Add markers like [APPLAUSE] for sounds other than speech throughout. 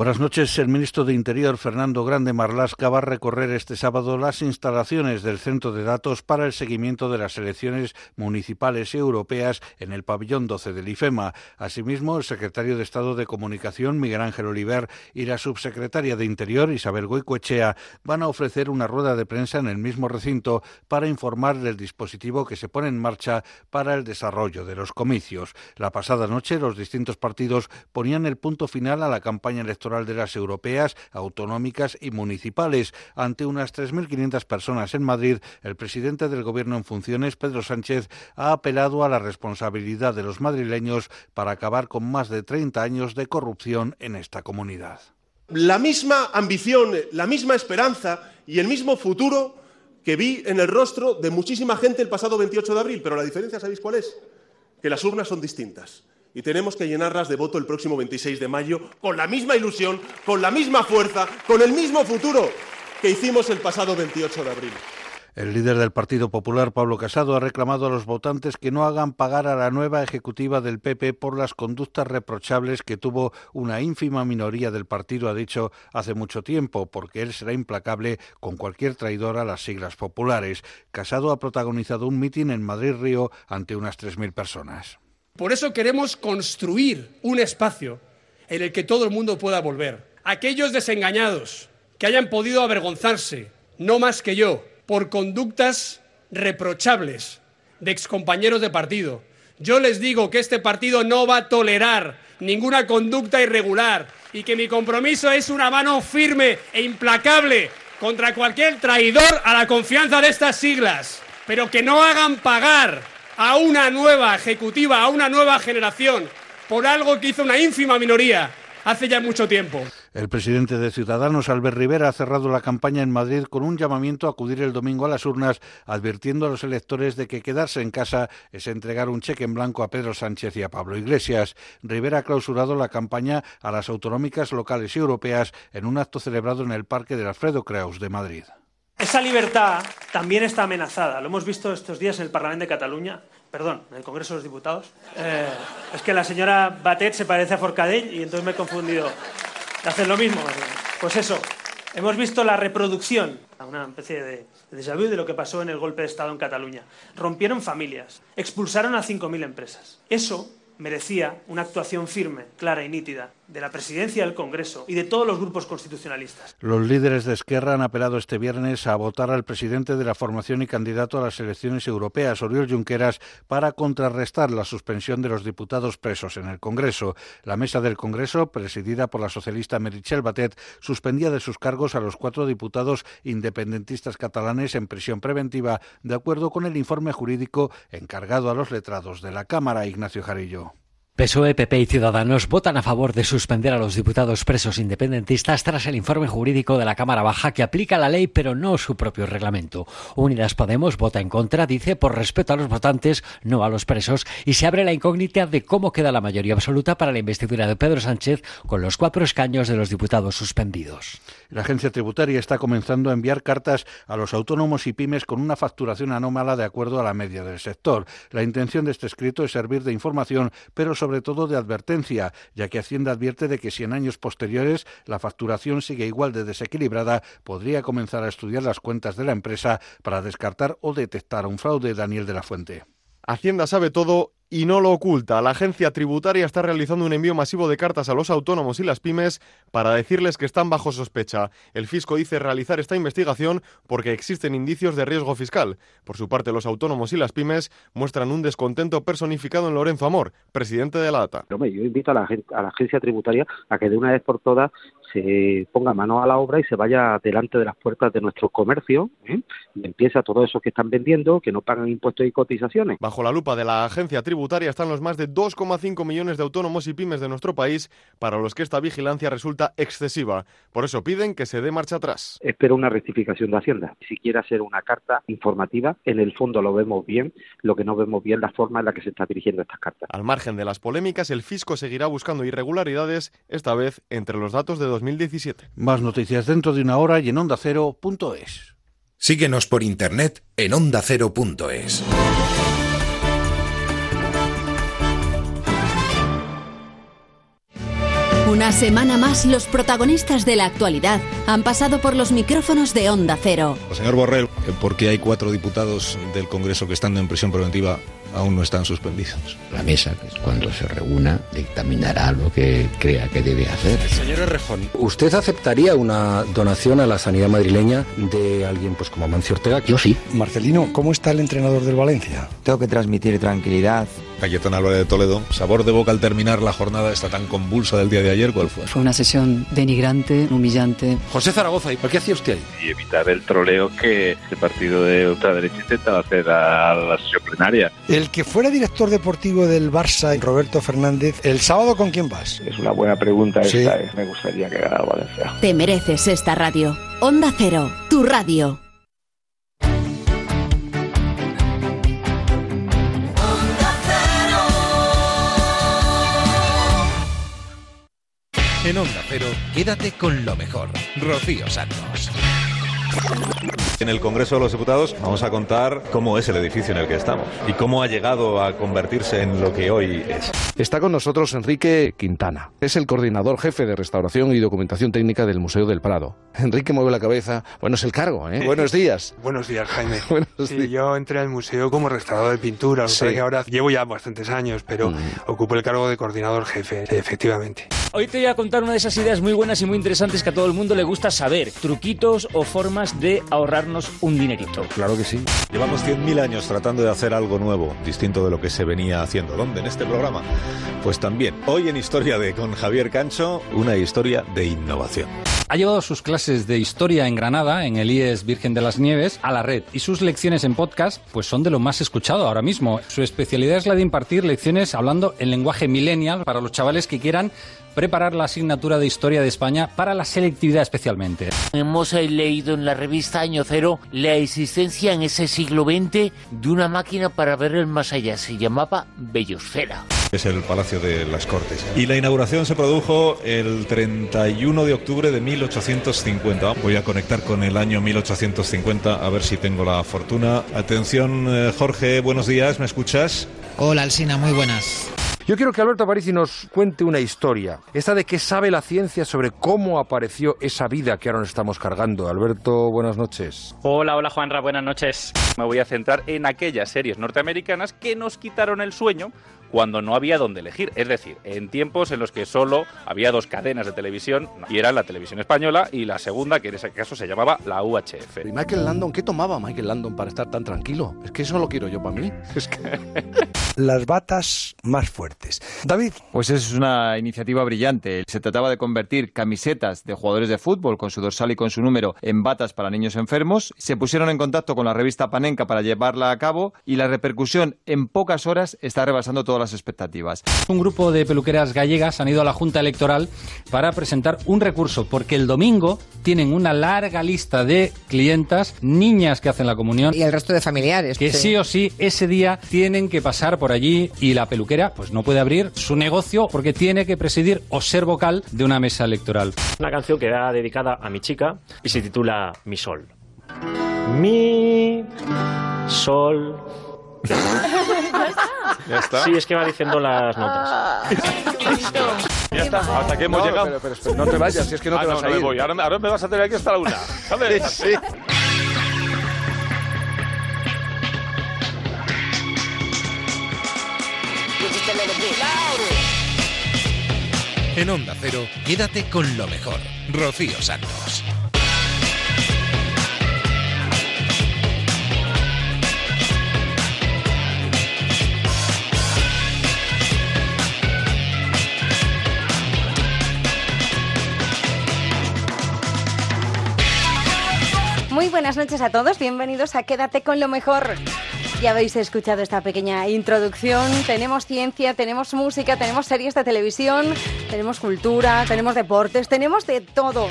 Buenas noches. El ministro de Interior, Fernando Grande Marlasca, va a recorrer este sábado las instalaciones del Centro de Datos para el seguimiento de las elecciones municipales y europeas en el pabellón 12 del IFEMA. Asimismo, el secretario de Estado de Comunicación, Miguel Ángel Oliver, y la subsecretaria de Interior, Isabel Goicoechea, van a ofrecer una rueda de prensa en el mismo recinto para informar del dispositivo que se pone en marcha para el desarrollo de los comicios. La pasada noche, los distintos partidos ponían el punto final a la campaña electoral de las europeas, autonómicas y municipales. Ante unas 3.500 personas en Madrid, el presidente del Gobierno en funciones, Pedro Sánchez, ha apelado a la responsabilidad de los madrileños para acabar con más de 30 años de corrupción en esta comunidad. La misma ambición, la misma esperanza y el mismo futuro que vi en el rostro de muchísima gente el pasado 28 de abril, pero la diferencia, ¿sabéis cuál es? Que las urnas son distintas y tenemos que llenarlas de voto el próximo 26 de mayo con la misma ilusión, con la misma fuerza, con el mismo futuro que hicimos el pasado 28 de abril. El líder del Partido Popular, Pablo Casado, ha reclamado a los votantes que no hagan pagar a la nueva ejecutiva del PP por las conductas reprochables que tuvo una ínfima minoría del partido, ha dicho hace mucho tiempo, porque él será implacable con cualquier traidor a las siglas populares. Casado ha protagonizado un mitin en Madrid-Río ante unas 3.000 personas. Por eso queremos construir un espacio en el que todo el mundo pueda volver. Aquellos desengañados que hayan podido avergonzarse, no más que yo, por conductas reprochables de excompañeros de partido. Yo les digo que este partido no va a tolerar ninguna conducta irregular y que mi compromiso es una mano firme e implacable contra cualquier traidor a la confianza de estas siglas, pero que no hagan pagar a una nueva ejecutiva, a una nueva generación, por algo que hizo una ínfima minoría hace ya mucho tiempo. El presidente de Ciudadanos, Albert Rivera, ha cerrado la campaña en Madrid con un llamamiento a acudir el domingo a las urnas, advirtiendo a los electores de que quedarse en casa es entregar un cheque en blanco a Pedro Sánchez y a Pablo Iglesias. Rivera ha clausurado la campaña a las autonómicas locales y europeas en un acto celebrado en el Parque del Alfredo Kraus de Madrid. Esa libertad también está amenazada. Lo hemos visto estos días en el Parlamento de Cataluña, perdón, en el Congreso de los Diputados. Eh, es que la señora Batet se parece a Forcadell y entonces me he confundido. Hacen lo mismo. Pues eso, hemos visto la reproducción, una especie de, déjà vu de lo que pasó en el golpe de Estado en Cataluña. Rompieron familias, expulsaron a 5.000 empresas. Eso merecía una actuación firme, clara y nítida de la presidencia del Congreso y de todos los grupos constitucionalistas. Los líderes de Esquerra han apelado este viernes a votar al presidente de la formación y candidato a las elecciones europeas, Oriol Junqueras, para contrarrestar la suspensión de los diputados presos en el Congreso. La mesa del Congreso, presidida por la socialista Meritxell Batet, suspendía de sus cargos a los cuatro diputados independentistas catalanes en prisión preventiva, de acuerdo con el informe jurídico encargado a los letrados de la Cámara, Ignacio Jarillo. PSOE, PP y Ciudadanos votan a favor de suspender a los diputados presos independentistas tras el informe jurídico de la Cámara Baja que aplica la ley pero no su propio reglamento. Unidas Podemos vota en contra, dice, por respeto a los votantes, no a los presos, y se abre la incógnita de cómo queda la mayoría absoluta para la investidura de Pedro Sánchez con los cuatro escaños de los diputados suspendidos. La agencia tributaria está comenzando a enviar cartas a los autónomos y pymes con una facturación anómala de acuerdo a la media del sector. La intención de este escrito es servir de información, pero sobre todo de advertencia, ya que Hacienda advierte de que si en años posteriores la facturación sigue igual de desequilibrada, podría comenzar a estudiar las cuentas de la empresa para descartar o detectar un fraude. Daniel de la Fuente. Hacienda sabe todo y no lo oculta. La agencia tributaria está realizando un envío masivo de cartas a los autónomos y las pymes para decirles que están bajo sospecha. El fisco dice realizar esta investigación porque existen indicios de riesgo fiscal. Por su parte, los autónomos y las pymes muestran un descontento personificado en Lorenzo Amor, presidente de la ATA. yo invito a la, a la agencia tributaria a que de una vez por todas se ponga mano a la obra y se vaya delante de las puertas de nuestro comercio ¿eh? y empiece a todos esos que están vendiendo, que no pagan impuestos y cotizaciones. Bajo la lupa de la agencia tributaria están los más de 2,5 millones de autónomos y pymes de nuestro país para los que esta vigilancia resulta excesiva. Por eso piden que se dé marcha atrás. Espero una rectificación de Hacienda. Si quiere hacer una carta informativa, en el fondo lo vemos bien, lo que no vemos bien la forma en la que se está dirigiendo estas cartas. Al margen de las polémicas, el fisco seguirá buscando irregularidades, esta vez entre los datos de 2017. Más noticias dentro de una hora y en ondacero.es. Síguenos por internet en ondacero.es. Una semana más, los protagonistas de la actualidad han pasado por los micrófonos de Onda Cero. Señor Borrell, ¿por qué hay cuatro diputados del Congreso que estando en prisión preventiva aún no están suspendidos. La mesa, cuando se reúna, dictaminará lo que crea que debe hacer. Señor Errejón, ¿usted aceptaría una donación a la sanidad madrileña de alguien pues como Mancio Ortega? Yo sí. Marcelino, ¿cómo está el entrenador del Valencia? Tengo que transmitir tranquilidad. Cayetana Álvarez de Toledo, sabor de boca al terminar la jornada esta tan convulsa del día de ayer, ¿cuál fue? Fue una sesión denigrante, humillante. José Zaragoza, ¿y por qué hacía usted ahí? Y evitar el troleo que el partido de ultraderecha intentaba hacer a la sesión plenaria. El que fuera director deportivo del Barça, Roberto Fernández, ¿el sábado con quién vas? Es una buena pregunta esta, ¿eh? me gustaría que ganara Valencia. Te mereces esta radio. Onda Cero, tu radio. En Onda Cero, quédate con lo mejor. Rocío Santos. En el Congreso de los Diputados vamos a contar cómo es el edificio en el que estamos y cómo ha llegado a convertirse en lo que hoy es. Está con nosotros Enrique Quintana. Es el coordinador jefe de restauración y documentación técnica del Museo del Prado. Enrique mueve la cabeza. Bueno, es el cargo, ¿eh? Buenos días. Buenos días, Jaime. [LAUGHS] Buenos sí, días. yo entré al museo como restaurador de pintura. Sí. que ahora llevo ya bastantes años, pero Mm. ocupo el cargo de coordinador jefe, efectivamente. Hoy te voy a contar una de esas ideas muy buenas y muy interesantes que a todo el mundo le gusta saber. Truquitos o formas de un dinerito. Claro que sí. Llevamos 100.000 años tratando de hacer algo nuevo, distinto de lo que se venía haciendo. ¿Dónde? En este programa. Pues también, hoy en Historia de con Javier Cancho, una historia de innovación. Ha llevado sus clases de historia en Granada, en el IES Virgen de las Nieves, a la red. Y sus lecciones en podcast, pues son de lo más escuchado ahora mismo. Su especialidad es la de impartir lecciones hablando en lenguaje millennial para los chavales que quieran preparar la asignatura de historia de España para la selectividad especialmente. Hemos eh, leído en la revista Año Cero la existencia en ese siglo XX de una máquina para ver el más allá. Se llamaba Bellosfera. Es el Palacio de las Cortes. Y la inauguración se produjo el 31 de octubre de 1850. Voy a conectar con el año 1850 a ver si tengo la fortuna. Atención, eh, Jorge, buenos días, ¿me escuchas? Hola, Alsina, muy buenas. Yo quiero que Alberto Aparici nos cuente una historia. Esta de qué sabe la ciencia sobre cómo apareció esa vida que ahora nos estamos cargando. Alberto, buenas noches. Hola, hola Juanra, buenas noches. Me voy a centrar en aquellas series norteamericanas que nos quitaron el sueño cuando no había dónde elegir, es decir, en tiempos en los que solo había dos cadenas de televisión y eran la televisión española y la segunda que en ese caso se llamaba la UHF. ¿Y Michael Landon qué tomaba Michael Landon para estar tan tranquilo? Es que eso lo quiero yo para mí. [LAUGHS] Es que... [LAUGHS] Las batas más fuertes. David. Pues es una iniciativa brillante. Se trataba de convertir camisetas de jugadores de fútbol con su dorsal y con su número en batas para niños enfermos. Se pusieron en contacto con la revista Panenka para llevarla a cabo y la repercusión en pocas horas está rebasando todas las expectativas. Un grupo de peluqueras gallegas han ido a la Junta Electoral para presentar un recurso porque el domingo tienen una larga lista de clientas, niñas que hacen la comunión. Y el resto de familiares. Que sí o sí ese día tienen que pasar por allí y la peluquera pues no puede abrir su negocio porque tiene que presidir o ser vocal de una mesa electoral. Una canción que va dedicada a mi chica y se titula Mi Sol. Mi Sol. ¿Ya está? Sí, es que va diciendo las notas. Ya está, hasta que hemos No, llegado. pero- pero- pero no te vayas, si es que no Ah, te vas a me ir. voy. Ahora, me- ahora me vas a tener aquí hasta la una. ¿Sabes? Sí. En Onda Cero, quédate con lo mejor. Rocío Santos. Muy buenas noches a todos, bienvenidos a Quédate con lo mejor. Ya habéis escuchado esta pequeña introducción. Tenemos ciencia, tenemos música, tenemos series de televisión, tenemos cultura, tenemos deportes, tenemos de todo.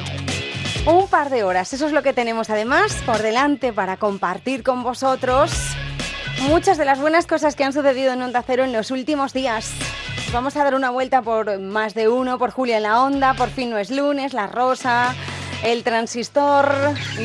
Un par de horas, eso es lo que tenemos además por delante para compartir con vosotros muchas de las buenas cosas que han sucedido en Onda Cero en los últimos días. Vamos a dar una vuelta por más de uno, por Julia en la Onda, por fin no es lunes, La Rosa, el transistor,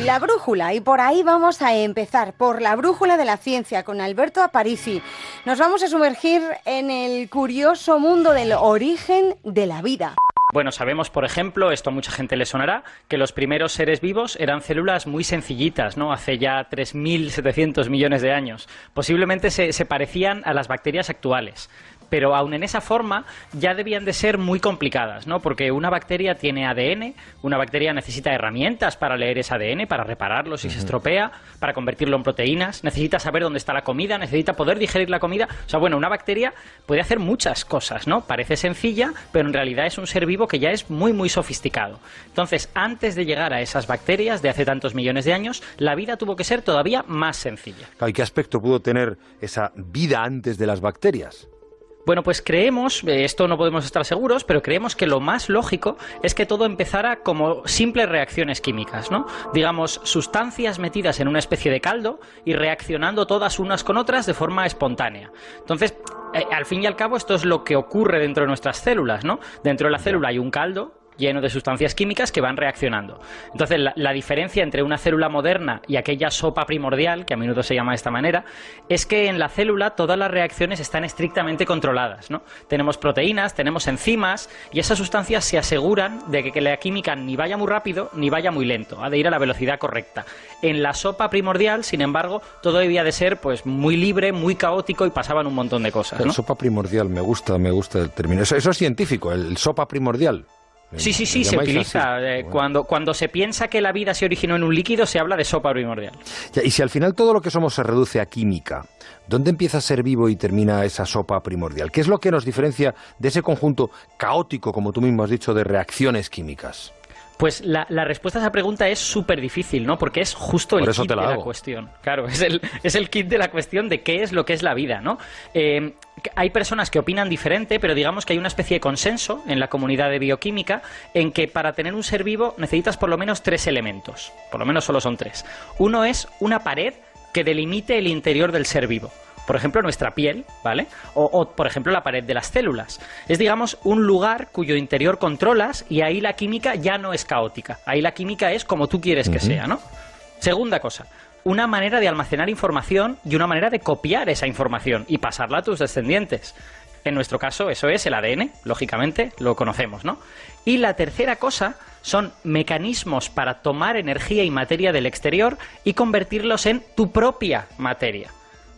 la brújula. Y por ahí vamos a empezar, por la brújula de la ciencia, con Alberto Aparici. Nos vamos a sumergir en el curioso mundo del origen de la vida. Bueno, sabemos, por ejemplo, esto a mucha gente le sonará, que los primeros seres vivos eran células muy sencillitas, ¿no? Hace ya 3.700 millones de años. Posiblemente se, se parecían a las bacterias actuales pero aún en esa forma ya debían de ser muy complicadas, ¿no? Porque una bacteria tiene ADN, una bacteria necesita herramientas para leer ese ADN, para repararlo si se estropea, para convertirlo en proteínas, necesita saber dónde está la comida, necesita poder digerir la comida. O sea, bueno, una bacteria puede hacer muchas cosas, ¿no? Parece sencilla, pero en realidad es un ser vivo que ya es muy, muy sofisticado. Entonces, antes de llegar a esas bacterias de hace tantos millones de años, la vida tuvo que ser todavía más sencilla. ¿Y qué aspecto pudo tener esa vida antes de las bacterias? Bueno, pues creemos, eh, esto no podemos estar seguros, pero creemos que lo más lógico es que todo empezara como simples reacciones químicas, ¿no? Digamos, sustancias metidas en una especie de caldo y reaccionando todas unas con otras de forma espontánea. Entonces, eh, al fin y al cabo, esto es lo que ocurre dentro de nuestras células, ¿no? Dentro de la célula hay un caldo lleno de sustancias químicas que van reaccionando. Entonces, la, diferencia entre una célula moderna y aquella sopa primordial, que a menudo se llama de esta manera, es que en la célula todas las reacciones están estrictamente controladas. ¿no? Tenemos proteínas, tenemos enzimas, y esas sustancias se aseguran de que, la química ni vaya muy rápido ni vaya muy lento, ha de ir a la velocidad correcta. En la sopa primordial, sin embargo, todo debía de ser pues muy libre, muy caótico y pasaban un montón de cosas. El sopa primordial, me gusta, me gusta el término. Eso, eso es científico, el sopa primordial. Sí, sí, sí, se utiliza. Eh, cuando, cuando se piensa que la vida se originó en un líquido, se habla de sopa primordial. y si al final todo lo que somos se reduce a química, ¿dónde empieza a ser vivo y termina esa sopa primordial? ¿Qué es lo que nos diferencia de ese conjunto caótico, como tú mismo has dicho, de reacciones químicas? Pues la, respuesta a esa pregunta es súper difícil, ¿no? Porque es justo el kit de la cuestión. Claro, [LAUGHS] es el, es el kit de la cuestión de qué es lo que es la vida, ¿no? Eh, hay personas que opinan diferente, pero digamos que hay una especie de consenso en la comunidad de bioquímica en que para tener un ser vivo necesitas por lo menos tres elementos. Por lo menos solo son tres. Uno es una pared que delimite el interior del ser vivo por ejemplo, nuestra piel, ¿vale? O, por ejemplo, la pared de las células. Es, digamos, un lugar cuyo interior controlas y ahí la química ya no es caótica. Ahí la química es como tú quieres que sea, ¿no? Segunda cosa, una manera de almacenar información y una manera de copiar esa información y pasarla a tus descendientes. En nuestro caso, eso es el ADN, lógicamente, lo conocemos, ¿no? Y la tercera cosa son mecanismos para tomar energía y materia del exterior y convertirlos en tu propia materia.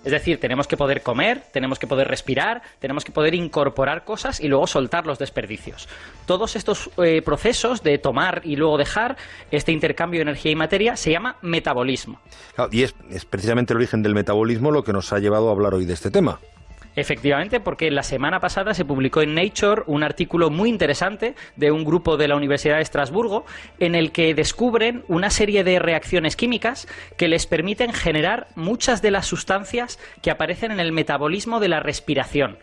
Es decir, tenemos que poder comer, tenemos que poder respirar, tenemos que poder incorporar cosas y luego soltar los desperdicios. Todos estos eh, procesos de tomar y luego dejar, este intercambio de energía y materia, se llama metabolismo. y es precisamente el origen del metabolismo lo que nos ha llevado a hablar hoy de este tema. Efectivamente, porque la semana pasada se publicó en Nature un artículo muy interesante de un grupo de la Universidad de Estrasburgo en el que descubren una serie de reacciones químicas que les permiten generar muchas de las sustancias que aparecen en el metabolismo de la respiración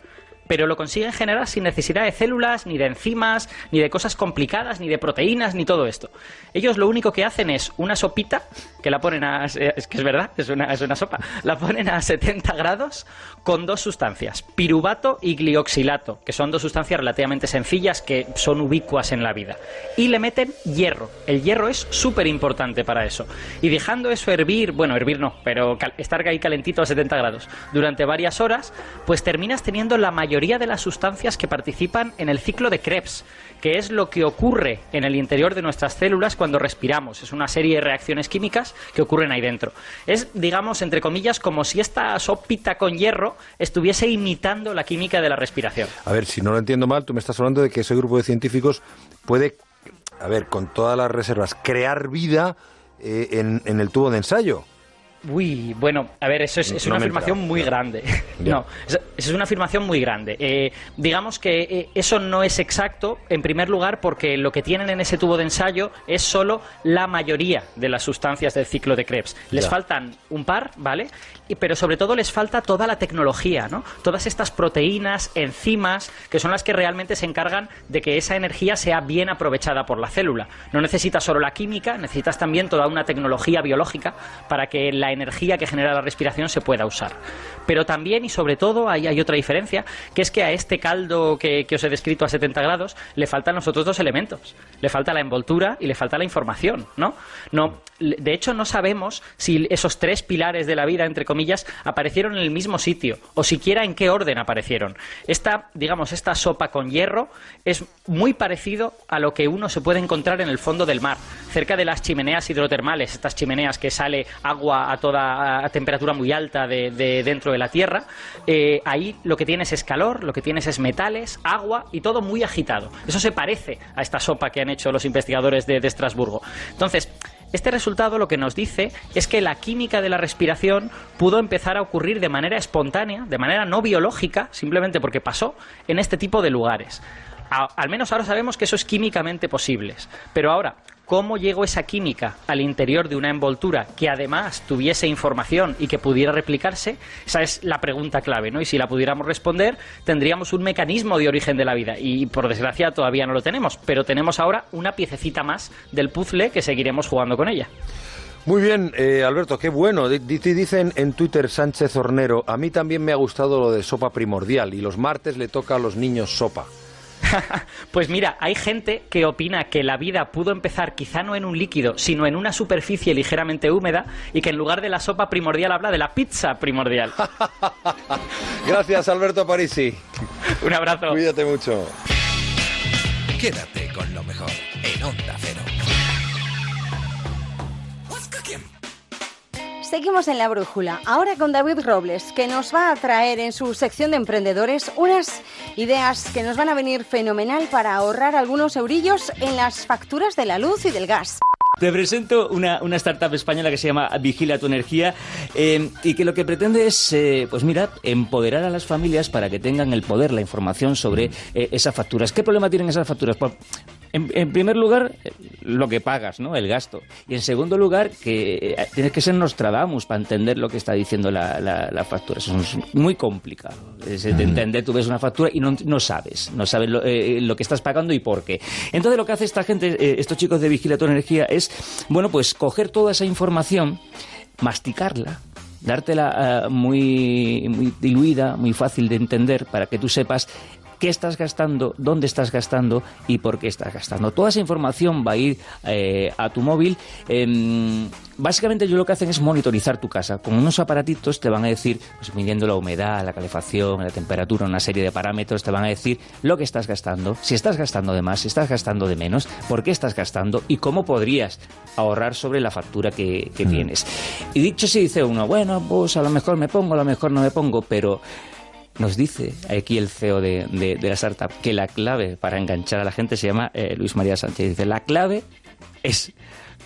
pero lo consiguen generar sin necesidad de células, ni de enzimas, ni de cosas complicadas, ni de proteínas, ni todo esto. Ellos lo único que hacen es una sopita, que la ponen a... es que es verdad, es una, es una sopa, la ponen a 70 grados con dos sustancias, piruvato y glioxilato, que son dos sustancias relativamente sencillas que son ubicuas en la vida. Y le meten hierro. El hierro es súper importante para eso. Y dejando eso hervir, bueno, hervir no, pero estar ahí calentito a 70 grados durante varias horas, pues terminas teniendo la mayor mayoría de las sustancias que participan en el ciclo de Krebs, que es lo que ocurre en el interior de nuestras células cuando respiramos. Es una serie de reacciones químicas que ocurren ahí dentro. Es, digamos, entre comillas, como si esta sopita con hierro estuviese imitando la química de la respiración. A ver, si no lo entiendo mal, tú me estás hablando de que ese grupo de científicos puede, a ver, con todas las reservas, crear vida eh, en el tubo de ensayo. Uy, bueno, a ver, eso es, una afirmación muy grande. [LAUGHS] No, eso es una afirmación muy grande. Eh, digamos que eh, eso no es exacto, en primer lugar, porque lo que tienen en ese tubo de ensayo es solo la mayoría de las sustancias del ciclo de Krebs. Les faltan un par, ¿vale? pero sobre todo les falta toda la tecnología, ¿no? Todas estas proteínas, enzimas, que son las que realmente se encargan de que esa energía sea bien aprovechada por la célula. No necesitas solo la química, necesitas también toda una tecnología biológica para que la energía que genera la respiración se pueda usar. Pero también y sobre todo hay, hay otra diferencia, que es que a este caldo que, os he descrito a 70 grados le faltan los otros dos elementos. Le falta la envoltura y le falta la información, ¿no? no de hecho, no sabemos si esos tres pilares de la vida, entre comillas, aparecieron en el mismo sitio o siquiera en qué orden aparecieron. Esta, digamos, esta sopa con hierro es muy parecido a lo que uno se puede encontrar en el fondo del mar, cerca de las chimeneas hidrotermales, estas chimeneas que sale agua a toda a temperatura muy alta de, dentro de la tierra. Eh, ahí lo que tienes es calor, lo que tienes es metales, agua y todo muy agitado. Eso se parece a esta sopa que han hecho los investigadores de, de Estrasburgo. Entonces, este resultado lo que nos dice es que la química de la respiración pudo empezar a ocurrir de manera espontánea, de manera no biológica, simplemente porque pasó en este tipo de lugares. al menos ahora sabemos que eso es químicamente posible. Pero ahora, cómo llegó esa química al interior de una envoltura que además tuviese información y que pudiera replicarse, esa es la pregunta clave, ¿no? Y si la pudiéramos responder, tendríamos un mecanismo de origen de la vida. Y por desgracia todavía no lo tenemos, pero tenemos ahora una piececita más del puzzle que seguiremos jugando con ella. Muy bien, eh, Alberto, qué bueno. Dicen en Twitter Sánchez Hornero, a mí también me ha gustado lo de sopa primordial y los martes le toca a los niños sopa. [LAUGHS] pues mira, hay gente que opina que la vida pudo empezar quizá no en un líquido, sino en una superficie ligeramente húmeda y que en lugar de la sopa primordial habla de la pizza primordial. [LAUGHS] Gracias, Alberto Parisi. un abrazo. Cuídate mucho. Quédate con lo mejor en Onda Cero. Seguimos en la brújula, ahora con David Robles, que nos va a traer en su sección de emprendedores unas ideas que nos van a venir fenomenal para ahorrar algunos eurillos en las facturas de la luz y del gas. Te presento una, startup española que se llama Vigila tu Energía eh, y que lo que pretende es, eh, pues mira, empoderar a las familias para que tengan el poder, la información sobre eh, esas facturas. ¿Qué problema tienen esas facturas? Pues, en, primer lugar, lo que pagas, ¿no? El gasto. Y en segundo lugar, que eh, tienes que ser Nostradamus para entender lo que está diciendo la, factura. Eso es muy complicado. Es entender, tú ves una factura y no, sabes. No sabes eh, lo, que estás pagando y por qué. Entonces lo que hace esta gente, eh, estos chicos de Vigila tu Energía, es, bueno, pues coger toda esa información, masticarla, dártela muy, muy diluida, muy fácil de entender, para que tú sepas qué estás gastando, dónde estás gastando y por qué estás gastando. Toda esa información va a ir eh, a tu móvil. Em, básicamente yo lo que hacen es monitorizar tu casa. Con unos aparatitos te van a decir, pues midiendo la humedad, la calefacción, la temperatura, una serie de parámetros, te van a decir lo que estás gastando, si estás gastando de más, si estás gastando de menos, por qué estás gastando y cómo podrías ahorrar sobre la factura que, mm. tienes. Y dicho si dice uno, bueno, pues a lo mejor me pongo, a lo mejor no me pongo, pero nos dice aquí el CEO de, la startup que la clave para enganchar a la gente se llama eh, Luis María Sánchez. Dice, la clave es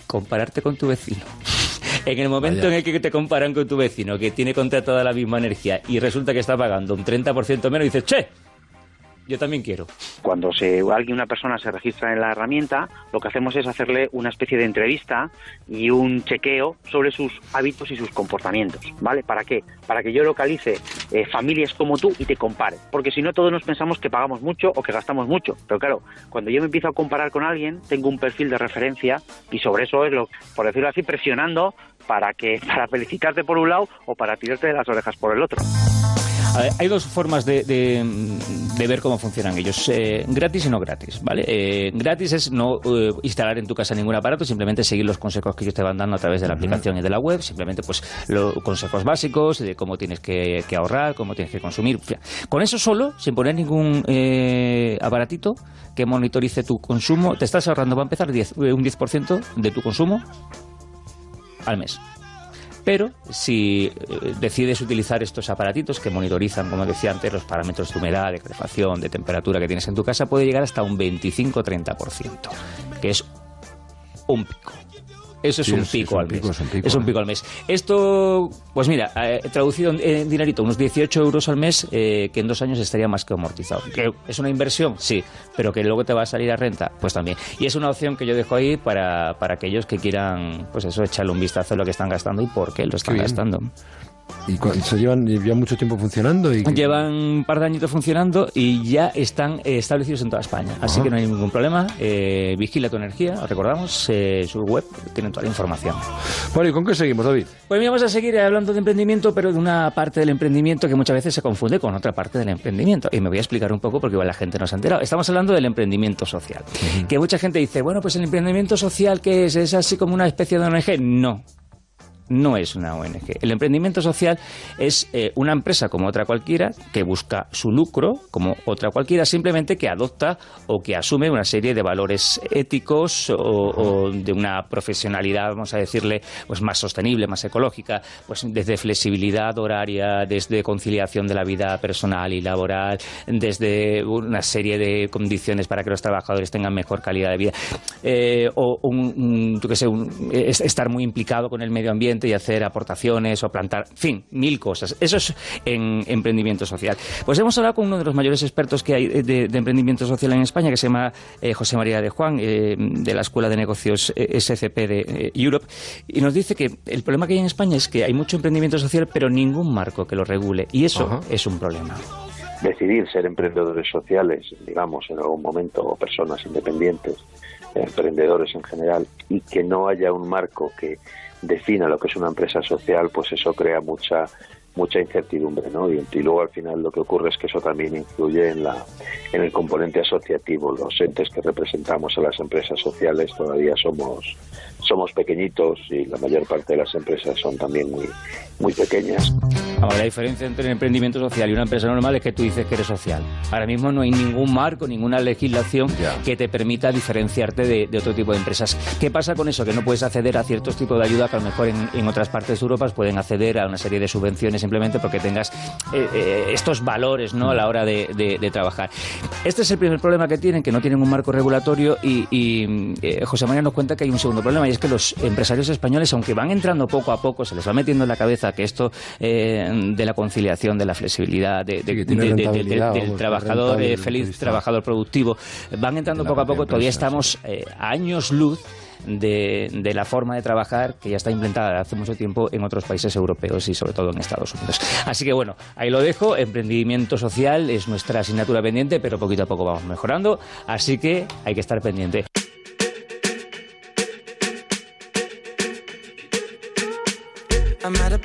compararte con tu vecino. [LAUGHS] en el momento en el que te comparan con tu vecino, que tiene contratada la misma energía y resulta que está pagando un 30% menos, dices, che, yo también quiero. Cuando se, alguien, una persona se registra en la herramienta, lo que hacemos es hacerle una especie de entrevista y un chequeo sobre sus hábitos y sus comportamientos, ¿vale? ¿Para qué? Para que yo localice eh, familias como tú y te compare. Porque si no, todos nos pensamos que pagamos mucho o que gastamos mucho. Pero claro, cuando yo me empiezo a comparar con alguien, tengo un perfil de referencia y sobre eso es lo, por decirlo así, presionando para que [LAUGHS] para felicitarte por un lado o para tirarte de las orejas por el otro hay dos formas de, ver cómo funcionan ellos, eh, gratis y no gratis, ¿vale? Eh, gratis es no eh, instalar en tu casa ningún aparato, simplemente seguir los consejos que ellos te van dando a través de la aplicación y de la web, simplemente pues los consejos básicos de cómo tienes que, ahorrar, cómo tienes que consumir. Con eso solo, sin poner ningún aparatito que monitorice tu consumo, te estás ahorrando, va a empezar un 10% de tu consumo al mes. Pero si eh, decides utilizar estos aparatitos que monitorizan, como decía antes, los parámetros de humedad, de calefacción, de temperatura que tienes en tu casa, puede llegar hasta un 25-30%, que es un pico. Eso es, un, pico al mes. es un pico al mes. Esto, pues mira, eh, traducido en, dinerito, unos 18 euros al mes, eh, que en dos años estaría más que amortizado. ¿Que ¿Es una inversión? Sí, pero que luego te va a salir a renta, pues también. Y es una opción que yo dejo ahí para, para aquellos que quieran, pues eso, echarle un vistazo a lo que están gastando y por qué lo están gastando. ¿Y se llevan ya mucho tiempo funcionando? Y... Llevan un par de añitos funcionando y ya están eh, establecidos en toda España. Así que no hay ningún problema. Eh, vigila tu energía, recordamos, eh, su web tiene toda la información. Bueno, ¿y con qué seguimos, David? Pues vamos a seguir hablando de emprendimiento, pero de una parte del emprendimiento que muchas veces se confunde con otra parte del emprendimiento. Y me voy a explicar un poco porque igual la gente no se ha enterado. Estamos hablando del emprendimiento social. Que mucha gente dice, bueno, pues el emprendimiento social, ¿qué es? ¿Es así como una especie de ONG? No no es una ONG. El emprendimiento social es eh, una empresa como otra cualquiera que busca su lucro como otra cualquiera, simplemente que adopta o que asume una serie de valores éticos o, de una profesionalidad, vamos a decirle, pues más sostenible, más ecológica, pues desde flexibilidad horaria, desde conciliación de la vida personal y laboral, desde una serie de condiciones para que los trabajadores tengan mejor calidad de vida, eh, o un, sé, estar muy implicado con el medio ambiente y hacer aportaciones o plantar, en fin, mil cosas. Eso es en emprendimiento social. Pues hemos hablado con uno de los mayores expertos que hay de, emprendimiento social en España, que se llama eh, José María de Juan, eh, de la Escuela de Negocios eh, SCP de Europe, y nos dice que el problema que hay en España es que hay mucho emprendimiento social, pero ningún marco que lo regule, y eso es un problema decidir ser emprendedores sociales, digamos, en algún momento, o personas independientes, emprendedores en general, y que no haya un marco que defina lo que es una empresa social, pues eso crea mucha mucha incertidumbre, ¿no? Y, luego al final lo que ocurre es que eso también influye en la en el componente asociativo. Los entes que representamos a las empresas sociales todavía somos somos pequeñitos y la mayor parte de las empresas son también muy muy pequeñas. Ahora, la diferencia entre el emprendimiento social y una empresa normal es que tú dices que eres social. Ahora mismo no hay ningún marco, ninguna legislación que te permita diferenciarte de, otro tipo de empresas. ¿Qué pasa con eso? Que no puedes acceder a ciertos tipos de ayuda que a lo mejor en, otras partes de Europa pueden acceder a una serie de subvenciones simplemente porque tengas eh, eh, estos valores ¿no? a la hora de, trabajar. Este es el primer problema que tienen, que no tienen un marco regulatorio y, eh, José María nos cuenta que hay un segundo problema y es que los empresarios españoles, aunque van entrando poco a poco, se les va metiendo en la cabeza que esto de la conciliación, de la flexibilidad, del trabajador eh, feliz, trabajador productivo, van entrando poco a poco. Todavía estamos eh, a años luz de, de, la forma de trabajar que ya está implementada hace mucho tiempo en otros países europeos y sobre todo en Estados Unidos. Así que bueno, ahí lo dejo. Emprendimiento social es nuestra asignatura pendiente, pero poquito a poco vamos mejorando. Así que hay que estar pendiente.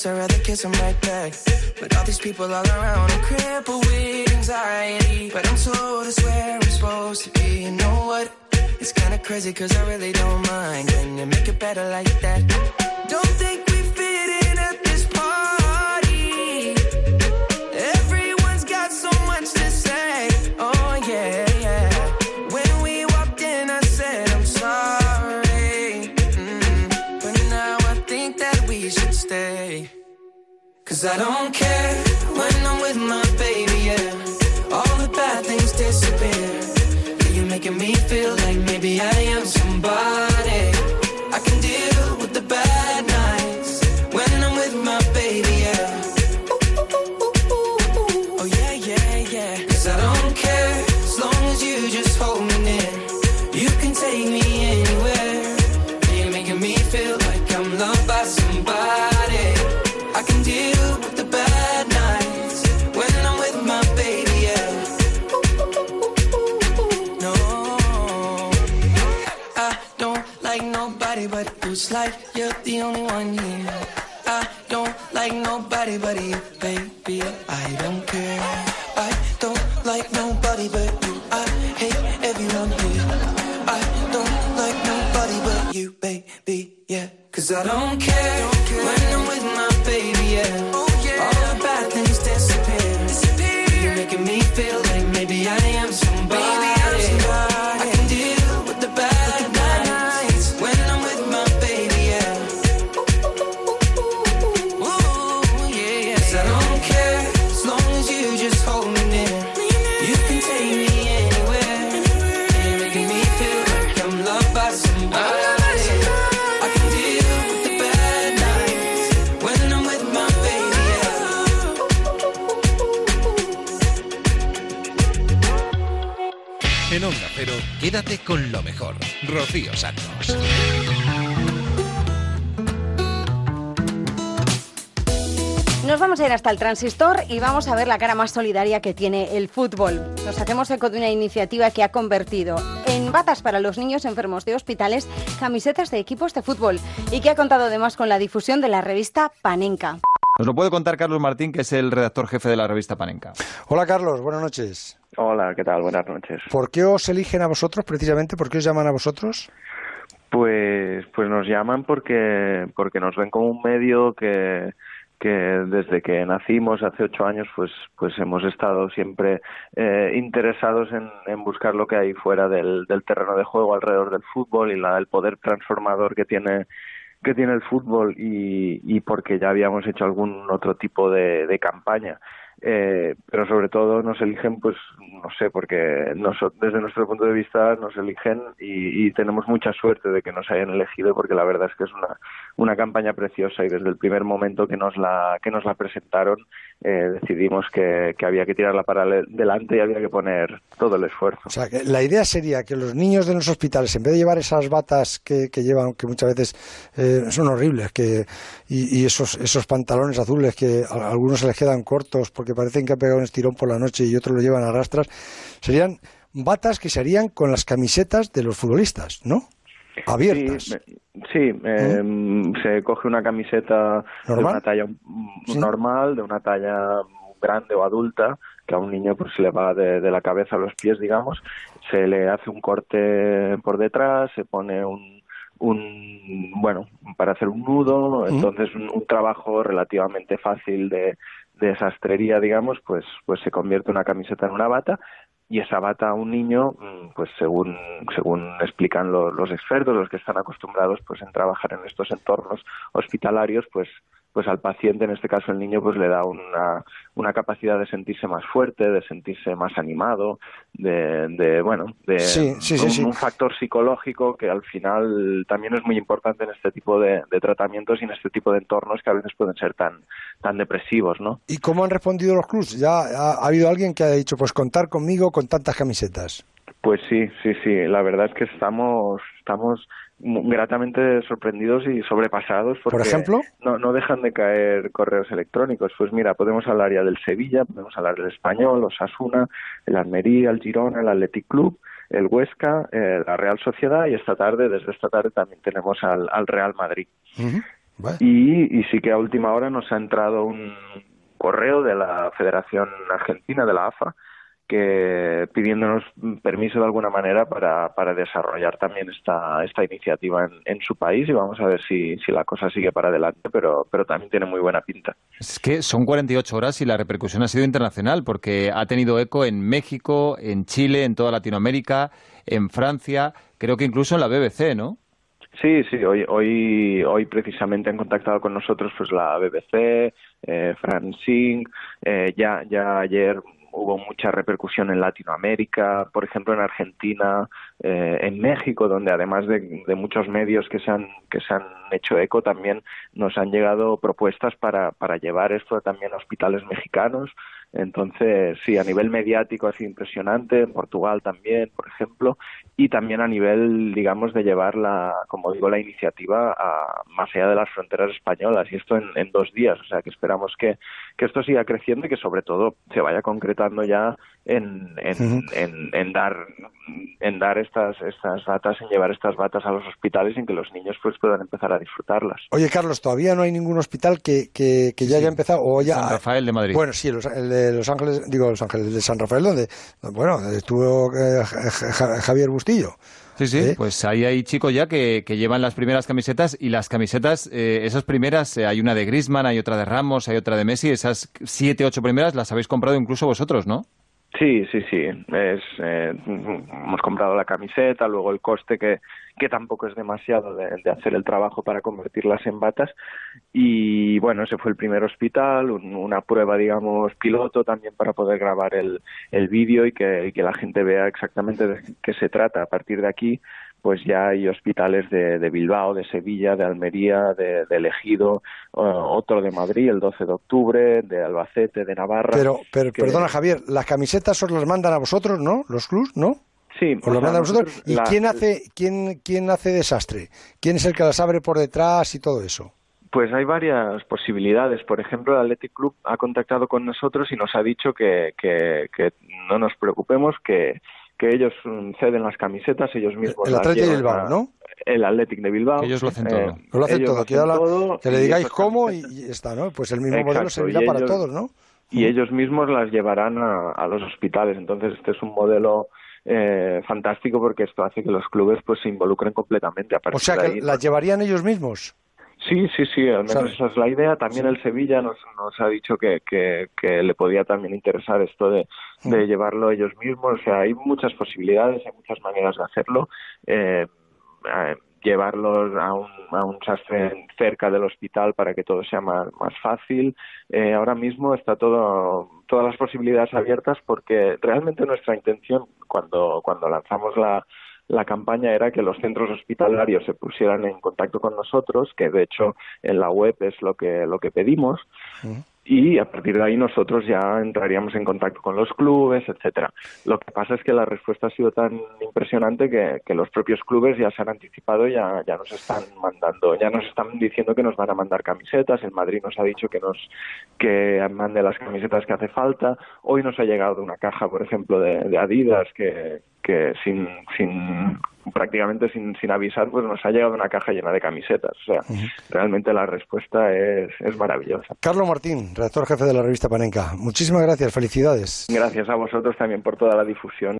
Pictureless, I'd rather kiss them right back. But all these people all around, I'm crippled with anxiety. But I'm told it's where I'm supposed to be. You know what? It's kinda crazy, cause I really don't mind. Can you make it better like that? Don't think Cause I don't care Rocío Santos. Nos vamos a ir hasta el transistor y vamos a ver la cara más solidaria que tiene el fútbol. Nos hacemos eco de una iniciativa que ha convertido en batas para los niños enfermos de hospitales camisetas de equipos de fútbol y que ha contado además con la difusión de la revista Panenka. Nos lo puede contar Carlos Martín, que es el redactor jefe de la revista Panenka. Hola Carlos, buenas noches. Hola, ¿qué tal? Buenas noches. ¿Por qué os eligen a vosotros precisamente? ¿Por qué os llaman a vosotros? Pues, pues nos llaman porque, porque nos ven como un medio que, que desde que nacimos hace ocho años, pues, pues hemos estado siempre eh, interesados en, en buscar lo que hay fuera del, del terreno de juego alrededor del fútbol y la, el poder transformador que tiene que tiene el fútbol y, y porque ya habíamos hecho algún otro tipo de, de campaña. Eh, pero sobre todo nos eligen, pues no sé, porque nos, desde nuestro punto de vista nos eligen y, y, tenemos mucha suerte de que nos hayan elegido porque la verdad es que es una, una campaña preciosa y desde el primer momento que nos la, que nos la presentaron eh, decidimos que, había que tirarla para adelante y había que poner todo el esfuerzo. O sea, que la idea sería que los niños de los hospitales, en vez de llevar esas batas que, llevan, que muchas veces eh, son horribles, que, y, y, esos, esos pantalones azules que a algunos se les quedan cortos porque parecen que han pegado un estirón por la noche y otros lo llevan a rastras, serían batas que se harían con las camisetas de los futbolistas, ¿no? Abiertas. Sí, sí eh, ¿Mm? se coge una camiseta ¿Normal? de una talla ¿Sí? normal, de una talla grande o adulta, que a un niño pues le va de, de, la cabeza a los pies, digamos, se le hace un corte por detrás, se pone un, un bueno, para hacer un nudo, ¿Mm? entonces un, un trabajo relativamente fácil de, de sastrería, digamos, pues, pues se convierte una camiseta en una bata y esa bata a un niño, pues según, según explican los, los expertos, los que están acostumbrados pues en trabajar en estos entornos hospitalarios, pues pues al paciente, en este caso el niño, pues le da una, una capacidad de sentirse más fuerte, de sentirse más animado, de, de bueno, de sí, sí, sí, un, factor psicológico que al final también es muy importante en este tipo de, de, tratamientos y en este tipo de entornos que a veces pueden ser tan, tan depresivos, ¿no? ¿Y cómo han respondido los clubs? ¿Ya ha, ha habido alguien que ha dicho, pues contar conmigo con tantas camisetas? Pues sí, sí, sí. La verdad es que estamos, estamos gratamente sorprendidos y sobrepasados porque ¿Por ejemplo? No, no dejan de caer correos electrónicos. Pues mira, podemos hablar ya del Sevilla, podemos hablar del Español, Osasuna, el Almería, el Girona, el Athletic Club, el Huesca, eh, la Real Sociedad y esta tarde, desde esta tarde también tenemos al, al Real Madrid. Uh -huh. bueno. y, y sí que a última hora nos ha entrado un correo de la Federación Argentina, de la AFA, que pidiéndonos permiso de alguna manera para, para desarrollar también esta, esta iniciativa en, en, su país y vamos a ver si, si la cosa sigue para adelante, pero, pero también tiene muy buena pinta. Es que son 48 horas y la repercusión ha sido internacional porque ha tenido eco en México, en Chile, en toda Latinoamérica, en Francia, creo que incluso en la BBC, ¿no? Sí, sí, hoy, hoy, hoy precisamente han contactado con nosotros pues la BBC, eh, Francine, eh, ya, ya ayer hubo mucha repercusión en Latinoamérica, por ejemplo en Argentina, eh, en México, donde además de, de, muchos medios que se han que se han hecho eco, también nos han llegado propuestas para, para llevar esto también a hospitales mexicanos Entonces, sí, a nivel mediático ha sido impresionante, en Portugal también, por ejemplo, y también a nivel, digamos, de llevar la, como digo, la iniciativa a, más allá de las fronteras españolas, y esto en, dos días, o sea que esperamos que, que, esto siga creciendo y que sobre todo se vaya concretando ya en, en, en, dar en dar estas estas batas, en llevar estas batas a los hospitales y en que los niños pues puedan empezar a disfrutarlas. Oye, Carlos, todavía no hay ningún hospital que, que, ya haya empezado o ya San Rafael de Madrid. Bueno, sí, el de Los Ángeles, digo Los Ángeles de San Rafael donde bueno, estuvo eh, Javier Bustillo. Sí, sí, pues ahí hay chicos ya que, que, llevan las primeras camisetas y las camisetas, eh, esas primeras, eh, hay una de Grisman, hay otra de Ramos, hay otra de Messi, esas siete, ocho primeras las habéis comprado incluso vosotros, ¿no? Sí, sí, sí. Es, eh, hemos comprado la camiseta, luego el coste que, que tampoco es demasiado de, hacer el trabajo para convertirlas en batas. Y bueno, ese fue el primer hospital, una prueba, digamos, piloto también para poder grabar el, el vídeo y que, y que la gente vea exactamente de qué se trata. A partir de aquí, pues ya hay hospitales de, Bilbao, de Sevilla, de Almería, de, de Ejido, otro de Madrid el 12 de octubre, de Albacete, de Navarra. Pero, pero perdona Javier, las camisetas os las mandan a vosotros, ¿no? Los clubs, ¿no? Sí, os las mandan a vosotros. ¿Y quién hace quién quién hace desastre? ¿Quién es el que las abre por detrás y todo eso? Pues hay varias posibilidades. Por ejemplo, el Athletic Club ha contactado con nosotros y nos ha dicho que, que, que no nos preocupemos, que, que ellos mm, ceden las camisetas, ellos mismos. El Atlético de Bilbao, ¿no? El Athletic de Bilbao. ellos lo hacen todo. Eh, lo hacen todo. que le digáis cómo y, está, ¿no? Pues el mismo modelo servirá para todos, ¿no? Y ellos mismos las llevarán a, los hospitales. Entonces, este es un modelo eh, fantástico porque esto hace que los clubes pues se involucren completamente. o sea, que las llevarían ellos mismos. Sí, sí, sí, al menos esa es la idea. También el Sevilla nos, nos ha dicho que, que, que, le podía también interesar esto de, de llevarlo ellos mismos. O sea, hay muchas posibilidades, hay muchas maneras de hacerlo. Eh, eh, llevarlos a un, a un sastre cerca del hospital para que todo sea más, más fácil. Eh, ahora mismo está todo, todas las posibilidades abiertas porque realmente nuestra intención cuando, cuando lanzamos la, la campaña era que los centros hospitalarios se pusieran en contacto con nosotros, que de hecho en la web es lo que, lo que pedimos, y a partir de ahí nosotros ya entraríamos en contacto con los clubes, etcétera. Lo que pasa es que la respuesta ha sido tan impresionante que, que los propios clubes ya se han anticipado, ya, ya nos están mandando, ya nos están diciendo que nos van a mandar camisetas. El Madrid nos ha dicho que nos que mande las camisetas que hace falta. Hoy nos ha llegado una caja, por ejemplo, de, de Adidas que, que sin, sin prácticamente sin, sin avisar, pues nos ha llegado una caja llena de camisetas. O sea, realmente la respuesta es, es maravillosa. Carlos Martín, redactor jefe de la revista Panenka. Muchísimas gracias, felicidades. Gracias a vosotros también por toda la difusión.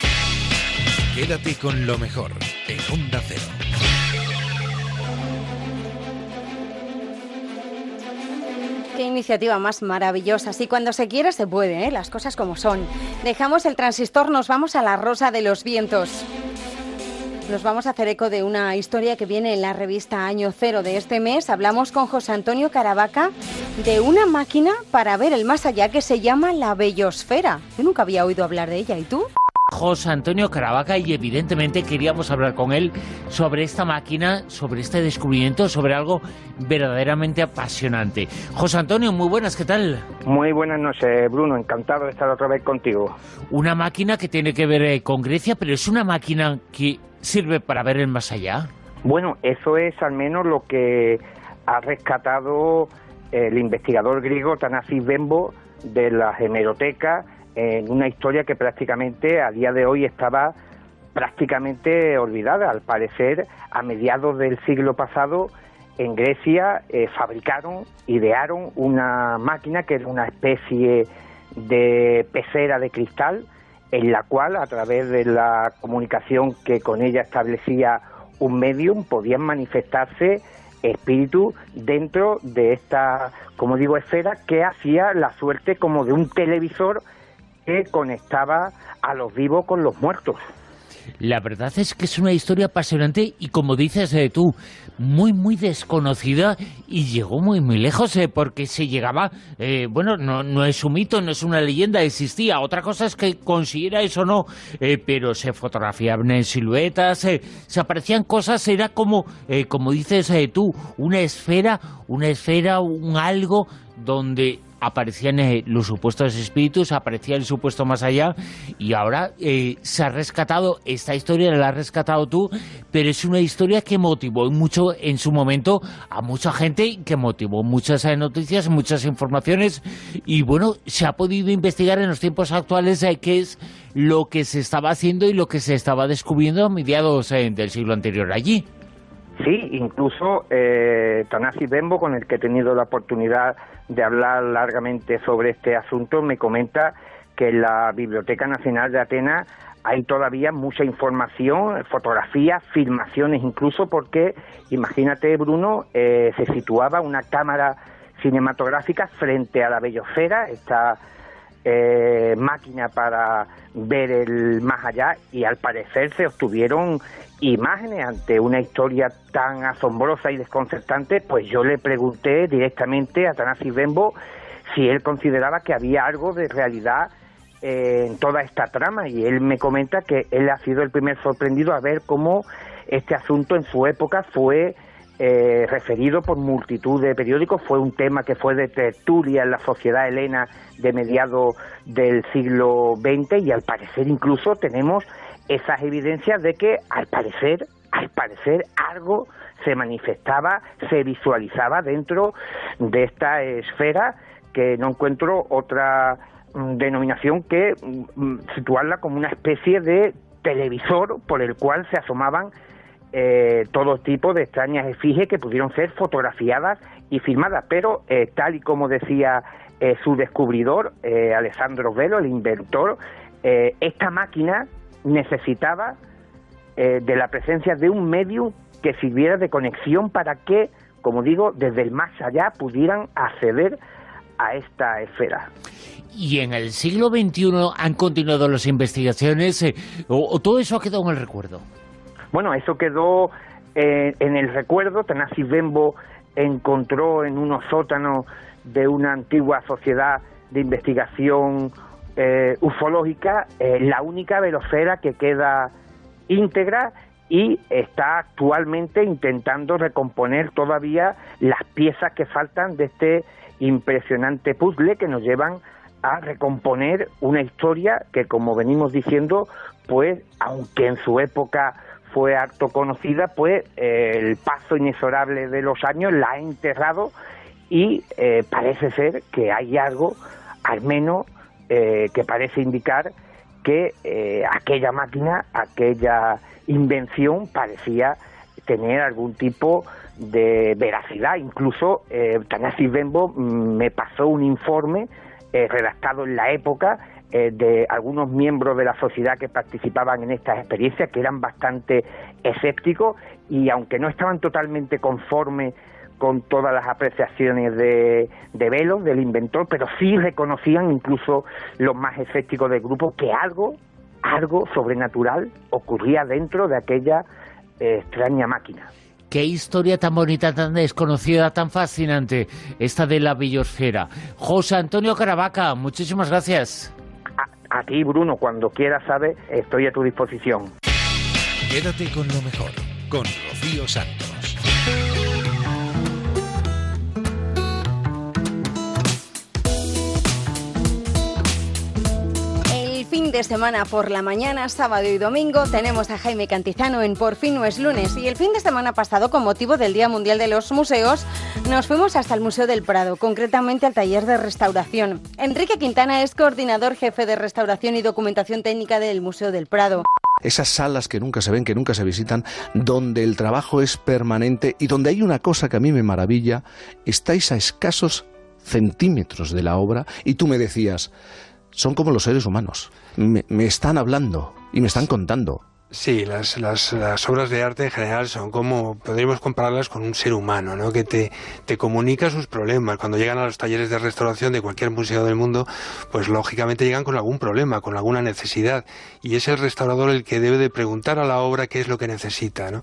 Quédate con lo mejor en Onda Cero. Qué iniciativa más maravillosa. Sí, cuando se quiere se puede, ¿eh? las cosas como son. Dejamos el transistor, nos vamos a la rosa de los vientos. Nos vamos a hacer eco de una historia que viene en la revista Año Cero de este mes. Hablamos con José Antonio Caravaca de una máquina para ver el más allá que se llama la Bellosfera. Yo nunca había oído hablar de ella, ¿y tú? José Antonio Caravaca y evidentemente queríamos hablar con él sobre esta máquina, sobre este descubrimiento, sobre algo verdaderamente apasionante. José Antonio, muy buenas, ¿qué tal? Muy buenas noches, Bruno, encantado de estar otra vez contigo. Una máquina que tiene que ver eh, con Grecia, pero es una máquina que sirve para ver el más allá? Bueno, eso es al menos lo que ha rescatado el investigador griego Tanasis Bembo de la hemeroteca en una historia que prácticamente a día de hoy estaba prácticamente olvidada. Al parecer, a mediados del siglo pasado, en Grecia eh, fabricaron, idearon una máquina que era una especie de pecera de cristal en la cual a través de la comunicación que con ella establecía un medium podían manifestarse espíritus dentro de esta, como digo, esfera que hacía la suerte como de un televisor que conectaba a los vivos con los muertos. La verdad es que es una historia apasionante y como dices eh, tú, muy muy desconocida y llegó muy muy lejos eh, porque se llegaba, eh, bueno, no, no es un mito, no es una leyenda, existía. Otra cosa es que consiguiera eso o no, pero se fotografiaban en siluetas, se aparecían cosas, era como, como dices tú, una esfera, una esfera, un algo donde aparecían eh, los supuestos espíritus, aparecía el supuesto más allá y ahora eh, se ha rescatado, esta historia la has rescatado tú, pero es una historia que motivó mucho en su momento a mucha gente, que motivó muchas noticias, muchas informaciones y bueno, se ha podido investigar en los tiempos actuales qué es lo que se estaba haciendo y lo que se estaba descubriendo a mediados del siglo anterior allí. Sí, incluso eh, Tanasi Bembo, con el que he tenido la oportunidad de hablar largamente sobre este asunto, me comenta que en la Biblioteca Nacional de Atenas hay todavía mucha información, fotografías, filmaciones incluso, porque imagínate, Bruno, eh, se situaba una cámara cinematográfica frente a la Bellosfera, esta eh, máquina para ver el más allá, y al parecer se obtuvieron imágenes ante una historia tan asombrosa y desconcertante, pues yo le pregunté directamente a Tanasi Bembo si él consideraba que había algo de realidad eh, en toda esta trama y él me comenta que él ha sido el primer sorprendido a ver cómo este asunto en su época fue eh, referido por multitud de periódicos, fue un tema que fue de tertulia en la sociedad helena de mediados del siglo XX y al parecer incluso tenemos esas evidencias de que al parecer, al parecer algo se manifestaba, se visualizaba dentro de esta esfera que no encuentro otra mm, denominación que mm, situarla como una especie de televisor por el cual se asomaban eh, todo tipo de extrañas efigies que pudieron ser fotografiadas y filmadas, pero eh, tal y como decía eh, su descubridor, Alessandro Velo, el inventor, esta máquina necesitaba eh, de la presencia de un medio que sirviera de conexión para que, como digo, desde el más allá pudieran acceder a esta esfera. ¿Y en el siglo XXI han continuado las investigaciones eh, o, todo eso ha quedado en el recuerdo? Bueno, eso quedó eh, en el recuerdo. Tanasi Bembo encontró en unos sótanos de una antigua sociedad de investigación eh, ufológica, eh, la única velocera que queda íntegra y está actualmente intentando recomponer todavía las piezas que faltan de este impresionante puzzle que nos llevan a recomponer una historia que, como venimos diciendo, pues, aunque en su época fue harto conocida, pues eh, el paso inexorable de los años la ha enterrado y parece ser que hay algo, al menos eh, que parece indicar que eh, aquella máquina, aquella invención parecía tener algún tipo de veracidad. Incluso eh, Tanasi Bembo mm, me pasó un informe eh, redactado en la época de algunos miembros de la sociedad que participaban en estas experiencias, que eran bastante escépticos y aunque no estaban totalmente conformes con todas las apreciaciones de, de Velo, del inventor, pero sí reconocían incluso los más escépticos del grupo que algo, algo sobrenatural ocurría dentro de aquella eh, extraña máquina. Qué historia tan bonita, tan desconocida, tan fascinante, esta de la biosfera. José Antonio Caravaca, muchísimas gracias. A, a ti, Bruno, cuando quieras, sabes, estoy a tu disposición. Quédate con lo mejor, con Rocío Santos. Fin de semana por la mañana, sábado y domingo, tenemos a Jaime Cantizano en Por fin no es lunes. Y el fin de semana pasado, con motivo del Día Mundial de los Museos, nos fuimos hasta el Museo del Prado, concretamente al taller de restauración. Enrique Quintana es coordinador jefe de restauración y documentación técnica del Museo del Prado esas salas que nunca se ven, que nunca se visitan, donde el trabajo es permanente y donde hay una cosa que a mí me maravilla, estáis a escasos centímetros de la obra y tú me decías, son como los seres humanos. Me, me, están hablando y me están contando. Sí, las, las, las, obras de arte en general son como, podríamos compararlas con un ser humano, ¿no? Que te, te comunica sus problemas. Cuando llegan a los talleres de restauración de cualquier museo del mundo, pues lógicamente llegan con algún problema, con alguna necesidad. Y es el restaurador el que debe de preguntar a la obra qué es lo que necesita, ¿no?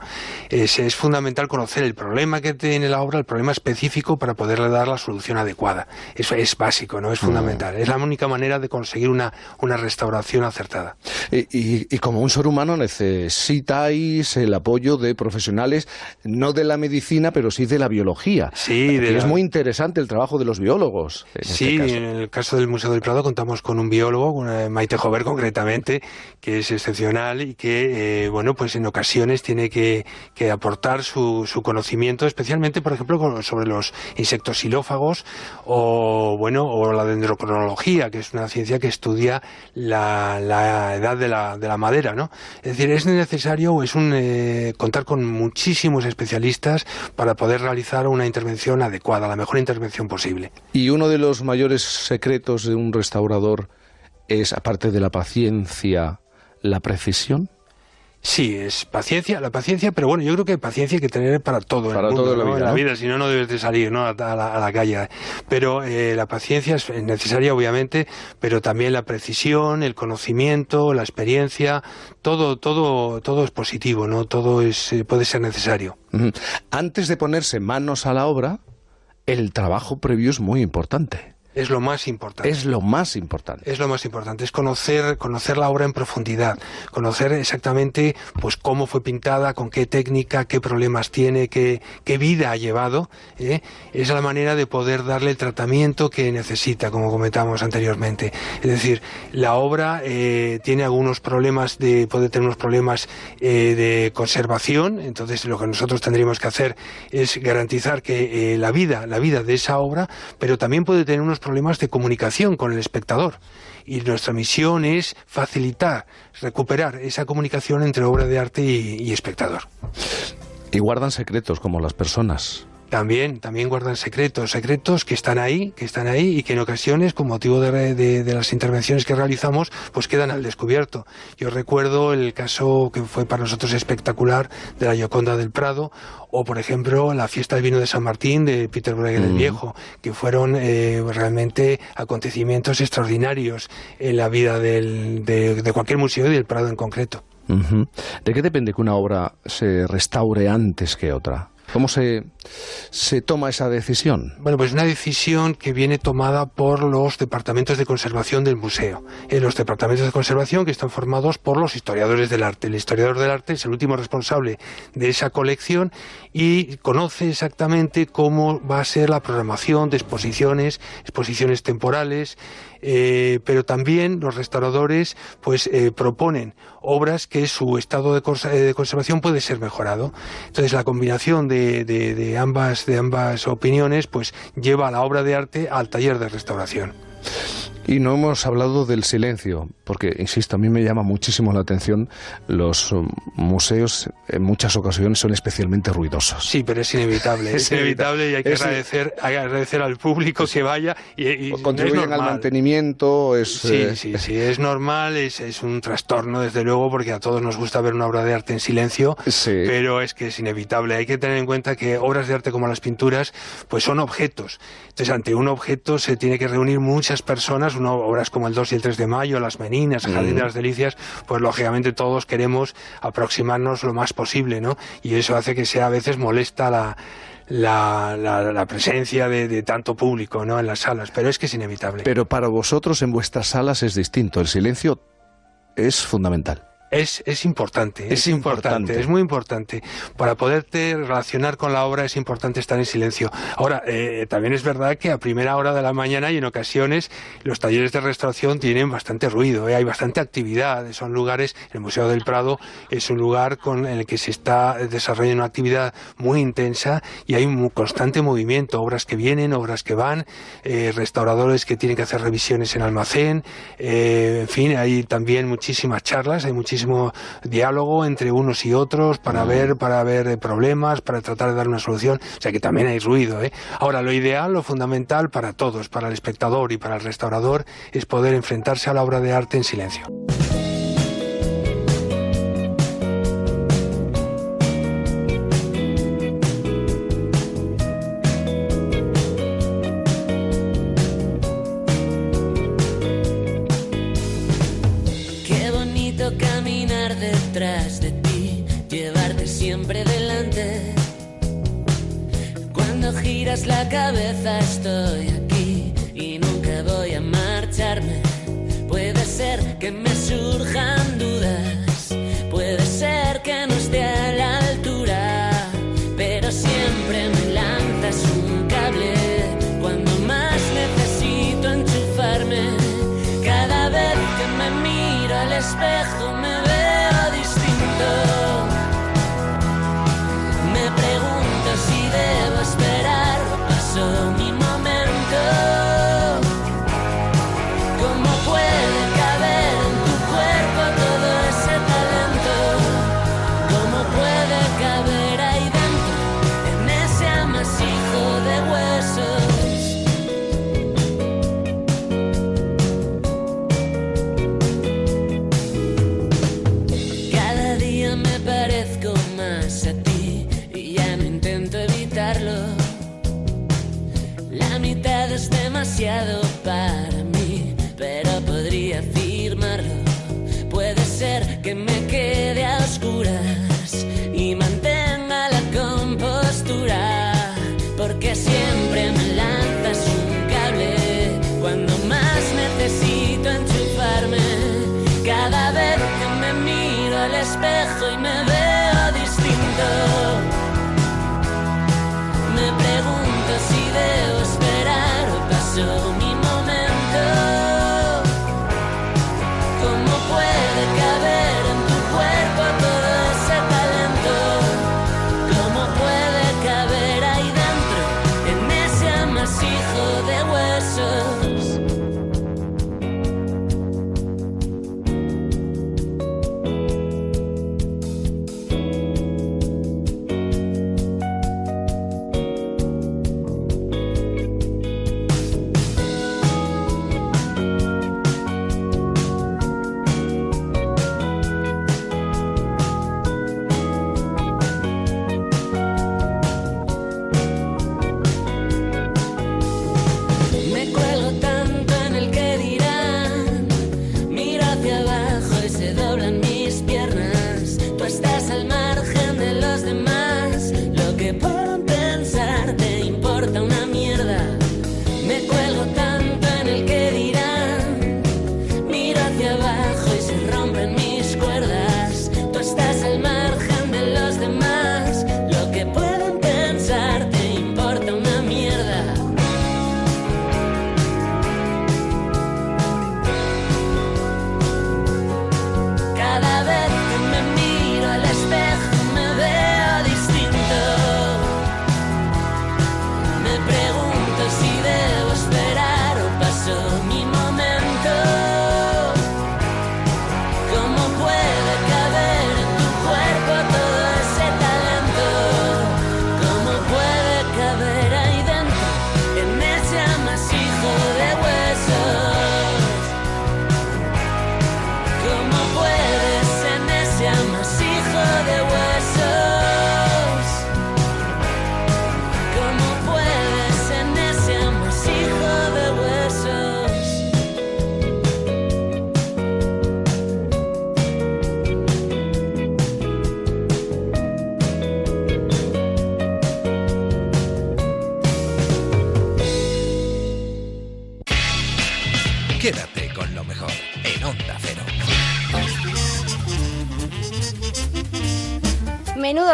Es, es fundamental conocer el problema que tiene la obra, el problema específico para poderle dar la solución adecuada. Eso es básico, ¿no? Es fundamental. Es la única manera de conseguir una, una restauración acertada. Y, y, y como un ser humano necesita necesitáis el apoyo de profesionales, no de la medicina, pero sí de la biología. Sí, es muy interesante el trabajo de los biólogos. En este sí, en el caso del Museo del Prado contamos con un biólogo, Maite Jover concretamente, que es excepcional y que, eh, bueno, pues en ocasiones tiene que, aportar su, su, conocimiento, especialmente, por ejemplo, sobre los insectos xilófagos o, bueno, o la dendrocronología, que es una ciencia que estudia la, la edad de la, de la madera, ¿no? Es decir, es necesario es un, eh, contar con muchísimos especialistas para poder realizar una intervención adecuada, la mejor intervención posible. Y uno de los mayores secretos de un restaurador es, aparte de la paciencia, la precisión. Sí, es paciencia, la paciencia, pero bueno, yo creo que paciencia hay que tener para todo, para todo la vida, si no, no debes de salir ¿no? a, la, calle. Pero eh, la paciencia es necesaria, obviamente, pero también la precisión, el conocimiento, la experiencia, todo, todo, todo es positivo, ¿no? Todo es, eh, puede ser necesario. Antes de ponerse manos a la obra, el trabajo previo es muy importante es lo más importante. Es lo más importante. Es lo más importante, es conocer, conocer la obra en profundidad, conocer exactamente pues cómo fue pintada, con qué técnica, qué problemas tiene, qué, qué vida ha llevado. ¿eh? Es la manera de poder darle el tratamiento que necesita, como comentamos anteriormente. Es decir, la obra eh, tiene algunos problemas de, puede tener unos problemas eh, de conservación, entonces lo que nosotros tendríamos que hacer es garantizar que la vida, la vida de esa obra, pero también puede tener unos problemas de comunicación con el espectador. Y nuestra misión es facilitar, recuperar esa comunicación entre obra de arte y, espectador. Y guardan secretos como las personas. También, también guardan secretos, secretos que están ahí, que están ahí y que en ocasiones, con motivo de, de, las intervenciones que realizamos, pues quedan al descubierto. Yo recuerdo el caso que fue para nosotros espectacular de la Gioconda del Prado, o por ejemplo la fiesta del vino de San Martín de Peter Bruegel el mm. Viejo, que fueron eh, realmente acontecimientos extraordinarios en la vida del, de, de cualquier museo y del Prado en concreto. ¿De qué depende que una obra se restaure antes que otra? ¿Cómo se, se toma esa decisión? Bueno, pues una decisión que viene tomada por los departamentos de conservación del museo. En los departamentos de conservación que están formados por los historiadores del arte. El historiador del arte es el último responsable de esa colección y conoce exactamente cómo va a ser la programación de exposiciones, exposiciones temporales, eh, pero también los restauradores pues eh, proponen obras que su estado de, conservación puede ser mejorado. Entonces la combinación de, de, ambas, de ambas opiniones pues lleva a la obra de arte al taller de restauración. Y no hemos hablado del silencio, porque, insisto, a mí me llama muchísimo la atención, los um, museos en muchas ocasiones son especialmente ruidosos. Sí, pero es inevitable, [LAUGHS] es, inevitable y hay que agradecer, agradecer al público que vaya. Y, contribuyen al mantenimiento. Es, sí, eh, sí, sí, es normal, es, es, un trastorno, desde luego, porque a todos nos gusta ver una obra de arte en silencio, pero es que es inevitable. Hay que tener en cuenta que obras de arte como las pinturas, pues son objetos. Entonces, ante un objeto se tiene que reunir muchas personas, obras como el 2 y el 3 de mayo, Las Meninas, el Jardín de las Delicias, pues lógicamente todos queremos aproximarnos lo más posible, ¿no? Y eso hace que sea a veces molesta la, la, la, presencia de, de, tanto público ¿no? en las salas, pero es que es inevitable. Pero para vosotros en vuestras salas es distinto, el silencio es fundamental. Es, es importante, es, importante, es muy importante. Para poderte relacionar con la obra es importante estar en silencio. Ahora, eh, también es verdad que a primera hora de la mañana y en ocasiones los talleres de restauración tienen bastante ruido, ¿eh? hay bastante actividad. Son lugares, el Museo del Prado es un lugar con el que se está desarrollando una actividad muy intensa y hay un constante movimiento, obras que vienen, obras que van, eh, restauradores que tienen que hacer revisiones en almacén, en fin, hay también muchísimas charlas, hay muchísimas diálogo entre unos y otros para ver, para ver eh, problemas, para tratar de dar una solución. O sea que también hay ruido. ¿eh? Ahora, lo ideal, lo fundamental para todos, para el espectador y para el restaurador, es poder enfrentarse a la obra de arte en silencio. Cabeza estoy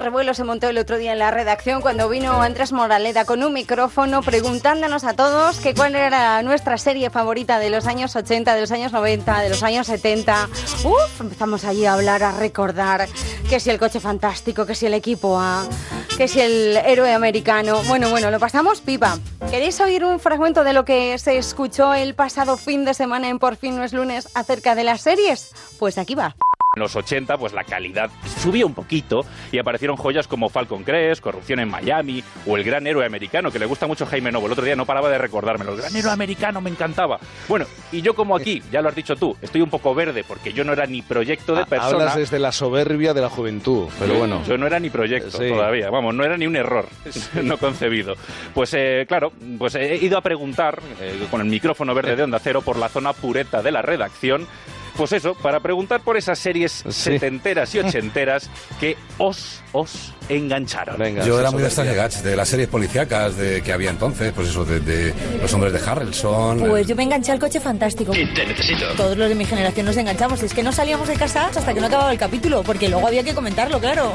revuelo se montó el otro día en la redacción cuando vino Andrés Moraleda con un micrófono preguntándonos a todos que cuál era nuestra serie favorita de los años 80, de los años 90, de los años 70. Uf, empezamos allí a hablar, a recordar que si el coche fantástico, que si el equipo A, que si el héroe americano. Bueno, bueno, lo pasamos pipa. ¿Queréis oír un fragmento de lo que se escuchó el pasado fin de semana en Por fin no es lunes acerca de las series? Pues aquí va. En los 80, pues la calidad subió un poquito y aparecieron joyas como Falcon Crest, Corrupción en Miami o El Gran Héroe Americano, que le gusta mucho Jaime Novo. El otro día no paraba de recordármelo. El Gran Héroe Americano me encantaba. Bueno, y yo como aquí, ya lo has dicho tú, estoy un poco verde porque yo no era ni proyecto de persona. Hablas desde la soberbia de la juventud, pero bueno. Yo no era ni proyecto Sí. todavía, vamos, no era ni un error [LAUGHS] no concebido. Pues eh, claro, pues he ido a preguntar eh, con el micrófono verde de Onda Cero por la zona pureta de la redacción. Pues eso, para preguntar por esas series setenteras y [LAUGHS] ochenteras que os, os engancharon. Yo era muy de estas legats, de las series policíacas de, que había entonces, pues eso, de, de los hombres de Harrelson. Pues yo me enganché al coche fantástico. Te necesito. Todos los de mi generación nos enganchamos. Es que no salíamos de casa hasta que no acababa el capítulo, porque luego había que comentarlo, claro.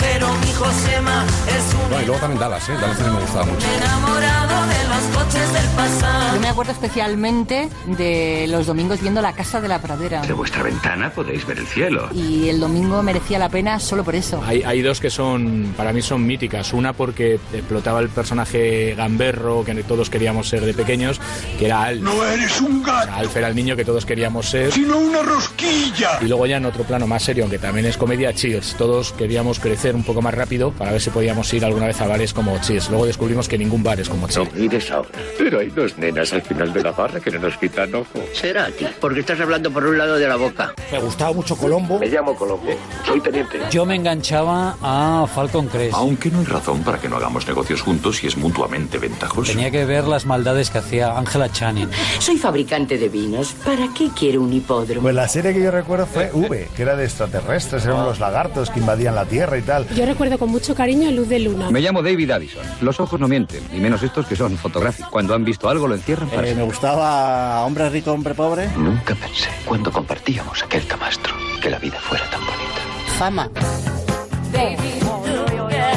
Pero mi Josema es un Bueno, y luego también Dallas, ¿eh? Dallas también me gustaba mucho. enamorado de noches del pasado. Yo me acuerdo especialmente de los domingos viendo La Casa de la Pradera. De vuestra ventana podéis ver el cielo. Y el domingo merecía la pena solo por eso. Hay, hay dos que son, para mí son míticas. Una porque explotaba el personaje gamberro que todos queríamos ser de pequeños, que era Alf. No eres un gato. Alf era el niño que todos queríamos ser. Sino una rosquilla. Y luego ya en otro plano más serio, aunque también es comedia, Cheers. Todos queríamos crecer un poco más rápido para ver si podíamos ir alguna vez a bares como Cheers. Luego descubrimos que ningún bar es como Cheers. No ahora. Pero hay dos nenas al final de la barra que no nos quitan ojo. Será a ti, porque estás hablando por un lado de la boca. Me gustaba mucho Colombo. Me llamo Colombo. Soy teniente. Yo me enganchaba a Falcon Crest. Aunque no hay razón para que no hagamos negocios juntos si es mutuamente ventajoso. Tenía que ver las maldades que hacía Angela Channing. Soy fabricante de vinos. ¿Para qué quiero un hipódromo? Pues la serie que yo recuerdo fue V, que era de extraterrestres, eran los lagartos que invadían la Tierra y tal. Yo recuerdo con mucho cariño Luz de Luna. Me llamo David Addison. Los ojos no mienten, y menos estos que son fotográficos. Cuando han visto algo lo encierran para Eh, me gustaba Hombre Rico, Hombre Pobre. Nunca pensé, cuando compartíamos aquel camastro, que la vida fuera tan bonita. Fama.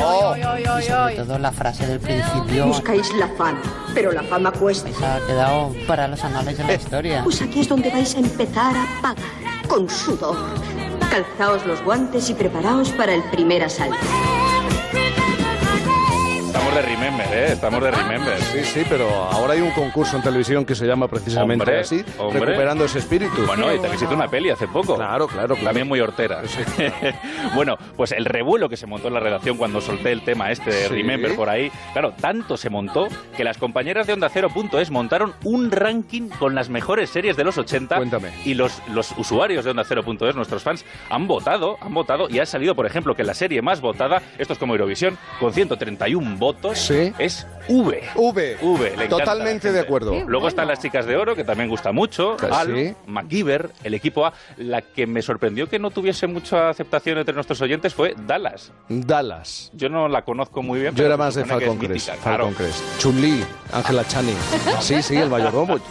Oh. Y sobre todo la frase del principio Buscáis la fama, pero la fama cuesta. se ha quedado para los anales de la historia. Pues aquí es donde vais a empezar a pagar, con sudor. Calzaos los guantes y preparaos para el primer asalto. Estamos de Remember, ¿eh? Estamos de Remember. Sí, sí, pero ahora hay un concurso en televisión que se llama precisamente Hombre, así, hombre. recuperando ese espíritu. Bueno, y te visité una peli hace poco. Claro, claro, claro. También muy hortera. [LAUGHS] bueno, pues el revuelo que se montó en la redacción cuando solté el tema este de Sí. Remember por ahí, claro, tanto se montó que las compañeras de Onda Cero.es montaron un ranking con las mejores series de los 80 Cuéntame. y los, los usuarios de Onda Cero.es, nuestros fans, han votado, han votado y ha salido, por ejemplo, que la serie más votada, esto es como Eurovisión, con 131 votos, Sí. es V. V. V, le Totalmente de acuerdo. Luego están las chicas de oro, que también gusta mucho. Sí. Al, MacGyver, el equipo A. La que me sorprendió que no tuviese mucha aceptación entre nuestros oyentes fue Dallas. Dallas. Yo no la conozco muy bien. Yo pero era más de Falcon Crest. mítica, Falcon claro. Crest. Chun-Li, Angela Channing. Sí, sí, el mayordomo. [LAUGHS]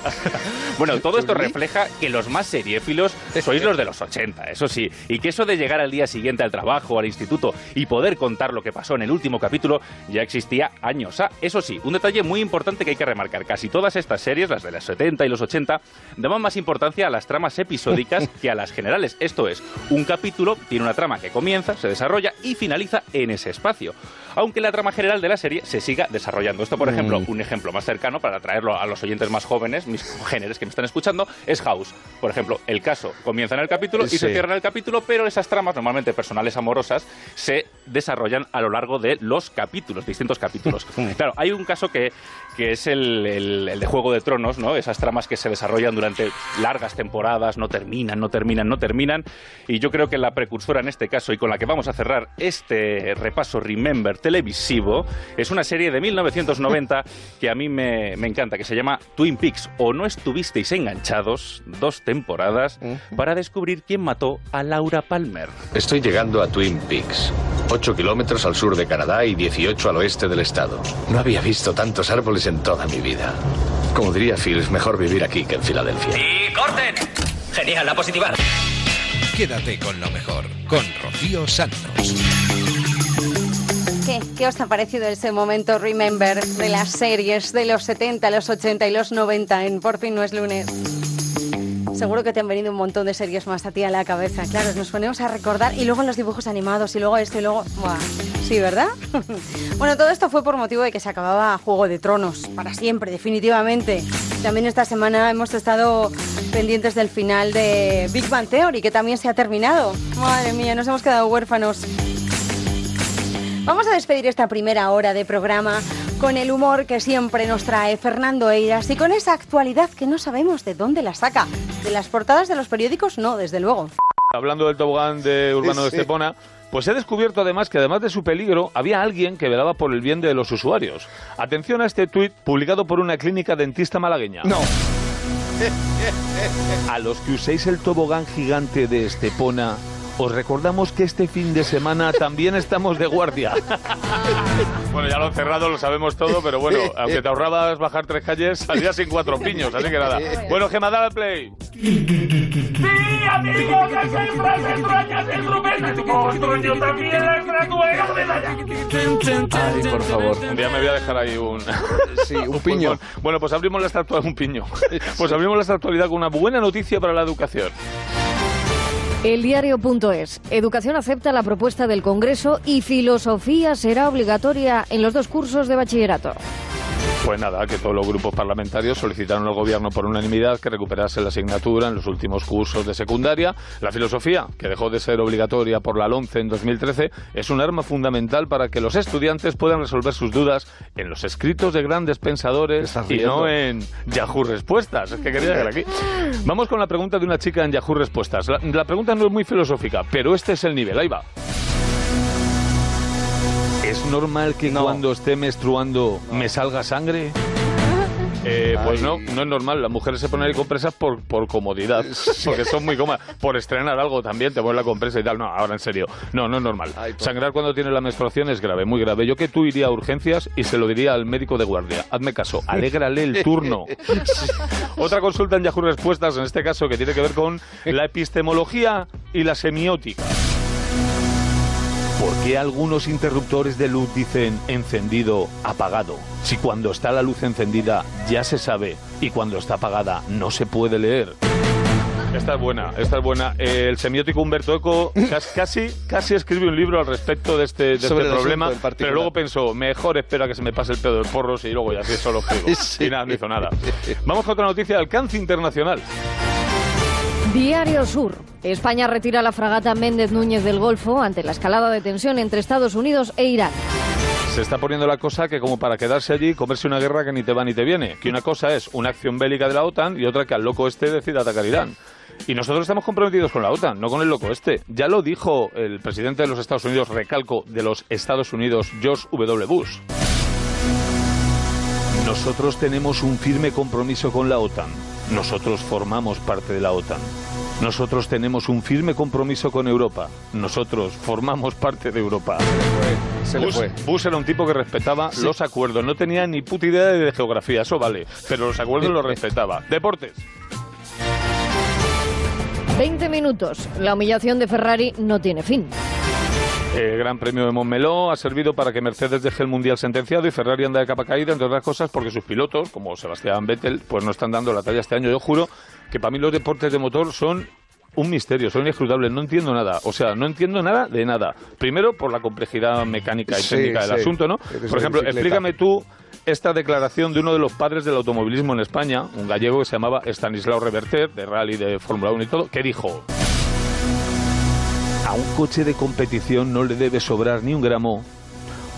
Bueno, todo esto refleja que los más seriéfilos sois los de los 80, eso sí, y que eso de llegar al día siguiente al trabajo, al instituto y poder contar lo que pasó en el último capítulo ya existía años. Ah, eso sí, un detalle muy importante que hay que remarcar, casi todas estas series, las de los 70 y los 80, daban más importancia a las tramas episódicas [LAUGHS] que a las generales. Esto es, un capítulo tiene una trama que comienza, se desarrolla y finaliza en ese espacio. Aunque la trama general de la serie se siga desarrollando. Esto, por Mm. ejemplo, un ejemplo más cercano para traerlo a los oyentes más jóvenes, mis [LAUGHS] congéneres que me están escuchando, es House. Por ejemplo, el caso comienza en el capítulo y Sí. se cierra en el capítulo, pero esas tramas, normalmente personales amorosas, se desarrollan a lo largo de los capítulos, distintos capítulos. [LAUGHS] claro, hay un caso que, que es el, el- el de Juego de Tronos, ¿no? Esas tramas que se desarrollan durante largas temporadas, no terminan, no terminan, no terminan. Y yo creo que la precursora en este caso y con la que vamos a cerrar este repaso Remember televisivo es una serie de 1990 [LAUGHS] que a mí me, me encanta, que se llama Twin Peaks o no estuvisteis enganchados dos temporadas para descubrir quién mató a Laura Palmer. Estoy llegando a Twin Peaks, 8 kilómetros al sur de Canadá y 18 al oeste del estado. No había visto tantos árboles en toda mi vida. Como diría Phil, es mejor vivir aquí que en Filadelfia. ¡Y corten! Genial, la positivar. Quédate con lo mejor, con Rocío Santos. ¿Qué? ¿Qué os ha parecido ese momento Remember de las series de los 70, los 80 y los 90 en Por fin no es lunes? Seguro que te han venido un montón de series más a ti a la cabeza. Claro, nos ponemos a recordar y luego los dibujos animados y luego esto y luego... Buah. Sí, ¿verdad? [LAUGHS] bueno, todo esto fue por motivo de que se acababa Juego de Tronos, para siempre, definitivamente. También esta semana hemos estado pendientes del final de Big Bang Theory, que también se ha terminado. Madre mía, nos hemos quedado huérfanos. Vamos a despedir esta primera hora de programa con el humor que siempre nos trae Fernando Eiras y con esa actualidad que no sabemos de dónde la saca. De las portadas de los periódicos, no, desde luego. Hablando del tobogán de Urbano de Sí. Estepona, pues he descubierto además que además de su peligro, había alguien que velaba por el bien de los usuarios. Atención a este tuit publicado por una clínica dentista malagueña. No. [LAUGHS] A los que uséis el tobogán gigante de Estepona, os recordamos que este fin de semana también estamos de guardia. [LAUGHS] bueno, ya lo he cerrado, lo sabemos todo, pero bueno, aunque te ahorrabas bajar tres calles, salías sin cuatro piños, así que nada. Bueno, Gemma, dale al play. Sí, amigos, soy frase extrañas del Rubén Monstruo, yo también la gratuero de la Ay, por favor. Un día me voy a dejar ahí un... [LAUGHS] Sí, un [LAUGHS] piño. Bueno, pues abrimos la estatua un piño. Pues abrimos la actualidad con una buena noticia para la educación. El diario.es. Educación acepta la propuesta del Congreso y filosofía será obligatoria en los dos cursos de bachillerato. Pues nada, que todos los grupos parlamentarios solicitaron al gobierno por unanimidad que recuperase la asignatura en los últimos cursos de secundaria. La filosofía, que dejó de ser obligatoria por la LONCE en 2013, es un arma fundamental para que los estudiantes puedan resolver sus dudas en los escritos de grandes pensadores y no en Yahoo Respuestas. Es que quería llegar aquí. Vamos con la pregunta de una chica en Yahoo Respuestas. La, la pregunta no es muy filosófica, pero este es el nivel. Ahí va. ¿Es normal que cuando esté menstruando me salga sangre? Eh, pues no, no es normal. Las mujeres se ponen ahí compresas por, por comodidad, [LAUGHS] porque son muy cómodas. Por estrenar algo también te pones la compresa y tal. No, ahora en serio. No, no es normal. Sangrar cuando tienes la menstruación es grave, muy grave. Yo que tú iría a urgencias y se lo diría al médico de guardia. Hazme caso, alégrale el turno. [LAUGHS] Otra consulta en Yahoo Respuestas, en este caso, que tiene que ver con la epistemología y la semiótica. ¿Por qué algunos interruptores de luz dicen encendido, apagado? Si cuando está la luz encendida ya se sabe y cuando está apagada no se puede leer. Esta es buena, esta es buena. El semiótico Humberto Eco cas- casi, casi escribe un libro al respecto de este, de este Sobre problema, pero luego pensó, mejor espera que se me pase el pedo del porros y luego ya sí solo [LAUGHS] escribo. Y nada, no hizo nada. Vamos con otra noticia de alcance internacional. Diario Sur. España retira la fragata Méndez Núñez del Golfo ante la escalada de tensión entre Estados Unidos e Irán. Se está poniendo la cosa que como para quedarse allí comerse una guerra que ni te va ni te viene. Que una cosa es una acción bélica de la OTAN y otra que al loco este decida atacar Irán. Y nosotros estamos comprometidos con la OTAN, no con el loco este. Ya lo dijo el presidente de los Estados Unidos, recalco, de los Estados Unidos, George W. Bush. Nosotros tenemos un firme compromiso con la OTAN. Nosotros formamos parte de la OTAN. Nosotros tenemos un firme compromiso con Europa. Nosotros formamos parte de Europa. Se le Bush, fue. Bush era un tipo que respetaba Sí. los acuerdos. No tenía ni puta idea de geografía, eso vale. Pero los acuerdos los respetaba. Deportes. 20 minutos. La humillación de Ferrari no tiene fin. El Gran Premio de Montmeló ha servido para que Mercedes deje el Mundial sentenciado y Ferrari anda de capa caída, entre otras cosas, porque sus pilotos, como Sebastián Vettel, pues no están dando la talla este año. Yo juro que para mí los deportes de motor son un misterio, son inescrutables, no entiendo nada. O sea, no entiendo nada de nada. Primero, por la complejidad mecánica y Sí, técnica del sí. asunto, ¿no? Eres Por ejemplo, explícame tú esta declaración de uno de los padres del automovilismo en España, un gallego que se llamaba Stanislao Reverter, de rally, de Fórmula 1 y todo, que dijo... A un coche de competición no le debe sobrar ni un gramo,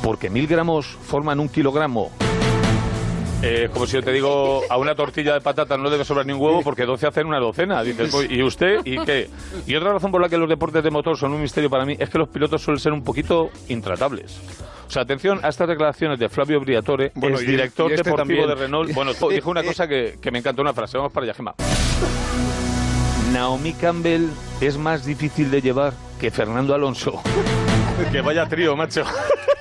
porque mil gramos forman un kilogramo. Eh, como si yo te digo, a una tortilla de patatas no le debe sobrar ni un huevo porque 12 hacen una docena. Dices, "Pues, ¿y usted? ¿Y qué? Y otra razón por la que los deportes de motor son un misterio para mí es que los pilotos suelen ser un poquito intratables. O sea, atención a estas declaraciones de Flavio Briatore, Bueno, ex y- director y este deportivo también. de Renault. Bueno, dijo una cosa que, que me encantó, una frase. Vamos para allá, Gemma. Naomi Campbell es más difícil de llevar que Fernando Alonso. [LAUGHS] que vaya trío, macho.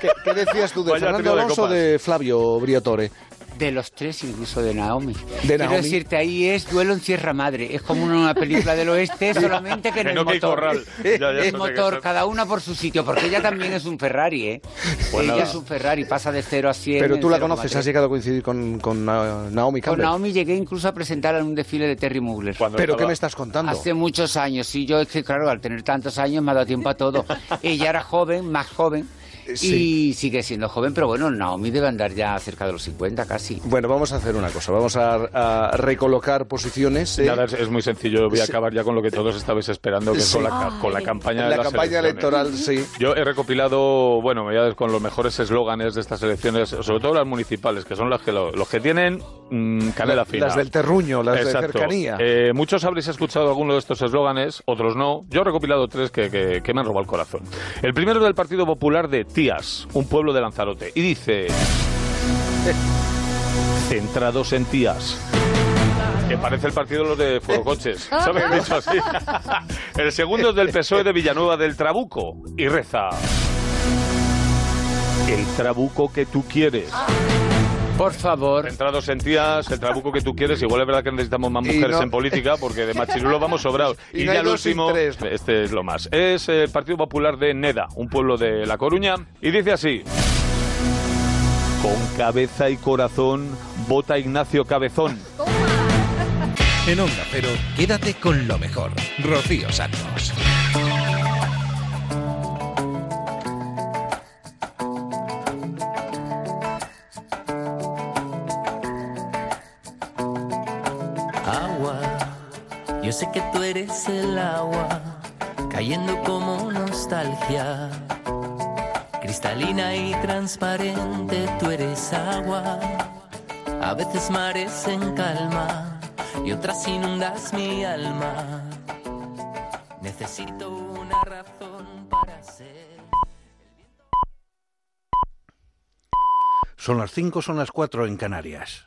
¿Qué, qué decías tú de Vaya Fernando de Alonso de Flavio Briatore? De los tres, incluso de Naomi. De Quiero Naomi. decirte, ahí es duelo en Sierra Madre. Es como una película del oeste, [LAUGHS] solamente que en Que el no hay motor. [LAUGHS] Ya, ya, que motor, cada una por su sitio, porque ella también es un Ferrari, ¿eh? Pues ella nada. es un Ferrari, pasa de 0 a 100. Pero tú la 0,3. conoces, has llegado a coincidir con, con Na- Naomi Con Campbell. Naomi llegué incluso a presentar en un desfile de Terry Mugler. ¿Pero qué me estás contando? Hace muchos años, sí, yo es que claro, al tener tantos años me ha dado tiempo a todo. [LAUGHS] Ella era joven, más joven, Sí. y sigue siendo joven, pero bueno, Naomi debe andar ya cerca de los 50 casi. Bueno, vamos a hacer una cosa. Vamos a, a recolocar posiciones. ¿eh? Nada, es, es muy sencillo. Voy a acabar ya con lo que todos estabais esperando, que es con la, ca- con la campaña de las electoral, sí. Yo he recopilado, bueno, me voy a ver con los mejores eslóganes de estas elecciones, sobre todo las municipales, que son las que lo- los que tienen mm, canela Las- fina. las del terruño, las de Exacto. cercanía. Eh, muchos habréis escuchado alguno de estos eslóganes, otros no. Yo he recopilado tres que, que- que me han robado el corazón. El primero es del Partido Popular de Tías, un pueblo de Lanzarote, y dice... Centrados en Tías. Que parece el partido de los de. ¿Sabes qué he dicho así? El segundo es del PSOE de Villanueva del Trabuco y reza. El trabuco que tú quieres. Por favor. Entrados en tías, el trabuco que tú quieres. Igual es verdad que necesitamos más mujeres no- en política porque de machirulo vamos sobrados. [LAUGHS] Y Y, no ya sin último, este es lo más. Es el Partido Popular de Neda, un pueblo de La Coruña. Y dice así. Con cabeza y corazón, vota Ignacio Cabezón. En Onda Cero, quédate con lo mejor. Rocío Santos. Yo sé que tú eres el agua, cayendo como nostalgia. Cristalina y transparente, tú eres agua. A veces mares en calma y otras inundas mi alma. Necesito una razón para ser. Son las 5, son las 4 en Canarias.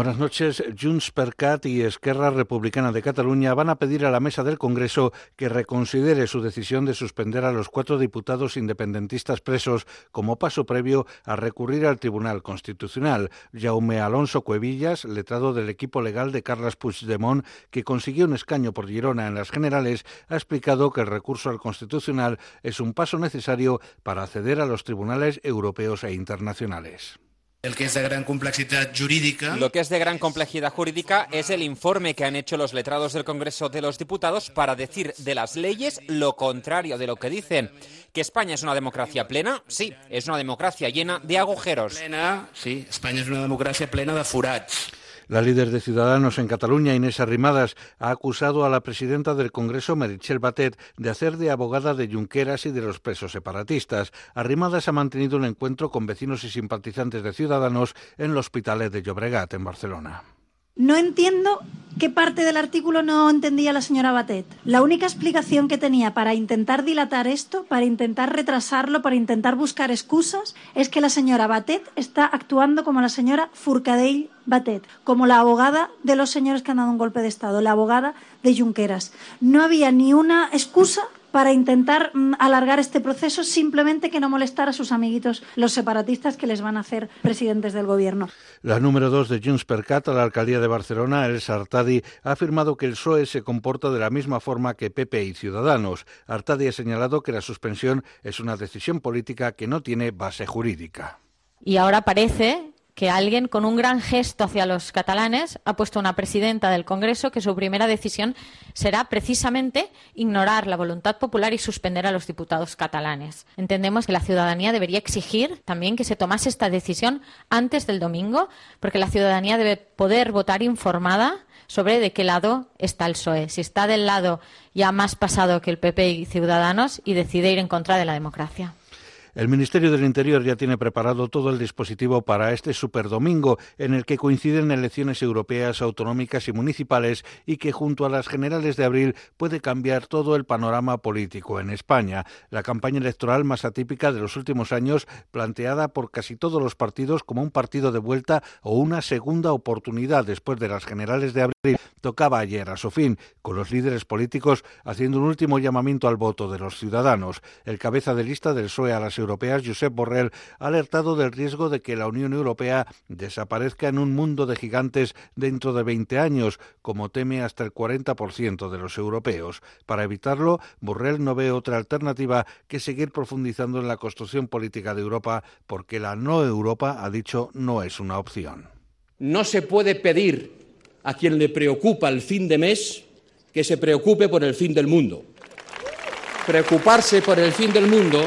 Buenas noches. Junts per Cat y Esquerra Republicana de Cataluña van a pedir a la mesa del Congreso que reconsidere su decisión de suspender a los cuatro diputados independentistas presos como paso previo a recurrir al Tribunal Constitucional. Jaume Alonso Cuevillas, letrado del equipo legal de Carles Puigdemont, que consiguió un escaño por Girona en las generales, ha explicado que el recurso al Constitucional es un paso necesario para acceder a los tribunales europeos e internacionales. El que es de gran complejidad jurídica. Lo que es de gran complejidad jurídica es el informe que han hecho los letrados del Congreso de los Diputados para decir de las leyes lo contrario de lo que dicen. ¿Que España es una democracia plena? Sí, es una democracia llena de agujeros. Plena, sí, Espanya és una democràcia plena de forats. La líder de Ciudadanos en Cataluña, Inés Arrimadas, ha acusado a la presidenta del Congreso, Meritxell Batet, de hacer de abogada de Junqueras y de los presos separatistas. Arrimadas ha mantenido un encuentro con vecinos y simpatizantes de Ciudadanos en el Hospitalet de Llobregat, en Barcelona. No entiendo qué parte del artículo no entendía la señora Batet. La única explicación que tenía para intentar dilatar esto, para intentar retrasarlo, para intentar buscar excusas, es que la señora Batet está actuando como la señora Furcadell Batet, como la abogada de los señores que han dado un golpe de Estado, la abogada de Junqueras. No había ni una excusa para intentar mm, alargar este proceso, simplemente que no molestar a sus amiguitos, los separatistas que les van a hacer presidentes del gobierno. La número dos de Junts per Cat a la alcaldía de Barcelona, Elsa Artadi, ha afirmado que el PSOE se comporta de la misma forma que PP y Ciudadanos. Artadi ha señalado que la suspensión es una decisión política que no tiene base jurídica. Y ahora parece que alguien con un gran gesto hacia los catalanes ha puesto una presidenta del Congreso que su primera decisión será precisamente ignorar la voluntad popular y suspender a los diputados catalanes. Entendemos que la ciudadanía debería exigir también que se tomase esta decisión antes del domingo, porque la ciudadanía debe poder votar informada sobre de qué lado está el PSOE. Si está del lado ya más pasado que el PP y Ciudadanos y decide ir en contra de la democracia. El Ministerio del Interior ya tiene preparado todo el dispositivo para este superdomingo, en el que coinciden elecciones europeas, autonómicas y municipales, y que junto a las generales de abril puede cambiar todo el panorama político en España. La campaña electoral más atípica de los últimos años, planteada por casi todos los partidos como un partido de vuelta o una segunda oportunidad después de las generales de abril, tocaba ayer a su fin, con los líderes políticos haciendo un último llamamiento al voto de los ciudadanos. El cabeza de lista del PSOE a las europeas, Josep Borrell, ha alertado del riesgo de que la Unión Europea desaparezca en un mundo de gigantes dentro de 20 años, como teme hasta el 40% de los europeos. Para evitarlo, Borrell no ve otra alternativa que seguir profundizando en la construcción política de Europa, porque la no Europa, ha dicho, no es una opción. No se puede pedir a quien le preocupa el fin de mes que se preocupe por el fin del mundo. Preocuparse por el fin del mundo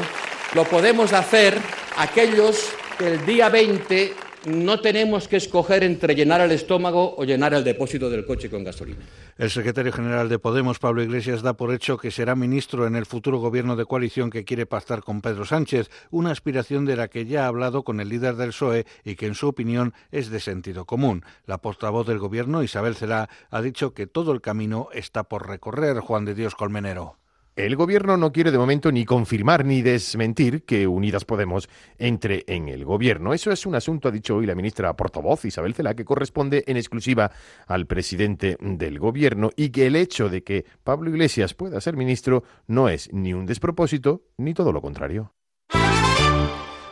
lo podemos hacer aquellos que el día 20 no tenemos que escoger entre llenar el estómago o llenar el depósito del coche con gasolina. El secretario general de Podemos, Pablo Iglesias, da por hecho que será ministro en el futuro gobierno de coalición que quiere pactar con Pedro Sánchez, una aspiración de la que ya ha hablado con el líder del PSOE y que, en su opinión, es de sentido común. La portavoz del gobierno, Isabel Celá, ha dicho que todo el camino está por recorrer, Juan de Dios Colmenero. El gobierno no quiere de momento ni confirmar ni desmentir que Unidas Podemos entre en el gobierno. Eso es un asunto, ha dicho hoy la ministra portavoz Isabel Cela, que corresponde en exclusiva al presidente del gobierno y que el hecho de que Pablo Iglesias pueda ser ministro no es ni un despropósito ni todo lo contrario.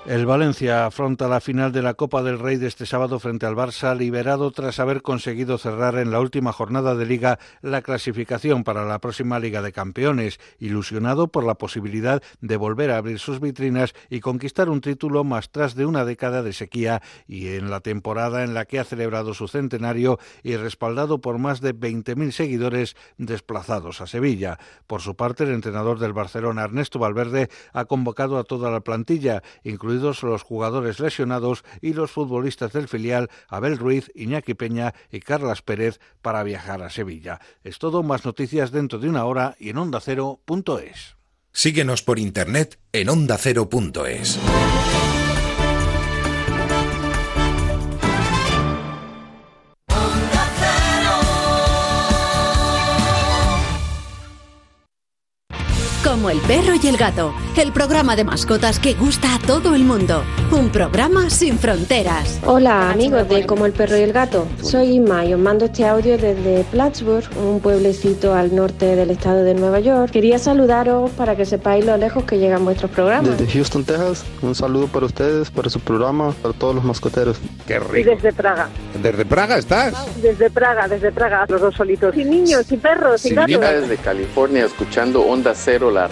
El Valencia afronta la final de la Copa del Rey de este sábado frente al Barça, liberado tras haber conseguido cerrar en la última jornada de liga la clasificación para la próxima Liga de Campeones, ilusionado por la posibilidad de volver a abrir sus vitrinas y conquistar un título más tras de una década de sequía y en la temporada en la que ha celebrado su centenario y respaldado por más de 20.000 seguidores desplazados a Sevilla. Por su parte, el entrenador del Barcelona, Ernesto Valverde, ha convocado a toda la plantilla, los jugadores lesionados y los futbolistas del filial Abel Ruiz, Iñaki Peña y Carlas Pérez para viajar a Sevilla. Es todo, más noticias dentro de una hora y en ondacero.es. Síguenos por internet en ondacero.es. Como el perro y el gato, el programa de mascotas que gusta a todo el mundo. Un programa sin fronteras. Hola amigos de Como el perro y el gato, soy Inma y os mando este audio desde Plattsburgh, un pueblecito al norte del estado de Nueva York. Quería saludaros para que sepáis lo lejos que llegan vuestros programas. Desde Houston, Texas, un saludo para ustedes, para su programa, para todos los mascoteros. Qué rico. Y desde Praga. ¿Desde Praga estás? Desde Praga, desde Praga, los dos solitos. Y niños, y perros, y gatos. desde California, escuchando Onda Cero, la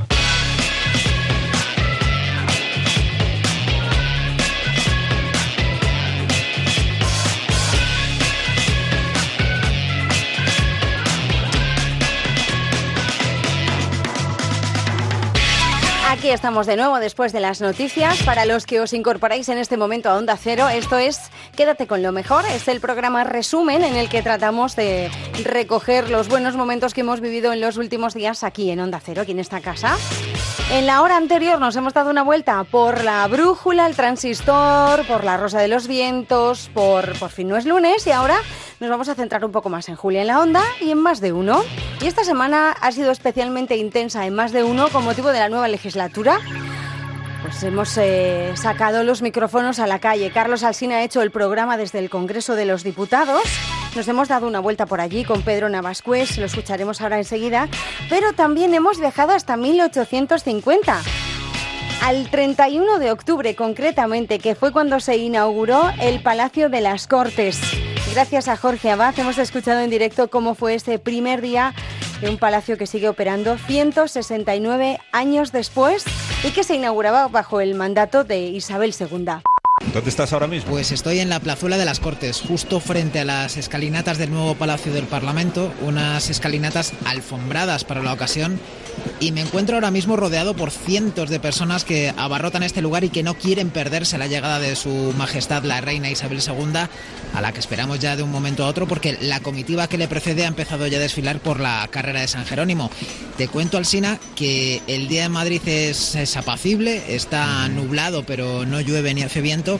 Aquí estamos de nuevo después de las noticias. Para los que os incorporáis en este momento a Onda Cero, esto es Quédate con lo mejor. Es el programa resumen en el que tratamos de recoger los buenos momentos que hemos vivido en los últimos días aquí en Onda Cero, aquí en esta casa. En la hora anterior nos hemos dado una vuelta por la brújula, el transistor, por la rosa de los vientos, por por fin no es lunes y ahora nos vamos a centrar un poco más en Julia en la Onda y en más de uno. Y esta semana ha sido especialmente intensa en más de uno con motivo de la nueva legislatura. Pues hemos eh, sacado los micrófonos a la calle. Carlos Alsina ha hecho el programa desde el Congreso de los Diputados. Nos hemos dado una vuelta por allí con Pedro Navascués, lo escucharemos ahora enseguida. Pero también hemos viajado hasta 1850 al 31 de octubre concretamente, que fue cuando se inauguró el Palacio de las Cortes. Gracias a Jorge Abad hemos escuchado en directo cómo fue ese primer día de un palacio que sigue operando 169 años después y que se inauguraba bajo el mandato de Isabel II. ¿Dónde estás ahora mismo? Pues estoy en la plazuela de las Cortes, justo frente a las escalinatas del nuevo Palacio del Parlamento, unas escalinatas alfombradas para la ocasión, y me encuentro ahora mismo rodeado por cientos de personas que abarrotan este lugar y que no quieren perderse la llegada de su Majestad la Reina Isabel II, a la que esperamos ya de un momento a otro, porque la comitiva que le precede ha empezado ya a desfilar por la carrera de San Jerónimo. Te cuento, Alsina, que el día en Madrid es, es apacible, está nublado, pero no llueve ni hace viento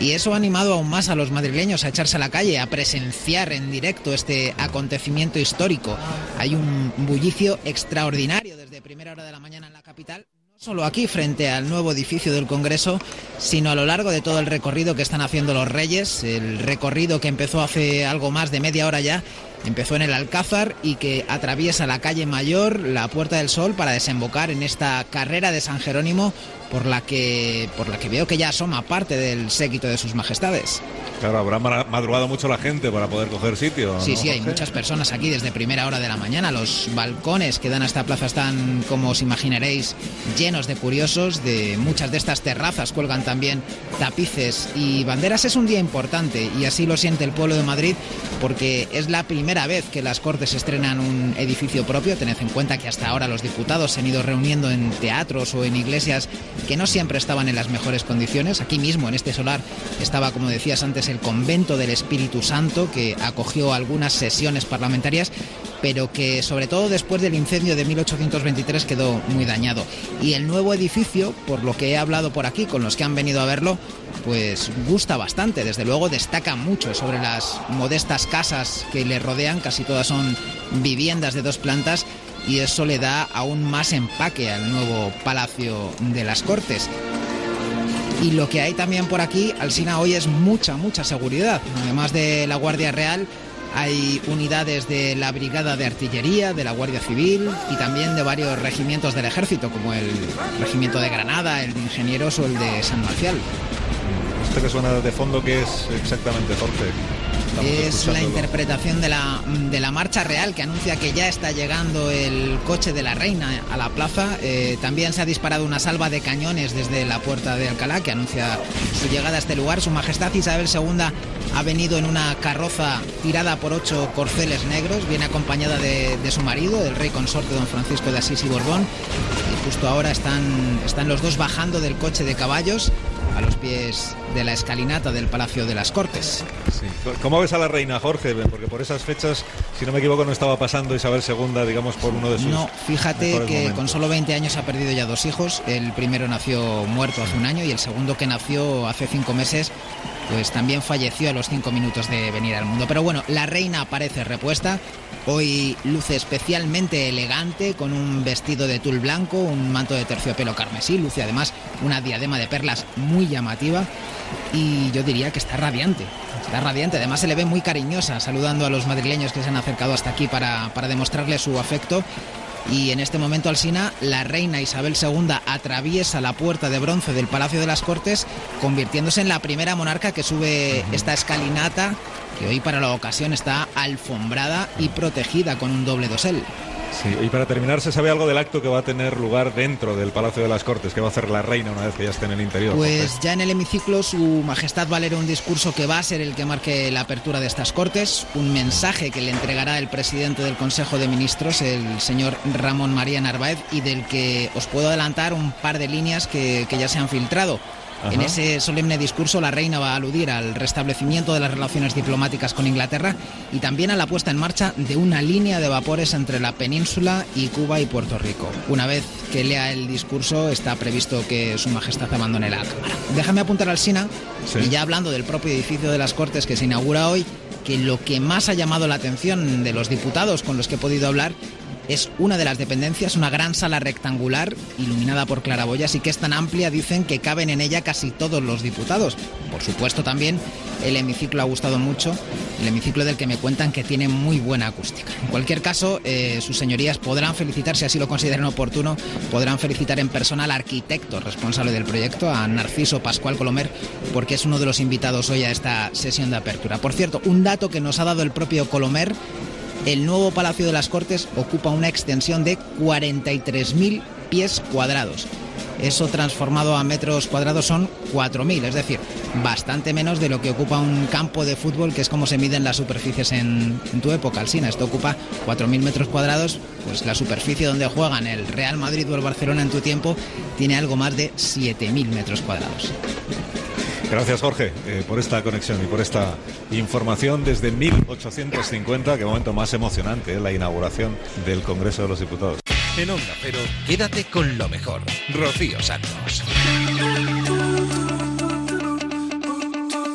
y eso ha animado aún más a los madrileños a echarse a la calle, a presenciar en directo este acontecimiento histórico. Hay un bullicio extraordinario desde primera hora de la mañana en la capital. No solo aquí frente al nuevo edificio del Congreso, sino a lo largo de todo el recorrido que están haciendo los Reyes, el recorrido que empezó hace algo más de media hora ya Empezó en el Alcázar y que atraviesa la calle Mayor, la Puerta del Sol, para desembocar en esta carrera de San Jerónimo por la que, por la que veo que ya asoma parte del séquito de sus majestades. Claro, habrá madrugado mucho la gente para poder coger sitio. Sí, ¿no, sí, hay muchas personas aquí desde primera hora de la mañana. Los balcones que dan a esta plaza están, como os imaginaréis, llenos de curiosos. De muchas de estas terrazas cuelgan también tapices y banderas. Es un día importante y así lo siente el pueblo de Madrid porque es la primera primera vez que las Cortes estrenan un edificio propio. Tened en cuenta que hasta ahora los diputados se han ido reuniendo en teatros o en iglesias que no siempre estaban en las mejores condiciones. Aquí mismo, en este solar, estaba, como decías antes, el convento del Espíritu Santo, que acogió algunas sesiones parlamentarias pero que sobre todo después del incendio de 1823 quedó muy dañado. Y el nuevo edificio, por lo que he hablado por aquí con los que han venido a verlo, pues gusta bastante, desde luego destaca mucho sobre las modestas casas que le rodean, casi todas son viviendas de dos plantas y eso le da aún más empaque al nuevo Palacio de las Cortes. Y lo que hay también por aquí, Alsina, hoy es mucha, mucha seguridad. Además de la Guardia Real, hay unidades de la Brigada de Artillería, de la Guardia Civil y también de varios regimientos del Ejército, como el Regimiento de Granada, el de Ingenieros o el de San Marcial. Que suena de fondo, que es exactamente, Jorge? es la interpretación de la, de la marcha real que anuncia que ya está llegando el coche de la reina a la plaza. Eh, también se ha disparado una salva de cañones desde la puerta de Alcalá que anuncia su llegada a este lugar. Su Majestad Isabel II ha venido en una carroza tirada por ocho corceles negros. Viene acompañada de, de su marido, el rey consorte don Francisco de Asís y Borbón. Y justo ahora están, están los dos bajando del coche de caballos a los pies de la escalinata del Palacio de las Cortes. ¿Cómo ves a la reina, Jorge? Porque por esas fechas, si no me equivoco, no estaba pasando Isabel II, digamos, por uno de sus. No, fíjate que con solo 20 años ha perdido ya dos hijos. El primero nació muerto hace un año y el segundo que nació hace cinco meses pues también falleció a los cinco minutos de venir al mundo. Pero bueno, la reina aparece repuesta. Hoy luce especialmente elegante con un vestido de tul blanco, un manto de terciopelo carmesí, luce además una diadema de perlas muy llamativa y yo diría que está radiante. Está radiante, además se le ve muy cariñosa saludando a los madrileños que se han acercado hasta aquí para, para demostrarle su afecto y en este momento Alsina, la reina Isabel II atraviesa la puerta de bronce del Palacio de las Cortes, convirtiéndose en la primera monarca que sube esta escalinata, que hoy para la ocasión está alfombrada y protegida con un doble dosel. Sí, y para terminar, ¿se sabe algo del acto que va a tener lugar dentro del Palacio de las Cortes? que va a hacer la reina una vez que ya esté en el interior? Pues ya en el hemiciclo su majestad va a leer un discurso que va a ser el que marque la apertura de estas Cortes, un mensaje que le entregará el presidente del Consejo de Ministros, el señor Ramón María Narváez, y del que os puedo adelantar un par de líneas que, que ya se han filtrado. En ese solemne discurso la reina va a aludir al restablecimiento de las relaciones diplomáticas con Inglaterra y también a la puesta en marcha de una línea de vapores entre la península y Cuba y Puerto Rico. Una vez que lea el discurso está previsto que su majestad abandone la cámara. Déjame apuntar al SINA, y ya hablando del propio edificio de las Cortes que se inaugura hoy, que lo que más ha llamado la atención de los diputados con los que he podido hablar es una de las dependencias, una gran sala rectangular iluminada por claraboyas y que es tan amplia, dicen que caben en ella casi todos los diputados. Por supuesto también el hemiciclo ha gustado mucho, el hemiciclo del que me cuentan que tiene muy buena acústica. En cualquier caso, eh, sus señorías podrán felicitar, si así lo consideran oportuno, podrán felicitar en persona al arquitecto responsable del proyecto, a Narciso Pascual Colomer, porque es uno de los invitados hoy a esta sesión de apertura. Por cierto, un dato que nos ha dado el propio Colomer el nuevo Palacio de las Cortes ocupa una extensión de 43.000 pies cuadrados. Eso transformado a metros cuadrados son 4.000, es decir, bastante menos de lo que ocupa un campo de fútbol, que es como se miden las superficies en, tu época, Alsina. Esto ocupa 4.000 metros cuadrados, pues la superficie donde juegan el Real Madrid o el Barcelona en tu tiempo tiene algo más de 7.000 metros cuadrados. Gracias, Jorge, eh, por esta conexión y por esta información desde 1850. Qué momento más emocionante, eh, la inauguración del Congreso de los Diputados. En Onda Pero, quédate con lo mejor. Rocío Santos.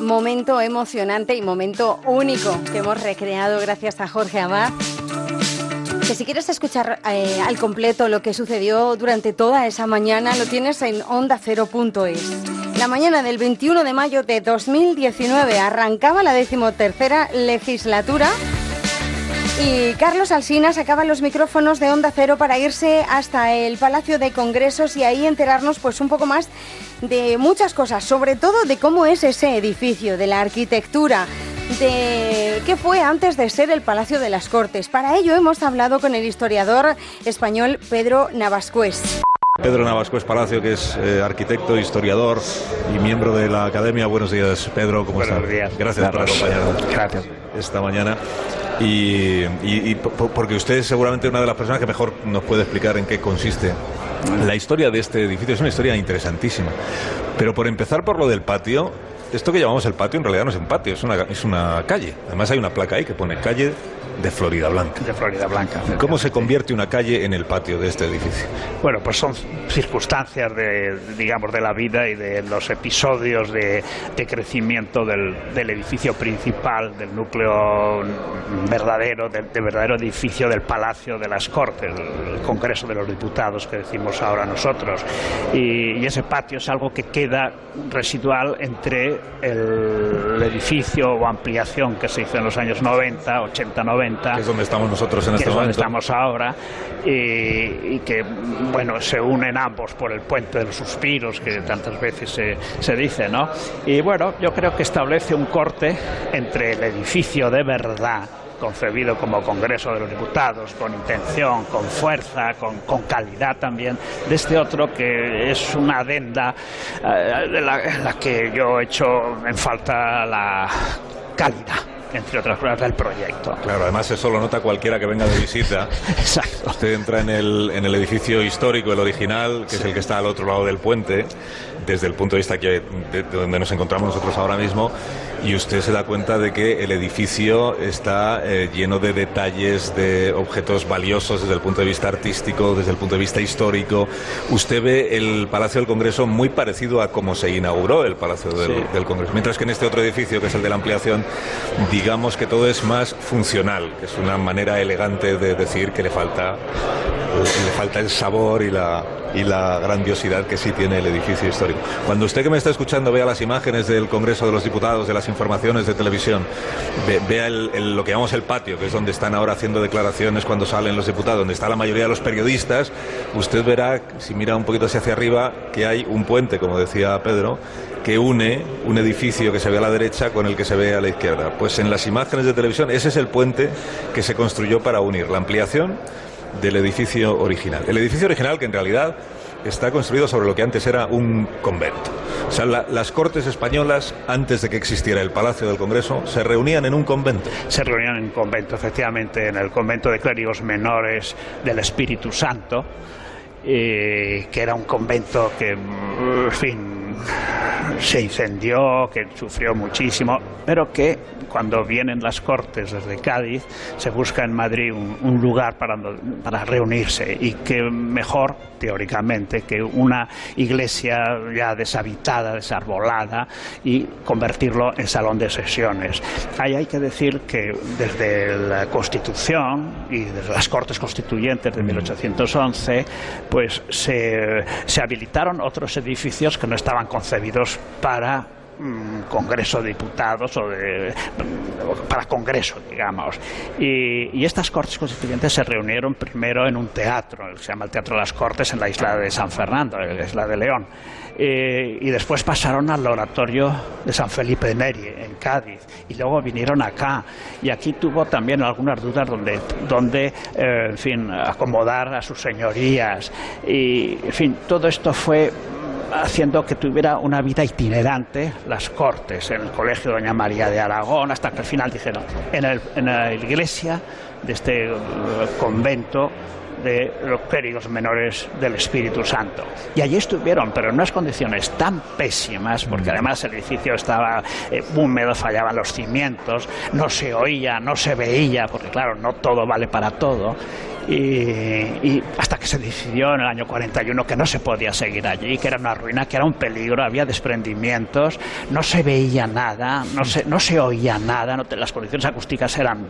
Momento emocionante y momento único que hemos recreado gracias a Jorge Abad. Que si quieres escuchar eh, al completo lo que sucedió durante toda esa mañana, lo tienes en ondacero.es. La mañana del 21 de mayo de 2019 arrancaba la decimotercera legislatura y Carlos Alsina sacaba los micrófonos de Onda Cero para irse hasta el Palacio de Congresos y ahí enterarnos pues un poco más de muchas cosas, sobre todo de cómo es ese edificio, de la arquitectura, de qué fue antes de ser el Palacio de las Cortes. Para ello hemos hablado con el historiador español Pedro Navascués. Pedro Navascués Palacio, que es eh, arquitecto, historiador y miembro de la Academia. Buenos días, Pedro, ¿cómo Buenos estás? días. Gracias por acompañarnos. Gracias. Esta mañana. Y, y- y po- po- porque usted es seguramente una de las personas que mejor nos puede explicar en qué consiste. La historia de este edificio es una historia interesantísima. Pero por empezar por lo del patio, esto que llamamos el patio en realidad no es un patio, es una, es una calle. Además hay una placa ahí que pone calle de Florida Blanca. De Florida Blanca. ¿Cómo se convierte una calle en el patio de este edificio? Bueno, pues son circunstancias de, digamos, de la vida y de los episodios de, de crecimiento del, del edificio principal, del núcleo verdadero, del, verdadero edificio del Palacio de las Cortes, el Congreso de los Diputados que decimos ahora nosotros. Y, y ese patio es algo que queda residual entre el edificio o ampliación que se hizo en los años 90, 80, 90 Que es donde estamos nosotros en que este es donde momento. estamos ahora y, y que bueno se unen ambos por el puente de los suspiros que tantas veces se, se dice no y bueno yo creo que establece un corte entre el edificio de verdad concebido como Congreso de los Diputados, con intención, con fuerza, con, con calidad también, de este otro que es una adenda eh, de la, la que yo he hecho en falta la calidad, entre otras cosas, del proyecto. Claro, además eso lo nota cualquiera que venga de visita. [LAUGHS] Exacto. Usted entra en el, en el edificio histórico, el original, que es el que está al otro lado del puente, desde el punto de vista que, de, de donde nos encontramos nosotros ahora mismo, y usted se da cuenta de que el edificio está eh, lleno de detalles, de objetos valiosos desde el punto de vista artístico, desde el punto de vista histórico. Usted ve el Palacio del Congreso muy parecido a cómo se inauguró el Palacio del, Sí. del Congreso, mientras que en este otro edificio, que es el de la ampliación, digamos que todo es más funcional, que es una manera elegante de decir que le falta, le falta el sabor y la, y la grandiosidad que sí tiene el edificio histórico. Cuando usted que me está escuchando vea las imágenes del Congreso de los Diputados, de las informaciones de televisión, ve- vea el- lo que llamamos el patio, que es donde están ahora haciendo declaraciones cuando salen los diputados, donde está la mayoría de los periodistas, usted verá, si mira un poquito hacia hacia arriba, que hay un puente, como decía Pedro, que une un edificio que se ve a la derecha con el que se ve a la izquierda. Pues en las imágenes de televisión ese es el puente que se construyó para unir la ampliación del edificio original. El edificio original que en realidad está construido sobre lo que antes era un convento. O sea, la- las Cortes españolas, antes de que existiera el Palacio del Congreso, se reunían en un convento. se reunían en un convento, efectivamente, en el convento de clérigos menores del Espíritu Santo, eh, que era un convento que, en fin, se incendió, que sufrió muchísimo, pero que cuando vienen las cortes desde Cádiz se busca en Madrid un, un lugar para, para reunirse y que mejor, teóricamente, que una iglesia ya deshabitada, desarbolada y convertirlo en salón de sesiones. Ahí hay que decir que desde la Constitución y desde las Cortes Constituyentes de 1811, pues se, se habilitaron otros edificios que no estaban concebidos para mm, Congreso de Diputados o mm, para Congreso, digamos. Y, estas Cortes Constituyentes se reunieron primero en un teatro, se llama el Teatro de las Cortes, en la isla de San Fernando, en la isla de León. Eh, y después pasaron al oratorio de San Felipe de Neri, en Cádiz, y luego vinieron acá. Y aquí tuvo también algunas dudas donde, donde eh, fin, acomodar a sus señorías. Y, en fin, todo esto fue haciendo que tuviera una vida itinerante. Las cortes en el colegio Doña María de Aragón hasta que al final dijeron en, el- en la iglesia de este eh, convento de los clérigos menores del Espíritu Santo. Y allí estuvieron, pero en unas condiciones tan pésimas, porque además el edificio estaba eh, húmedo, fallaban los cimientos, no se oía, no se veía, porque claro, no todo vale para todo. Y, y hasta que se decidió en el año 41 que no se podía seguir allí, que era una ruina, que era un peligro, había desprendimientos, no se veía nada, no se, no se oía nada, no te- las condiciones acústicas eran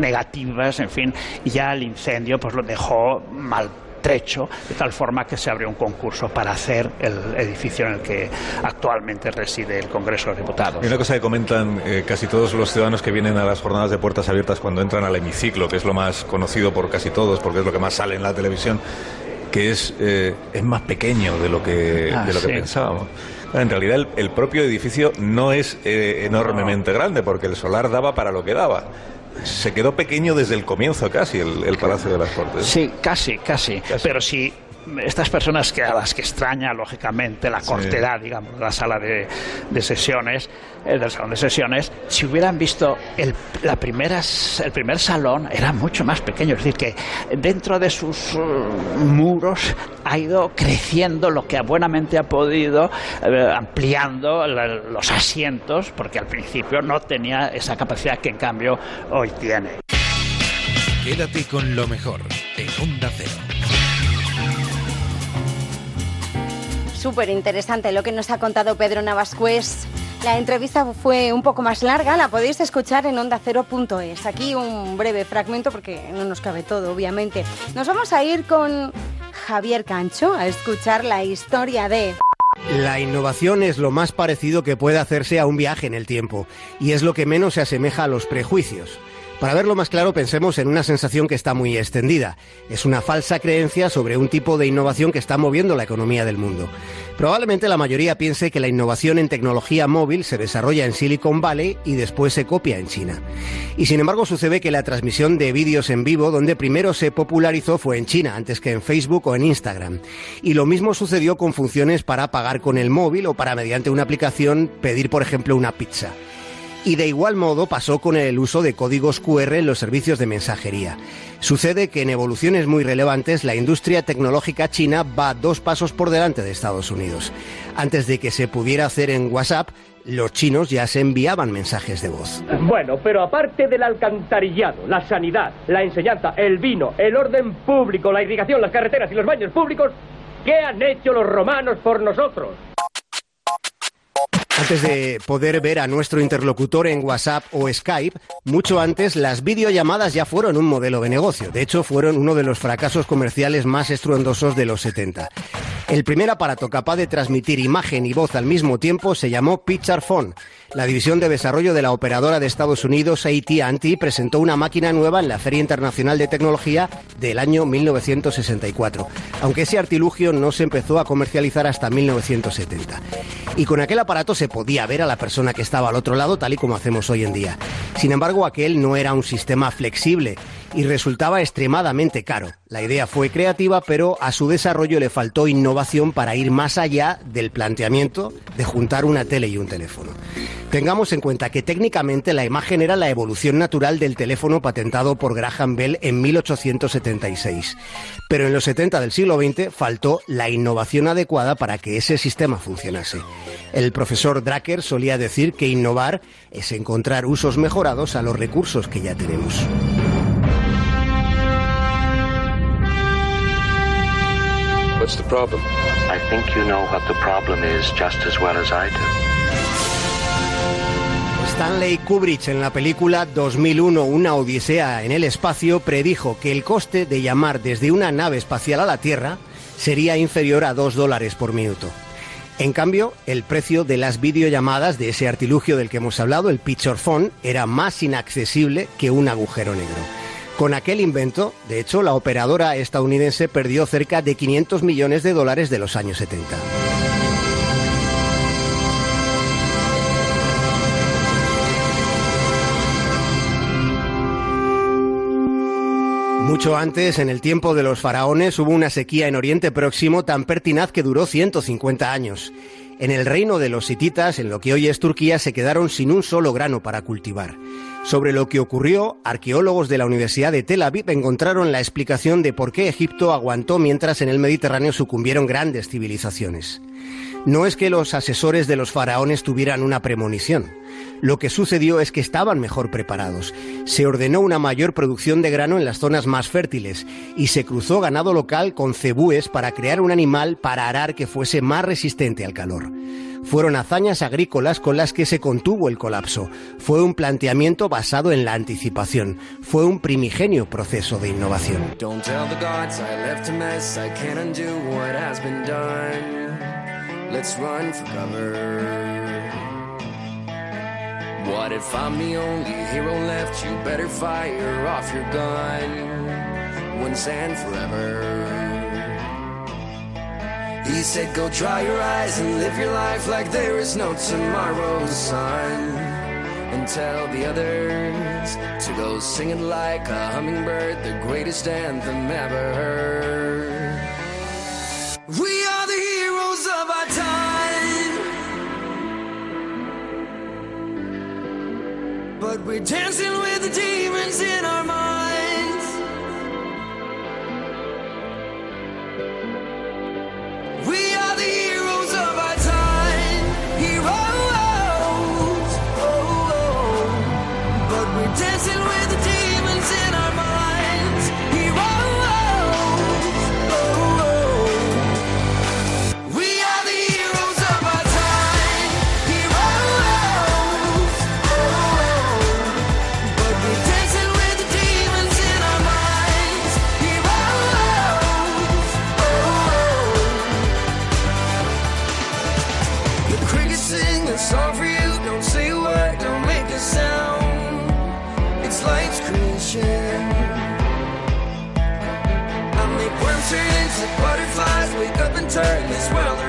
negativas, en fin, y ya el incendio pues lo dejó maltrecho, de tal forma que se abrió un concurso para hacer el edificio en el que actualmente reside el Congreso de los Diputados. Hay una cosa que comentan eh, casi todos los ciudadanos que vienen a las jornadas de puertas abiertas cuando entran al hemiciclo, que es lo más conocido por casi todos, porque es lo que más sale en la televisión, que es, eh, es más pequeño de lo que, Ah, de lo que sí. pensábamos. En realidad el, el propio edificio no es eh, enormemente grande, porque el solar daba para lo que daba. Se quedó pequeño desde el comienzo casi el, el Palacio de las Cortes. Sí, casi, casi, Pero si estas personas que a las que extraña lógicamente la cortedad, digamos, de la sala de, de sesiones, eh, del salón de sesiones, si hubieran visto el, la primera, el primer salón era mucho más pequeño, es decir, que dentro de sus uh, muros ha ido creciendo lo que buenamente ha podido, eh, ampliando la- los asientos, porque al principio no tenía esa capacidad que en cambio hoy tiene. Quédate con lo mejor en Onda Cero. Súper interesante lo que nos ha contado Pedro Navascués. La entrevista fue un poco más larga, la podéis escuchar en ondacero.es. Aquí un breve fragmento porque no nos cabe todo, obviamente. Nos vamos a ir con Javier Cancho a escuchar la historia de... La innovación es lo más parecido que puede hacerse a un viaje en el tiempo y es lo que menos se asemeja a los prejuicios. Para verlo más claro, pensemos en una sensación que está muy extendida. Es una falsa creencia sobre un tipo de innovación que está moviendo la economía del mundo. Probablemente la mayoría piense que la innovación en tecnología móvil se desarrolla en Silicon Valley y después se copia en China. Y sin embargo sucede que la transmisión de vídeos en vivo donde primero se popularizó fue en China, antes que en Facebook o en Instagram. Y lo mismo sucedió con funciones para pagar con el móvil o para mediante una aplicación pedir, por ejemplo, una pizza. Y de igual modo pasó con el uso de códigos QR en los servicios de mensajería. Sucede que en evoluciones muy relevantes la industria tecnológica china va dos pasos por delante de Estados Unidos. Antes de que se pudiera hacer en WhatsApp, los chinos ya se enviaban mensajes de voz. Bueno, pero aparte del alcantarillado, la sanidad, la enseñanza, el vino, el orden público, la irrigación, las carreteras y los baños públicos, ¿qué han hecho los romanos por nosotros? Antes de poder ver a nuestro interlocutor en WhatsApp o Skype, mucho antes las videollamadas ya fueron un modelo de negocio. De hecho, fueron uno de los fracasos comerciales más estruendosos de los 70. El primer aparato capaz de transmitir imagen y voz al mismo tiempo se llamó Picture Phone. La división de desarrollo de la operadora de Estados Unidos AT&T presentó una máquina nueva en la Feria Internacional de Tecnología del año 1964, aunque ese artilugio no se empezó a comercializar hasta 1970. Y con aquel aparato se podía ver a la persona que estaba al otro lado, tal y como hacemos hoy en día. Sin embargo, aquel no era un sistema flexible y resultaba extremadamente caro. La idea fue creativa, pero a su desarrollo le faltó innovación para ir más allá del planteamiento de juntar una tele y un teléfono. Tengamos en cuenta que técnicamente la imagen era la evolución natural del teléfono patentado por Graham Bell en 1876. Pero en los 70 del siglo XX faltó la innovación adecuada para que ese sistema funcionase. El profesor Drucker solía decir que innovar es encontrar usos mejorados a los recursos que ya tenemos. What's the problem? I think you know what the problem is just as well as I do. Stanley Kubrick en la película 2001 Una Odisea en el espacio predijo que el coste de llamar desde una nave espacial a la Tierra sería inferior a 2 dólares por minuto. En cambio, el precio de las videollamadas de ese artilugio del que hemos hablado, el Picture Phone, era más inaccesible que un agujero negro. Con aquel invento, de hecho, la operadora estadounidense perdió cerca de 500 millones de dólares de los años 70. Mucho antes, en el tiempo de los faraones, hubo una sequía en Oriente Próximo tan pertinaz que duró 150 años. En el reino de los hititas, en lo que hoy es Turquía, se quedaron sin un solo grano para cultivar. Sobre lo que ocurrió, arqueólogos de la Universidad de Tel Aviv encontraron la explicación de por qué Egipto aguantó mientras en el Mediterráneo sucumbieron grandes civilizaciones. No es que los asesores de los faraones tuvieran una premonición. Lo que sucedió es que estaban mejor preparados. Se ordenó una mayor producción de grano en las zonas más fértiles y se cruzó ganado local con cebúes para crear un animal para arar que fuese más resistente al calor. Fueron hazañas agrícolas con las que se contuvo el colapso. Fue un planteamiento basado en la anticipación. Fue un primigenio proceso de innovación. Let's run for cover. What if I'm the only hero left? You better fire off your gun once and forever. He said, Go dry your eyes and live your life like there is no tomorrow, son. And tell the others to go singing like a hummingbird, the greatest anthem ever heard. We are the heroes of our time. But we're dancing with the demons in our minds. Turn this world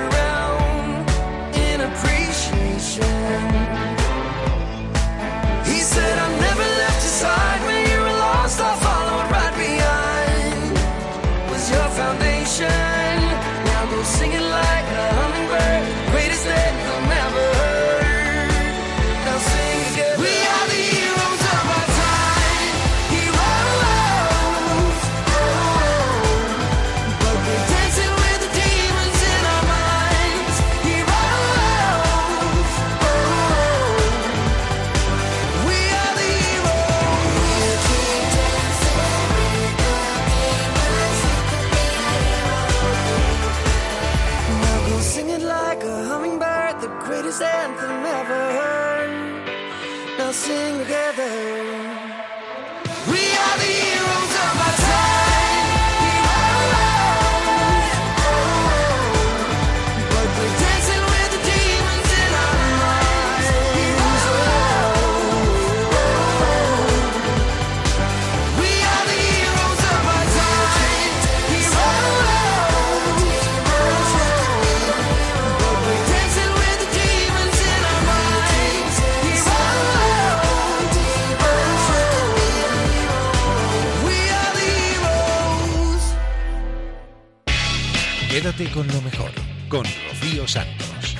Quédate con lo mejor, con Rocío Santos.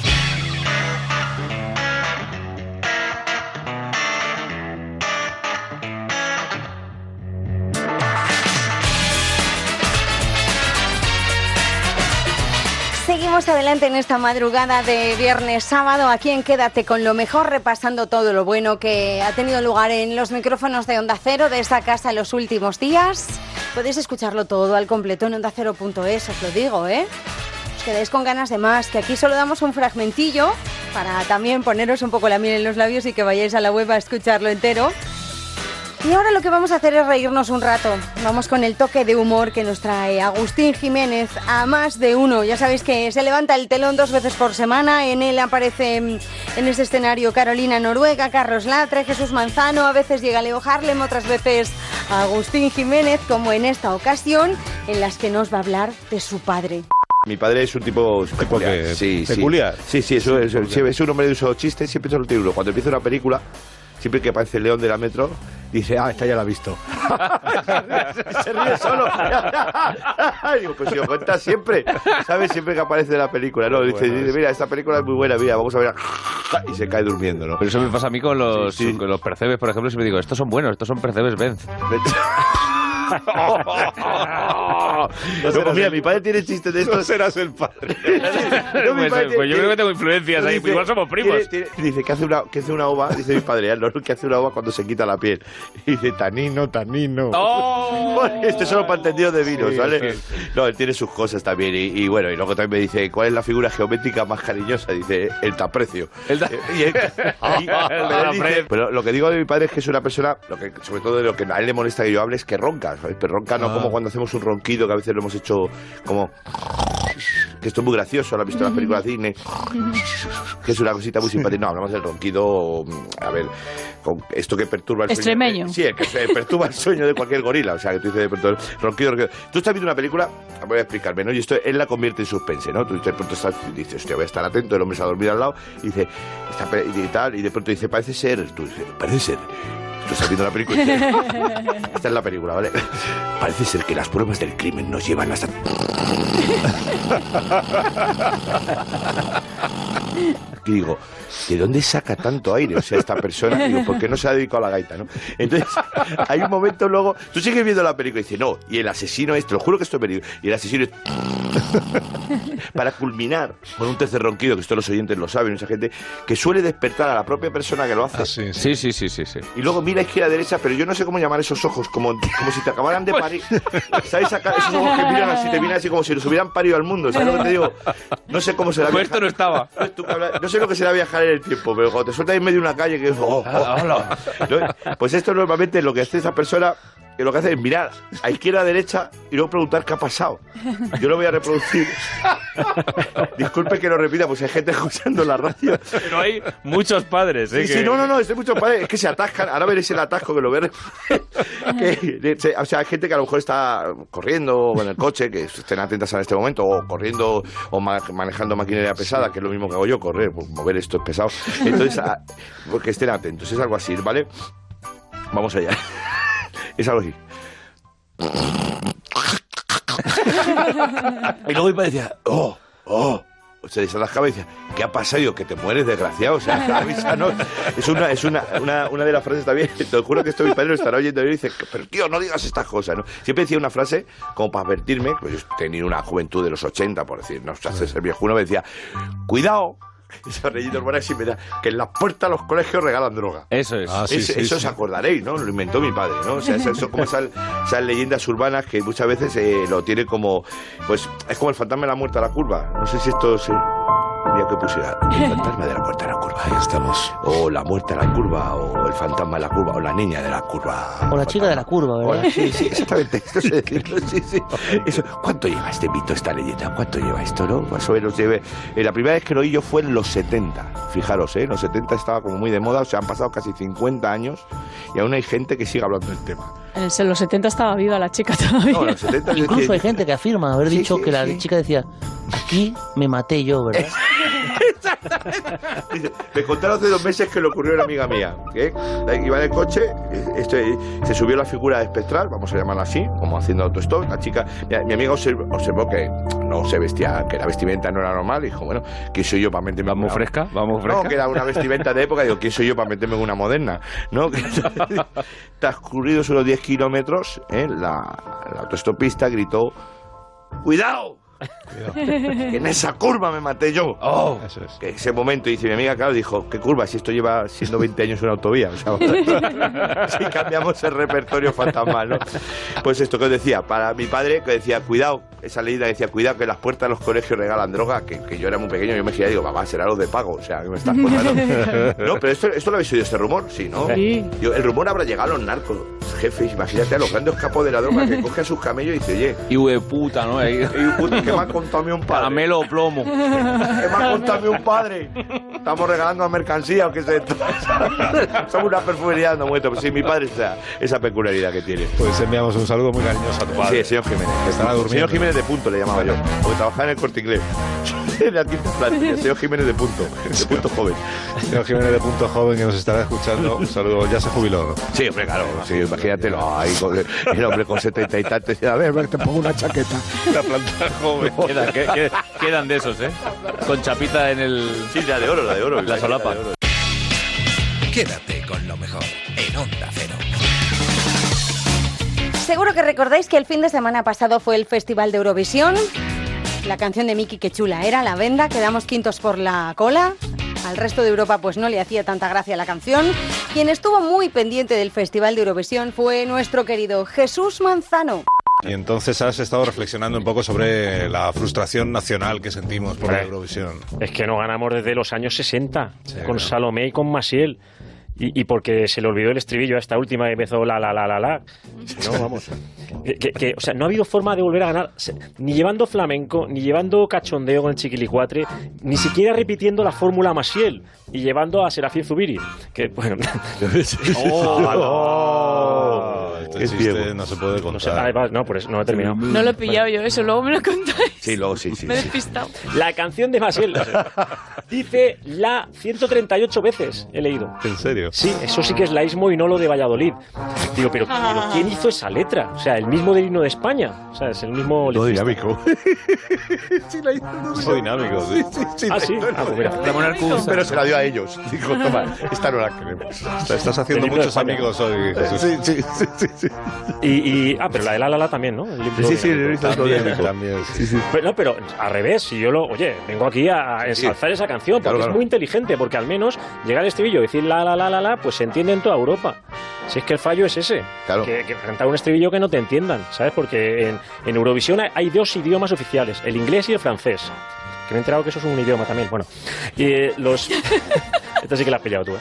Seguimos adelante en esta madrugada de viernes sábado aquí en Quédate con lo mejor, repasando todo lo bueno que ha tenido lugar en los micrófonos de Onda Cero de esta casa en los últimos días. Podéis escucharlo todo al completo en ondacero.es, os lo digo, ¿eh? Os quedáis con ganas de más, que aquí solo damos un fragmentillo para también poneros un poco la miel en los labios y que vayáis a la web a escucharlo entero. Y ahora lo que vamos a hacer es reírnos un rato. Vamos con el toque de humor que nos trae Agustín Jiménez a más de uno. Ya sabéis que se levanta el telón dos veces por semana. En él aparece mm, en este escenario Carolina Noruega, Carlos Latre, Jesús Manzano. A veces llega Leo Harlem, otras veces Agustín Jiménez, como en esta ocasión, en las que nos va a hablar de su padre. Mi padre es un tipo peculiar. Sí, sí. ¿Peculiar? Sí, sí, eso es, es, es un hombre de uso chiste, siempre solo tiene uno. Cuando empieza una película, siempre que aparece el león de la metro, dice, ah, esta ya la ha visto. [LAUGHS] Se ríe solo. [LAUGHS] Digo, pues si lo cuentas siempre, ¿sabes? Siempre que aparece la película, ¿no? Dice, dice, mira, esta película es muy buena, mira, vamos a ver. [LAUGHS] Y se cae durmiendo, ¿no? Pero eso me pasa a mí con los, con los percebes, por ejemplo, siempre digo, estos son buenos, estos son percebes Benz. No, pues mira, mi padre tiene chistes de estos. No serás el padre. [LAUGHS] No, mi Pues, padre pues yo tiene- creo que tengo influencias ahí, Dice- igual somos primos. tiene- tiene- dice que hace, una, que hace una ova, dice mi padre, no, que hace una ova cuando se quita la piel. Y dice, tanino, tanino. ¡Oh! [LAUGHS] Este es solo para entendidos de vinos, Sí, ¿vale? sí, No, él tiene sus cosas también. Y, y bueno, y luego también me dice, ¿cuál es la figura geométrica más cariñosa? Dice, el taprecio. El ta- [LAUGHS] y él- y- pero, él dice- pero lo que digo de mi padre es que es una persona, lo que, sobre todo de lo que a él le molesta que yo hable es que ronca, Pero ronca no Ah. como cuando hacemos un ronquido que a veces lo hemos hecho como... Que esto es muy gracioso, lo has visto en las películas de Disney que es una cosita muy simpática. No, hablamos del ronquido, mm, a ver, con esto que perturba el sueño. Extremeño. Sí, el que perturba el sueño de cualquier gorila. O sea, que tú dices de pronto, ronquido, ronquido. Tú estás viendo una película, voy a explicarme, ¿no? Y esto él la convierte en suspense, ¿no? Tú de pronto estás, dices, hostia, voy a estar atento, el hombre se ha dormido al lado, y dice, y tal, y de pronto dice, parece ser, tú dices, parece ser. Tú estás viendo la película dices, esta es la película, ¿vale? Parece ser que las pruebas del crimen nos llevan hasta... Y digo, ¿de dónde saca tanto aire? O sea, esta persona, digo, ¿por qué no se ha dedicado a la gaita, no? Entonces, [LAUGHS] hay un momento luego, tú sigues viendo la película y dices, no, y el asesino es, te lo juro que esto es peligro, y el asesino es... [LAUGHS] para culminar con un tercer ronquido, que esto los oyentes lo saben, mucha gente, que suele despertar a la propia persona que lo hace. sí, sí, sí, sí, sí. Y luego mira izquierda derecha, pero yo no sé cómo llamar esos ojos, como, como si te acabaran de Pues parir. ¿Sabes? Acá, esos ojos que miran así, te miran así como si los hubieran parido al mundo. ¿Sabes lo que te digo? No sé cómo será Pues esto no estaba. Tú que hablas- No sé lo que será viajar en el tiempo, pero cuando te sueltas en medio de una calle que es... oh, oh, ¿no? Pues esto normalmente lo que hace esa persona, que lo que hace es mirar a izquierda, a derecha y luego preguntar qué ha pasado. Yo lo voy a reproducir. [LAUGHS] Disculpe que lo repita, pues hay gente escuchando la radio. Pero hay muchos padres, ¿eh? Sí, que- sí, no, no, no, estoy mucho padre, es que se atascan, ahora veréis el atasco que lo veré. [LAUGHS] Que, de- se- o sea, hay gente que a lo mejor está corriendo o en el coche, que estén atentas en este momento, o corriendo o ma- manejando maquinaria pesada, que es lo mismo que hago yo, correr, pues mover esto es pesado. [LAUGHS] Entonces, a- porque estén atentos, es algo así, ¿vale? Vamos allá. [LAUGHS] Es algo así. Y luego mi padre decía, oh, oh. Se desatascaba y decía, ¿qué ha pasado? Que te mueres, desgraciado. O sea, [LAUGHS] avísanos. Es una, es una, una, una de las frases también. [LAUGHS] Te juro que esto mi padre lo estará oyendo y dice, pero tío, no digas estas cosas. Siempre decía una frase como para advertirme, pues yo tenía una juventud de los 80, por decir, no se hace ser viejuno, me decía, cuidado. Ese relleno urbano sí me da que en las puertas de los colegios regalan droga. Eso es. Ese- eso os acordaréis, ¿no? Lo inventó mi padre, ¿no? O sea, eso, eso como esas, esas leyendas urbanas que muchas veces eh, lo tiene como, pues, es como el fantasma de la muerte a la curva. No sé si esto se... Mira que pusiera el fantasma de la muerte a la curva. Ahí estamos. O la muerte a la curva, o el fantasma de la curva, o la niña de la curva. O la chica de la curva, ¿verdad? Sí, sí, exactamente. Esto sé decirlo, sí, sí. Eso. ¿Cuánto lleva este mito, esta leyenda? ¿Cuánto lleva esto, no? Más o menos lleve. eh, la primera vez que lo oí yo fue en los 70. Fijaros, ¿eh? En los 70 estaba como muy de moda, o sea, han pasado casi 50 años y aún hay gente que sigue hablando del tema. En el- los 70 estaba viva la chica todavía. No, en los 70 es Incluso que- hay gente que afirma haber Sí, dicho sí, que la sí. chica decía, aquí me maté yo, ¿verdad? [LAUGHS] [LAUGHS] Dice, me contaron hace dos meses que le ocurrió a una amiga mía. que Iba en el coche, este, se subió la figura espectral, vamos a llamarla así, como haciendo autostop. La chica, mi, mi amiga observó, observó que no se vestía, que la vestimenta no era normal. Y dijo, bueno, ¿quién soy yo para meterme en ¿Vamos una- fresca? ¿Vamos fresca? No, que era una vestimenta de época. Digo, ¿quién soy yo para meterme en una moderna? ¿No? [LAUGHS] Transcurridos unos 10 kilómetros, ¿eh? la, la autostopista gritó, ¡Cuidado! [LAUGHS] que en esa curva me maté yo. Oh. Que ese momento, dice mi amiga, claro, dijo, ¿qué curva? Si esto lleva siendo 20 años una autovía. O sea, [LAUGHS] [LAUGHS] si cambiamos el repertorio fantasmal, ¿no? Pues esto que os decía, para mi padre, que decía, cuidado, esa leyenda decía, cuidado que las puertas de los colegios regalan droga, que, que yo era muy pequeño, yo me giraba y digo, mamá, será los de pago, o sea, ¿qué me estás contando? No, pero esto, esto lo habéis oído, este rumor, sí, ¿no? Sí. Yo, el rumor habrá llegado a los narcos, jefes, imagínate a los grandes capos de la droga que coge a sus camellos y dice, oye, Y de puta, ¿no? Y, puta, ¿qué me ha contado a mí un padre? Caramelo o plomo. ¿Qué [LAUGHS] me ha contado a mí un padre? Estamos regalando a mercancía o qué es esto. [LAUGHS] Somos una perfumería dando muertos. Pues sí, mi padre esa, esa peculiaridad que tiene. Pues enviamos un saludo muy cariñoso a tu Sí, padre. el señor Jiménez. Que estará durmiendo. Señor Jiménez de punto le llamaba yo. Porque trabajaba en el corte inglés. [LAUGHS] En la quinta planta. El señor Jiménez de punto. De punto joven. Señor Jiménez de Punto Joven que nos estará escuchando. Un saludo, ya se jubiló. ¿no? Sí, hombre, claro. Sí, imagínatelo. Ahí con el, hombre con setenta y tantos. dice, A ver, te pongo una chaqueta. La planta joven. [LAUGHS] Quedan, que- que- quedan de esos, ¿eh? Con chapita en el... Sí, la de oro, la de oro. La solapa. Quédate con lo mejor en Onda Cero. Seguro que recordáis que el fin de semana pasado fue el Festival de Eurovisión. La canción de Miki que chula era La Venda, quedamos quintos por la cola. Al resto de Europa pues no le hacía tanta gracia la canción. Quien estuvo muy pendiente del Festival de Eurovisión fue nuestro querido Jesús Manzano. Y entonces has estado reflexionando un poco sobre la frustración nacional que sentimos por la. Eurovisión. Es que no ganamos desde los años 60, Sí, con. Salomé y con Masiel. Y, y porque se le olvidó el estribillo a esta última que empezó la la la la la. No, vamos. [LAUGHS] Que, que- que, o sea, no ha habido forma de volver a ganar, ni llevando flamenco, ni llevando cachondeo con el chiquilicuatre, ni siquiera repitiendo la fórmula Masiel y llevando a Serafín Zubiri. Que, bueno. [LAUGHS] [LAUGHS] Oh, Este chiste no se puede No, sé, contar. ah, va, no, por eso no he terminado. No lo he pillado yo eso, luego me lo contáis. Sí, luego sí, sí. Me he sí. despistado. La canción de Masiel dice la 138 veces, he leído. ¿En serio? Sí, eso sí que es laísmo y no lo de Valladolid. Digo, pero, pero ¿quién hizo esa letra? O sea, el mismo del himno de España. O sea, es el mismo... Todo dinámico. [LAUGHS] Muy dinámico, sí. Ah, sí. Ah, pues mira. Pero se la dio a ellos. Dijo, toma, esta no la queremos. Estás haciendo muchos amigos hoy, Jesús. Sí, sí, sí, sí. Y, y- ah, pero la de la la la también, ¿no? El Sí, sí, todo También, también, sí. Sí. Pero, no, pero al revés, si yo lo. Oye, vengo aquí a ensalzar esa canción porque Claro, claro. es muy inteligente, porque al menos llega al estribillo y decir la la la la la, pues se entiende en toda Europa. Si es que el fallo es ese, Claro. que, que cantar un estribillo que no te entiendan, ¿sabes? Porque en, en Eurovisión hay- hay dos idiomas oficiales, el inglés y el francés. Que me he enterado que eso es un idioma también. Bueno, y eh, los. [LAUGHS] Esta sí que la has pillado tú, ¿eh?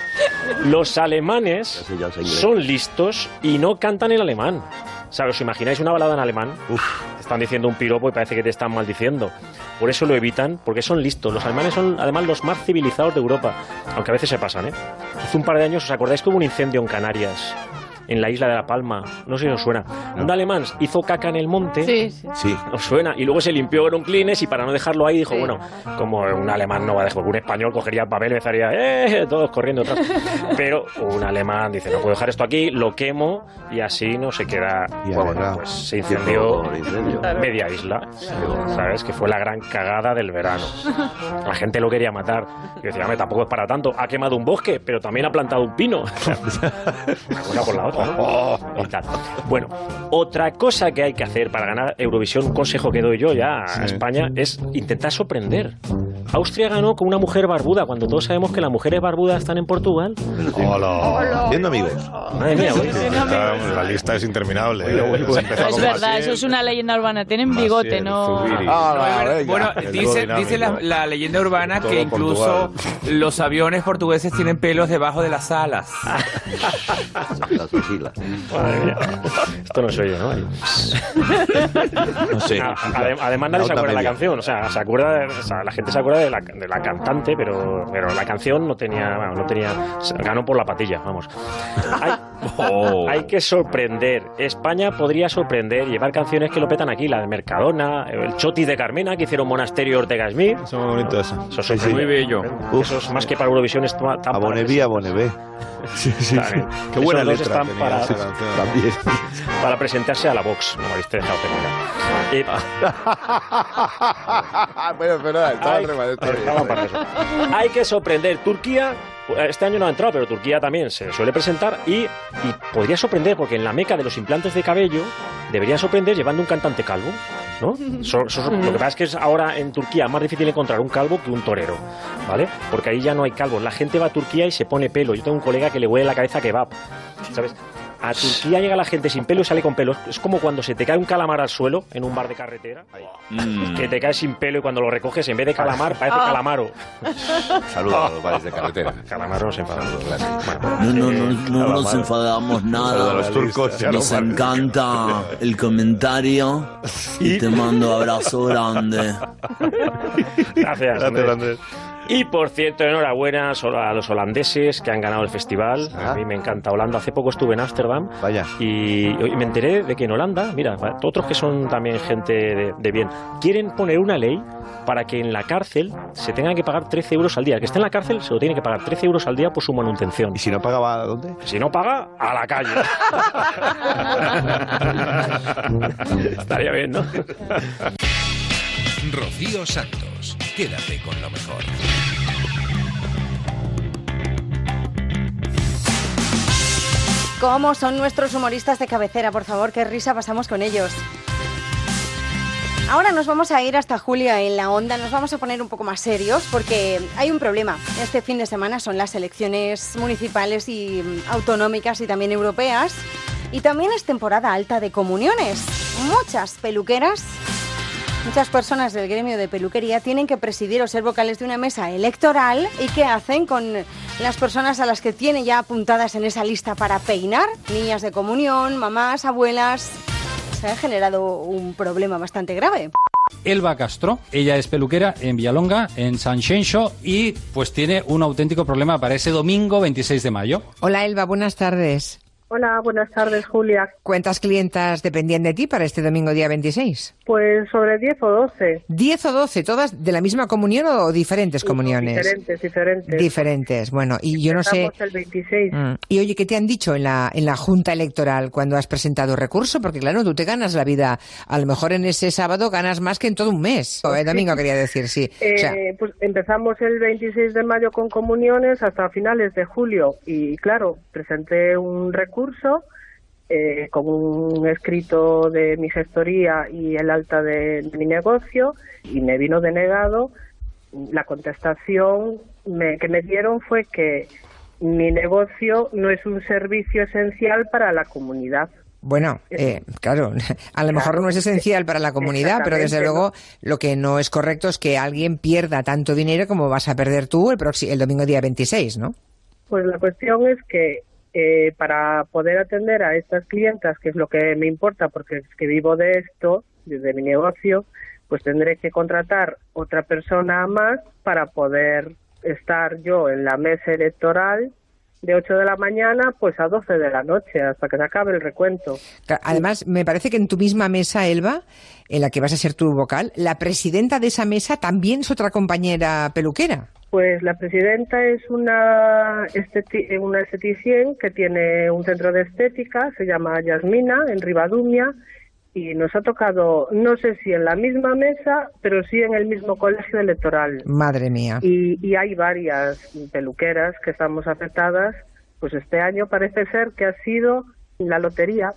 Los alemanes son listos y no cantan en alemán. ¿Sabes? ¿Os imagináis una balada en alemán? Te están diciendo un piropo y parece que te están maldiciendo. Por eso lo evitan, porque son listos. Los alemanes son además los más civilizados de Europa, aunque a veces se pasan, ¿eh? Hace un par de años, ¿os acordáis que hubo un incendio en Canarias? En la isla de La Palma. No sé si os suena. Un alemán hizo caca en el monte. Sí, sí. Sí. ¿Os suena? Y luego se limpió con un Kleenex y para no dejarlo ahí dijo, bueno, como un alemán no va a dejar, un español cogería el papel y empezaría, ¡eh! Todos corriendo atrás. [LAUGHS] Pero un alemán dice, no puedo dejar esto aquí, lo quemo y así no se queda... Y Bueno, pues se incendió media isla, ¿sabes? Que fue la gran cagada del verano. La gente lo quería matar. Y decía, "Hombre, tampoco es para tanto. Ha quemado un bosque, pero también ha plantado un pino. [LAUGHS] Una cosa por la otra, ¿no? Y tal. Bueno, otra cosa que hay que hacer para ganar Eurovisión, un consejo que doy yo ya a España, es intentar sorprender. Austria ganó con una mujer barbuda, cuando todos sabemos que las mujeres barbudas están en Portugal. Hola. Siendo amigos. Madre mía, La lista es interminable. ¿eh? Hemos empezado Es verdad, Maciel. eso es una leyenda urbana. Tienen bigote, no. Ah. Bueno, dice, dice la, la leyenda urbana que incluso Portugal. los aviones portugueses tienen pelos debajo de las alas. [LAUGHS] Madre mía. [LAUGHS] Esto no se oye, ¿no? Ahí. No sé. Ade- además nadie se acuerda de la canción, o sea, se acuerda, de- o sea, la gente se acuerda de la, de la cantante, pero, pero la canción no tenía, bueno, no tenía, ganó por la patilla, vamos. Hay, Oh. hay que sorprender. España podría sorprender, llevar canciones que lo petan aquí, la de Mercadona, el Chotis de Carmena, que hicieron Monasterio Ortega Smith. Eso es muy bonito eso. Eso es Muy bello. Eso es más que para Eurovisión, es tan A Boneví, a Bonevé. Sí, sí, sí. Qué buena letra están tenía para, esa [LAUGHS] canción. También. para presentarse a la Vox. No me habéis dejado terminar. Eh, bueno, pero estaba Hay- está bien. Estaba para eso. Hay que sorprender. Turquía, este año no ha entrado, pero Turquía también se suele presentar y, y podría sorprender porque en la meca de los implantes de cabello debería sorprender llevando un cantante calvo. Lo que pasa es que es ahora en Turquía más difícil encontrar un calvo que un torero, ¿vale? Porque ahí ya no hay calvos. La gente va a Turquía y se pone pelo. Yo tengo un colega que le huele la cabeza a kebab, ¿sabes? A Turquía llega la gente sin pelo y sale con pelo. Es como cuando se te cae un calamar al suelo en un bar de carretera, que te cae sin pelo y cuando lo recoges en vez de calamar parece Ah. calamaro. Saludos a los [LAUGHS] bares de carretera. Calamaro no se enfada. No, no, no, no nos enfadamos nada. los turcos Nos encanta [LAUGHS] el comentario y te mando abrazo grande. Gracias, Andrés. Y por cierto, enhorabuena a los holandeses que han ganado el festival. A mí me encanta Holanda. Hace poco estuve en Ámsterdam Vaya. y, y me enteré de que en Holanda, mira, otros que son también gente de, de bien, quieren poner una ley para que en la cárcel se tenga que pagar 13 euros al día. El que esté en la cárcel se lo tiene que pagar 13 euros al día por su manutención. ¿Y si no pagaba dónde? Si no paga, a la calle. [LAUGHS] [LAUGHS] Estaría bien, ¿no? Rocío Santos, quédate con lo mejor. ¿Cómo son nuestros humoristas de cabecera? Por favor, qué risa pasamos con ellos. Ahora nos vamos a ir hasta Julia en la onda, nos vamos a poner un poco más serios porque hay un problema. Este fin de semana son las elecciones municipales y mm, autonómicas y también europeas. Y también es temporada alta de comuniones. Muchas peluqueras, muchas personas del gremio de peluquería tienen que presidir o ser vocales de una mesa electoral. ¿Y qué hacen con las personas a las que tienen ya apuntadas en esa lista para peinar? Niñas de comunión, mamás, abuelas se ha generado un problema bastante grave. Elba Castro, ella es peluquera en Villalonga, en San Xenxo, y pues tiene un auténtico problema para ese domingo 26 de mayo. Hola Elba, buenas tardes. Hola, buenas tardes, Julia. ¿Cuántas clientas dependían de ti para este domingo día 26? Pues sobre 10 o 12. ¿10 o 12? ¿Todas de la misma comunión o diferentes comuniones? Diferentes, diferentes. Diferentes. Bueno, y yo no sé... El 26. Mm. Y oye, ¿qué te han dicho en la, en la Junta Electoral cuando has presentado recurso? Porque claro, tú te ganas la vida. A lo mejor en ese sábado ganas más que en todo un mes. O el domingo quería decir, sí. Eh, O sea, pues empezamos el 26 de mayo con comuniones hasta finales de julio y claro, presenté un recurso eh, con un escrito de mi gestoría y el alta de, mi negocio y me vino denegado. La contestación me- que me dieron fue que mi negocio no es un servicio esencial para la comunidad. Bueno, eh, claro, [LAUGHS] a lo mejor no es esencial para la comunidad, pero desde luego lo que no es correcto es que alguien pierda tanto dinero como vas a perder tú el, el domingo día 26, ¿no? Pues la cuestión es que eh, para poder atender a estas clientas, que es lo que me importa, porque es que vivo de esto, desde mi negocio, pues tendré que contratar otra persona más para poder estar yo en la mesa electoral de 8 de la mañana pues a 12 de la noche hasta que se acabe el recuento. Además, me parece que en tu misma mesa, Elba, en la que vas a ser tu vocal, la presidenta de esa mesa también es otra compañera peluquera. Pues la presidenta es una, esteti- una esteticien que tiene un centro de estética, se llama Yasmina, en Ribadumia, y nos ha tocado, no sé si en la misma mesa, pero sí en el mismo colegio electoral. Madre mía. Y, y hay varias peluqueras que estamos afectadas, pues este año parece ser que ha sido la lotería.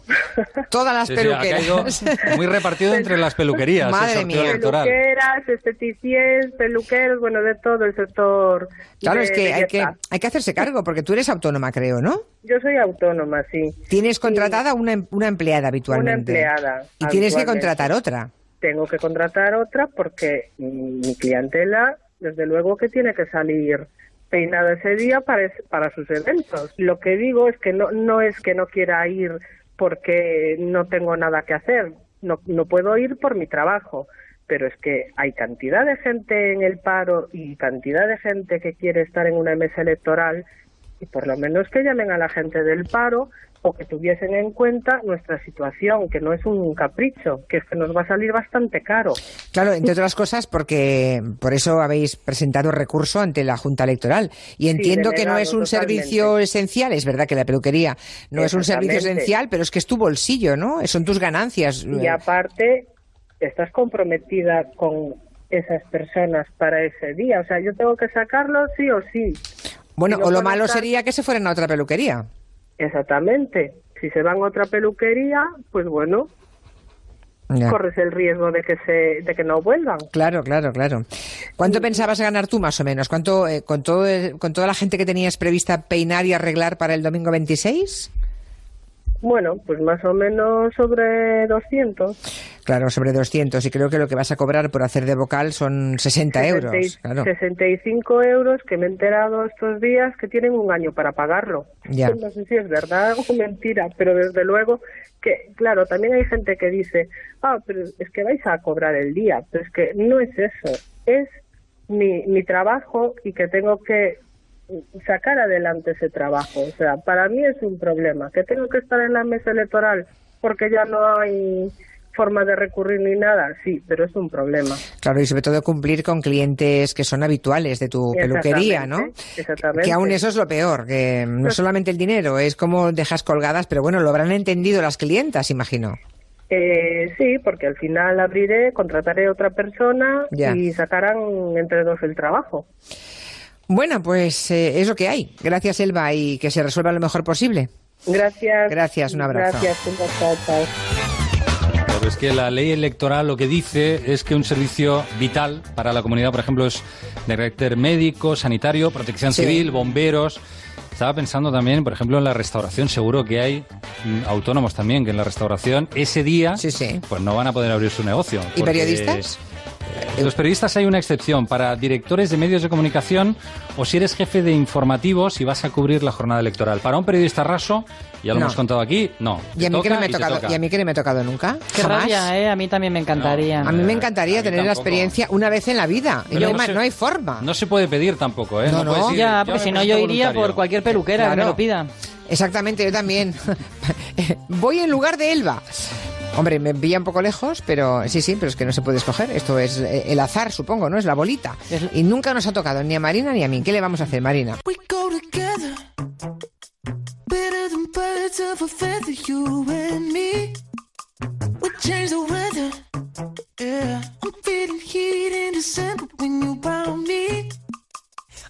Todas las Sí, sí, ha peluqueras. caído muy repartido entre las peluquerías Madre el mía. electoral. Peluqueras, esteticien, peluqueros, bueno, de todo el sector. Claro, de es que hay, que hay que hacerse cargo, porque tú eres autónoma, creo, ¿no? Yo soy autónoma, sí. Tienes contratada una, em- una empleada habitualmente. Una empleada. Y tienes que contratar otra. Tengo que contratar otra porque mi clientela, desde luego que tiene que salir peinada ese día para, para sus eventos. Lo que digo es que no, no es que no quiera ir porque no tengo nada que hacer. No, no puedo ir por mi trabajo. Pero es que hay cantidad de gente en el paro y cantidad de gente que quiere estar en una mesa electoral y por lo menos que llamen a la gente del paro o que tuviesen en cuenta nuestra situación, que no es un capricho, que es que nos va a salir bastante caro. Claro, entre otras cosas, porque por eso habéis presentado recurso ante la Junta Electoral. Y entiendo que no es un totalmente. servicio esencial, es verdad que la peluquería no es un servicio esencial, pero es que es tu bolsillo, ¿no? Son tus ganancias. Y aparte, estás comprometida con esas personas para ese día. O sea, yo tengo que sacarlo sí o sí. Bueno, Si no o lo malo estar- sería que se fueran a otra peluquería. Exactamente. Si se van a otra peluquería, pues bueno, Ya. corres el riesgo de que se, de que no vuelvan. Claro, claro, claro. ¿Cuánto pensabas ganar tú más o menos? ¿Cuánto eh, con todo con toda la gente que tenías prevista peinar y arreglar para el domingo 26? Bueno, pues más o menos sobre 200. Claro, sobre 200 y creo que lo que vas a cobrar por hacer de vocal son 60 euros. 60 y- Claro. 65 euros que me he enterado estos días que tienen un año para pagarlo. Ya. No sé si es verdad o mentira, pero desde luego que, claro, también hay gente que dice, ah, pero es que vais a cobrar el día, pero es que no es eso, es mi, mi trabajo y que tengo que sacar adelante ese trabajo. O sea, para mí es un problema, que tengo que estar en la mesa electoral porque ya no hay forma de recurrir ni nada, sí, pero es un problema. Claro, y sobre todo cumplir con clientes que son habituales de tu peluquería, ¿no? Exactamente. Que aún eso es lo peor, que no solamente el dinero, es como dejas colgadas, pero bueno, lo habrán entendido las clientas, imagino. Eh, sí, porque al final abriré, contrataré a otra persona Ya. y sacarán entre dos el trabajo. Bueno, pues eh, es lo que hay. Gracias, Elba, y que se resuelva lo mejor posible. Gracias. Gracias, un abrazo. Gracias, un abrazo, chao. Claro, es que la ley electoral lo que dice es que un servicio vital para la comunidad, por ejemplo, es de carácter médico, sanitario, protección Sí. civil, bomberos. Estaba pensando también, por ejemplo, en la restauración. Seguro que hay mm, autónomos también que en la restauración ese día pues no van a poder abrir su negocio. ¿Y porque, periodistas? Los periodistas hay una excepción para directores de medios de comunicación o si eres jefe de informativos y vas a cubrir la jornada electoral. Para un periodista raso, ya lo No. hemos contado aquí, no. Y a mí que no me te tocado, toca. y a mí que no me ha tocado nunca. Qué Jamás. rabia, ¿eh? A mí también me encantaría. A mí me encantaría tener la tampoco. experiencia una vez en la vida. Además se- no hay forma. No se puede pedir tampoco, ¿eh? No, no. Ya, "Yo porque si no yo iría voluntario". por cualquier peluquera que me Claro. lo pida. Exactamente, yo también. [LAUGHS] Voy en lugar de Elba. Hombre, me pilla un poco lejos, pero sí, sí, pero es que no se puede escoger. Esto es eh, el azar, supongo, ¿no? Es la bolita. Y nunca nos ha tocado ni a Marina ni a mí. ¿Qué le vamos a hacer, Marina?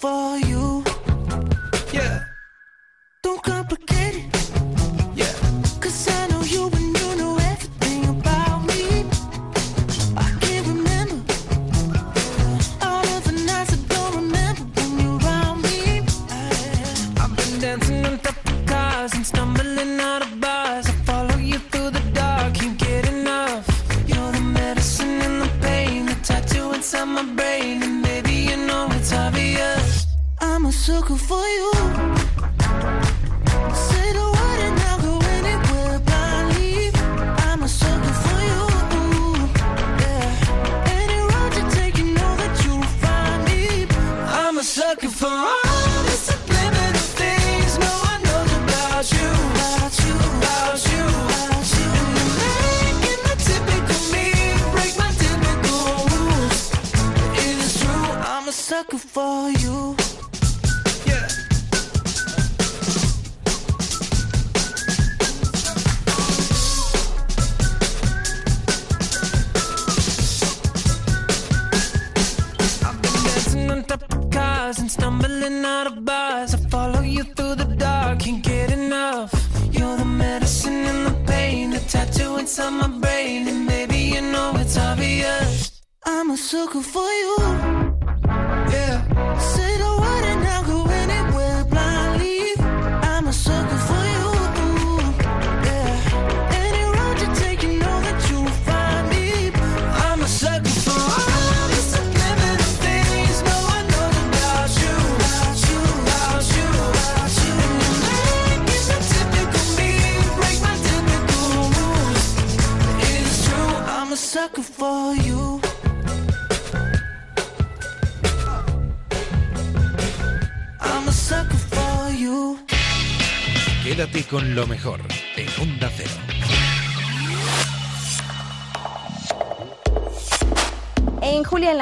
For you. Yeah. Don't complicate sucker for you.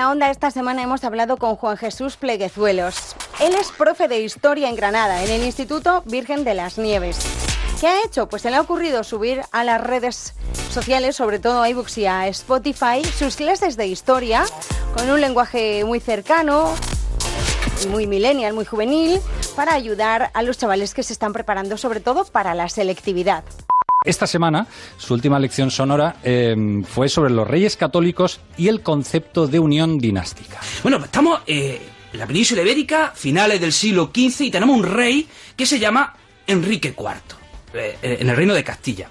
Esta semana hemos hablado con Juan Jesús Pleguezuelos. Él es profe de historia en Granada, en el Instituto Virgen de las Nieves. ¿Qué ha hecho? Pues se le ha ocurrido subir a las redes sociales, sobre todo a iBooks y a Spotify, sus clases de historia con un lenguaje muy cercano, muy millennial, muy juvenil, para ayudar a los chavales que se están preparando, sobre todo para la selectividad. Esta semana, su última lección sonora eh, fue sobre los reyes católicos y el concepto de unión dinástica. Bueno, estamos eh, en la península ibérica, finales del siglo XV, y tenemos un rey que se llama Enrique IV, eh, eh, en el reino de Castilla.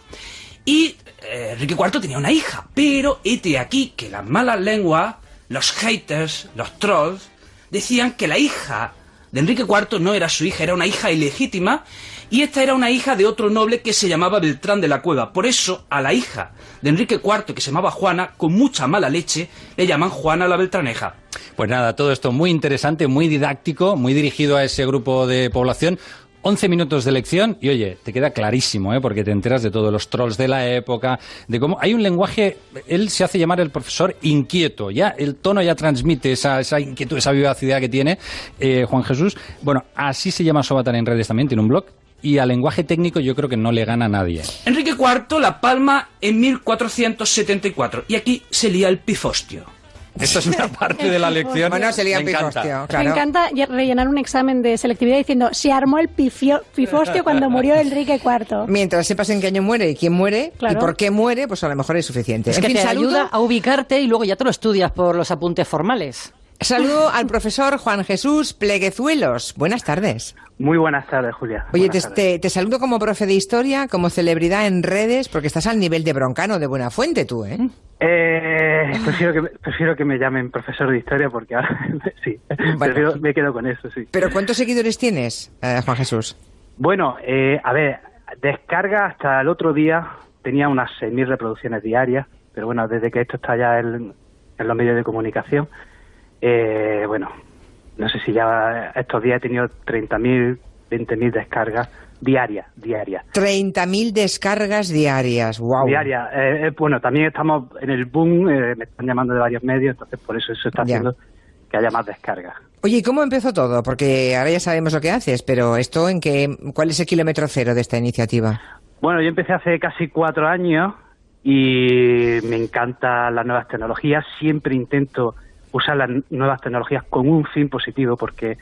Y Enrique IV tenía una hija, pero hete aquí que las malas lenguas, los haters, los trolls, decían que la hija de Enrique IV no era su hija, era una hija ilegítima, y esta era una hija de otro noble que se llamaba Beltrán de la Cueva. Por eso, a la hija de Enrique IV, que se llamaba Juana, con mucha mala leche, le llaman Juana la Beltraneja. Pues nada, todo esto muy interesante, muy didáctico, muy dirigido a ese grupo de población. 11 minutos de lección y oye, te queda clarísimo, ¿eh? porque te enteras de todos los trolls de la época, de cómo hay un lenguaje, él se hace llamar el profesor inquieto, ya el tono ya transmite esa, esa inquietud, esa vivacidad que tiene eh, Juan Jesús. Bueno, así se llama Sobatán en redes también, tiene un blog y al lenguaje técnico yo creo que no le gana a nadie. Enrique IV la palma en 1474 y aquí se lía el pifostio. Esta es una [LAUGHS] parte de la lección. Bueno, se lía Me el encanta. pifostio, Me encanta rellenar un examen de selectividad diciendo se armó el pifio- pifostio cuando murió Enrique IV. Mientras sepas en qué año muere y quién muere y Claro. por qué muere, pues a lo mejor es suficiente. Es en que fin, te saludo, ayuda a ubicarte y luego ya te lo estudias por los apuntes formales. Saludo al profesor Juan Jesús Pleguezuelos. Buenas tardes. Muy buenas tardes, Julia. Oye, te, tardes. te- te saludo como profe de historia, como celebridad en redes, porque estás al nivel de Broncano de Buenafuente tú, ¿eh? Eh, prefiero, que, me- prefiero que me llamen profesor de historia porque ahora [LAUGHS] sí, prefiero- me quedo con eso, sí. Pero ¿cuántos seguidores tienes, eh, Juan Jesús? Bueno, eh, a ver, descarga hasta el otro día tenía unas 6.000 reproducciones diarias, pero bueno, desde que esto está ya en, en los medios de comunicación, eh, bueno, no sé si ya estos días he tenido 30.000, 20.000 descargas diarias, diarias. 30.000 descargas diarias, wow. Diaria. Eh, eh, bueno, también estamos en el boom, eh, me están llamando de varios medios, entonces por eso eso está Ya. haciendo que haya más descargas. Oye, ¿y cómo empezó todo? Porque ahora ya sabemos lo que haces, pero esto en qué, ¿cuál es el kilómetro cero de esta iniciativa? Bueno, yo empecé hace casi cuatro años y me encantan las nuevas tecnologías. Siempre intento usar las nuevas tecnologías con un fin positivo porque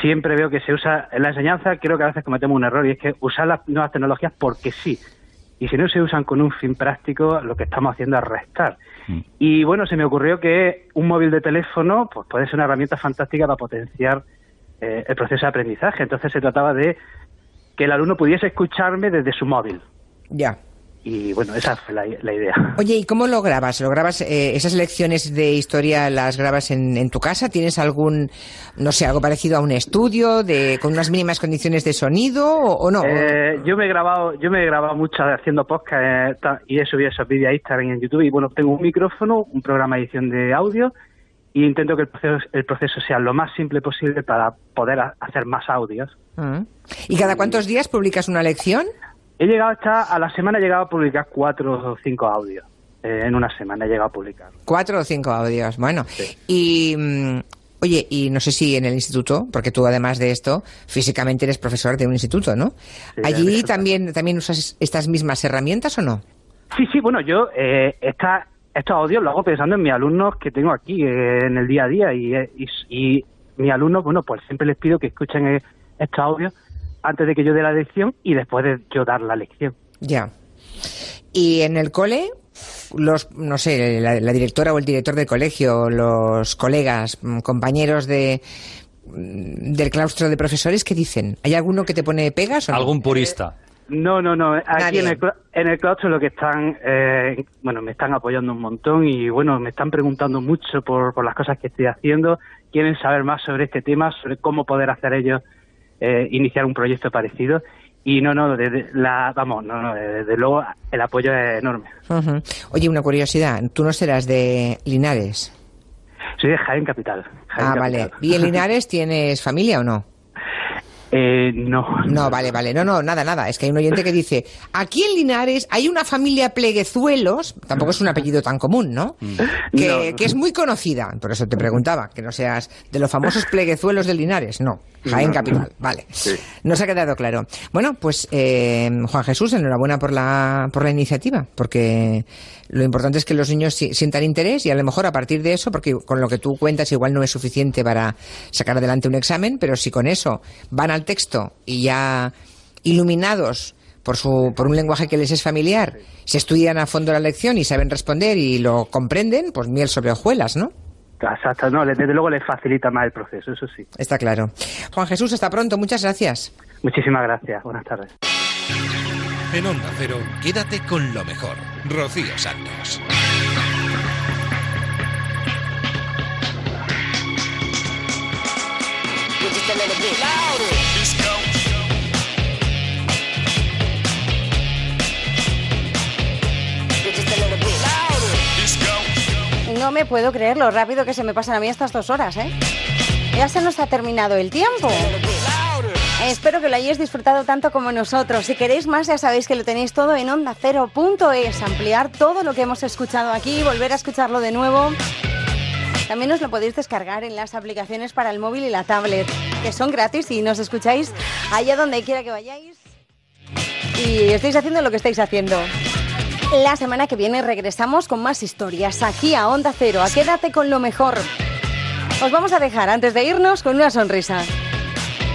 siempre veo que se usa en la enseñanza, creo que a veces cometemos un error y es que usar las nuevas tecnologías porque sí. Y si no se usan con un fin práctico, lo que estamos haciendo es restar. Y bueno, se me ocurrió que un móvil de teléfono pues puede ser una herramienta fantástica para potenciar eh, el proceso de aprendizaje. Entonces se trataba de que el alumno pudiese escucharme desde su móvil. Ya. Y bueno, esa fue la, la idea. Oye, ¿y cómo lo grabas? ¿Lo grabas, eh, esas lecciones de historia las grabas en, en tu casa? ¿Tienes algún, no sé, algo parecido a un estudio de, con unas mínimas condiciones de sonido o, o no? Eh, yo me he grabado, yo me he grabado mucho haciendo podcast eh, y he subido esos vídeos a Instagram y en YouTube. Y bueno, tengo un micrófono, un programa de edición de audio y intento que el proceso, el proceso sea lo más simple posible para poder ha- hacer más audios. Mm. ¿Y cada cuántos días publicas una lección? He llegado hasta, a la semana he llegado a publicar cuatro o cinco audios. Eh, en una semana he llegado a publicar. Cuatro o cinco audios, bueno. Y, mm, oye, y no sé si en el instituto, porque tú además de esto, físicamente eres profesor de un instituto, ¿no? Sí, ¿Allí también, también usas estas mismas herramientas o no? Sí, sí, bueno, yo eh, esta, estos audios lo hago pensando en mis alumnos que tengo aquí eh, en el día a día y, eh, y, y mis alumnos, bueno, pues siempre les pido que escuchen eh, estos audios antes de que yo dé la lección y después de yo dar la lección. Ya. Y en el cole, los, no sé, la, la directora o el director del colegio, los colegas, mm, compañeros de mm, del claustro de profesores, ¿qué dicen? ¿Hay alguno que te pone pegas o no? Algún purista. No, no, no. Aquí Nadie. en el, en el claustro lo que están, eh, bueno, me están apoyando un montón y bueno, me están preguntando mucho por, por las cosas que estoy haciendo. Quieren saber más sobre este tema, sobre cómo poder hacer ellos eh, iniciar un proyecto parecido. Y no, no, desde la, vamos, no, no, desde luego el apoyo es enorme. Oye, una curiosidad, tú no serás de Linares. Soy de Jaén Capital. Jaén ah, Capital. vale. ¿Y en [LAUGHS] Linares tienes familia o no? Eh, no. No, vale, vale. No, no, nada, nada. Es que hay un oyente que dice, aquí en Linares hay una familia Pleguezuelos, tampoco es un apellido tan común, ¿no? Que, No, no. que es muy conocida. Por eso te preguntaba, que no seas de los famosos Pleguezuelos de Linares. No, Jaén. Capital. Vale. Nos ha quedado claro. Bueno, pues eh, Juan Jesús, enhorabuena por la, por la iniciativa, porque lo importante es que los niños si- sientan interés y a lo mejor a partir de eso, porque con lo que tú cuentas igual no es suficiente para sacar adelante un examen, pero si con eso van al texto y ya iluminados por, su, por un lenguaje que les es familiar, se estudian a fondo la lección y saben responder y lo comprenden, pues miel sobre hojuelas, ¿no? Exacto, no, desde luego les facilita más el proceso, eso sí. Está claro. Juan Jesús, hasta pronto. Muchas gracias. Muchísimas gracias. Buenas tardes. En Onda Cero, quédate con lo mejor. Rocío Santos. No me puedo creer lo rápido que se me pasan a mí estas dos horas, ¿eh? Ya se nos ha terminado el tiempo. Espero que lo hayáis disfrutado tanto como nosotros. Si queréis más, ya sabéis que lo tenéis todo en ondacero.es. Ampliar todo lo que hemos escuchado aquí, volver a escucharlo de nuevo. También os lo podéis descargar en las aplicaciones para el móvil y la tablet, que son gratis y nos escucháis allá donde quiera que vayáis. Y estáis haciendo lo que estáis haciendo. La semana que viene regresamos con más historias aquí a Onda Cero. A quédate con lo mejor. Os vamos a dejar antes de irnos con una sonrisa.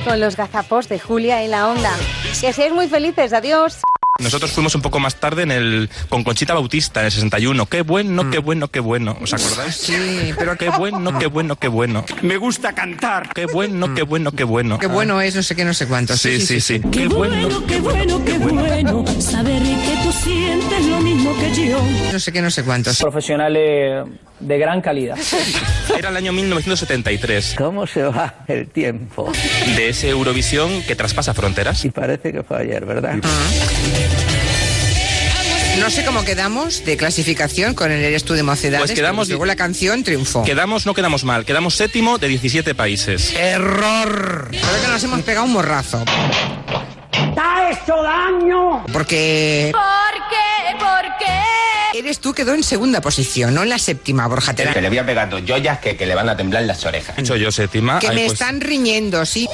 Con los gazapos de Julia en la onda. Que seáis muy felices. Adiós. Nosotros fuimos un poco más tarde en el con Conchita Bautista en el 61. Qué bueno, qué bueno, qué bueno. ¿Os acordáis? Sí, pero qué bueno, qué bueno, qué bueno. Me gusta cantar. Qué bueno, qué bueno, qué bueno. Qué bueno es no sé qué, no sé cuánto. Sí, sí, sí. Qué bueno, qué bueno, qué bueno saber que tú sientes lo mismo que yo. No sé qué, no sé cuántos. Profesionales de gran calidad. [LAUGHS] Era el año 1973. ¿Cómo se va el tiempo? De ese Eurovisión que traspasa fronteras. Y parece que fue ayer, ¿verdad? No sé cómo quedamos de clasificación con el Eres tú de Mocedades. Pues quedamos- Luego la canción triunfó. Quedamos, no quedamos mal, quedamos séptimo de 17 países. ¡Error! Creo que nos hemos pegado un morrazo. ¡Está hecho daño! Porque ¿Por qué? ¿Por qué? Eres tú quedó en segunda posición, no en la séptima, Borja Terán. le voy a pegar dos joyas que, que le van a temblar las orejas. He hecho yo séptima. Que Ay, me pues, están riñendo, sí.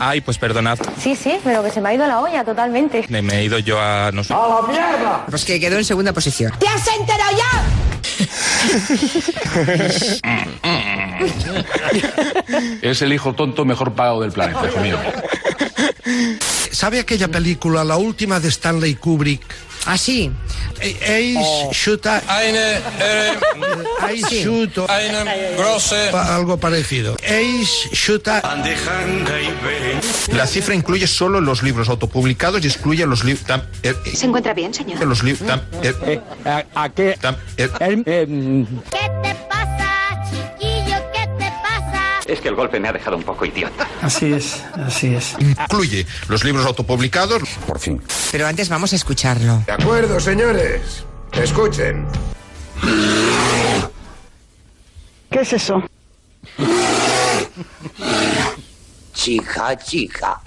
ay, pues perdonad. Sí, sí, pero que se me ha ido la olla totalmente. Me, me he ido yo a... no sé. la mierda! Pues que quedó en segunda posición. ¿Te has enterado ya? [LAUGHS] Es el hijo tonto mejor pagado del planeta, hijo mío. ¿Sabe aquella película, la última de Stanley Kubrick? Ah, sí. Ace Shooter. Ace Sí. Shooter. Pa- Algo parecido. Ace Shooter. La cifra incluye solo los libros autopublicados y excluye los libros... ¿Se encuentra bien, señor? los libros... ¿A, qué? ¿Qué te Es que el golpe me ha dejado un poco idiota. Así es, así es. Incluye los libros autopublicados... Por fin. Pero antes vamos a escucharlo. De acuerdo, señores. Escuchen. ¿Qué es eso? Chica, chica,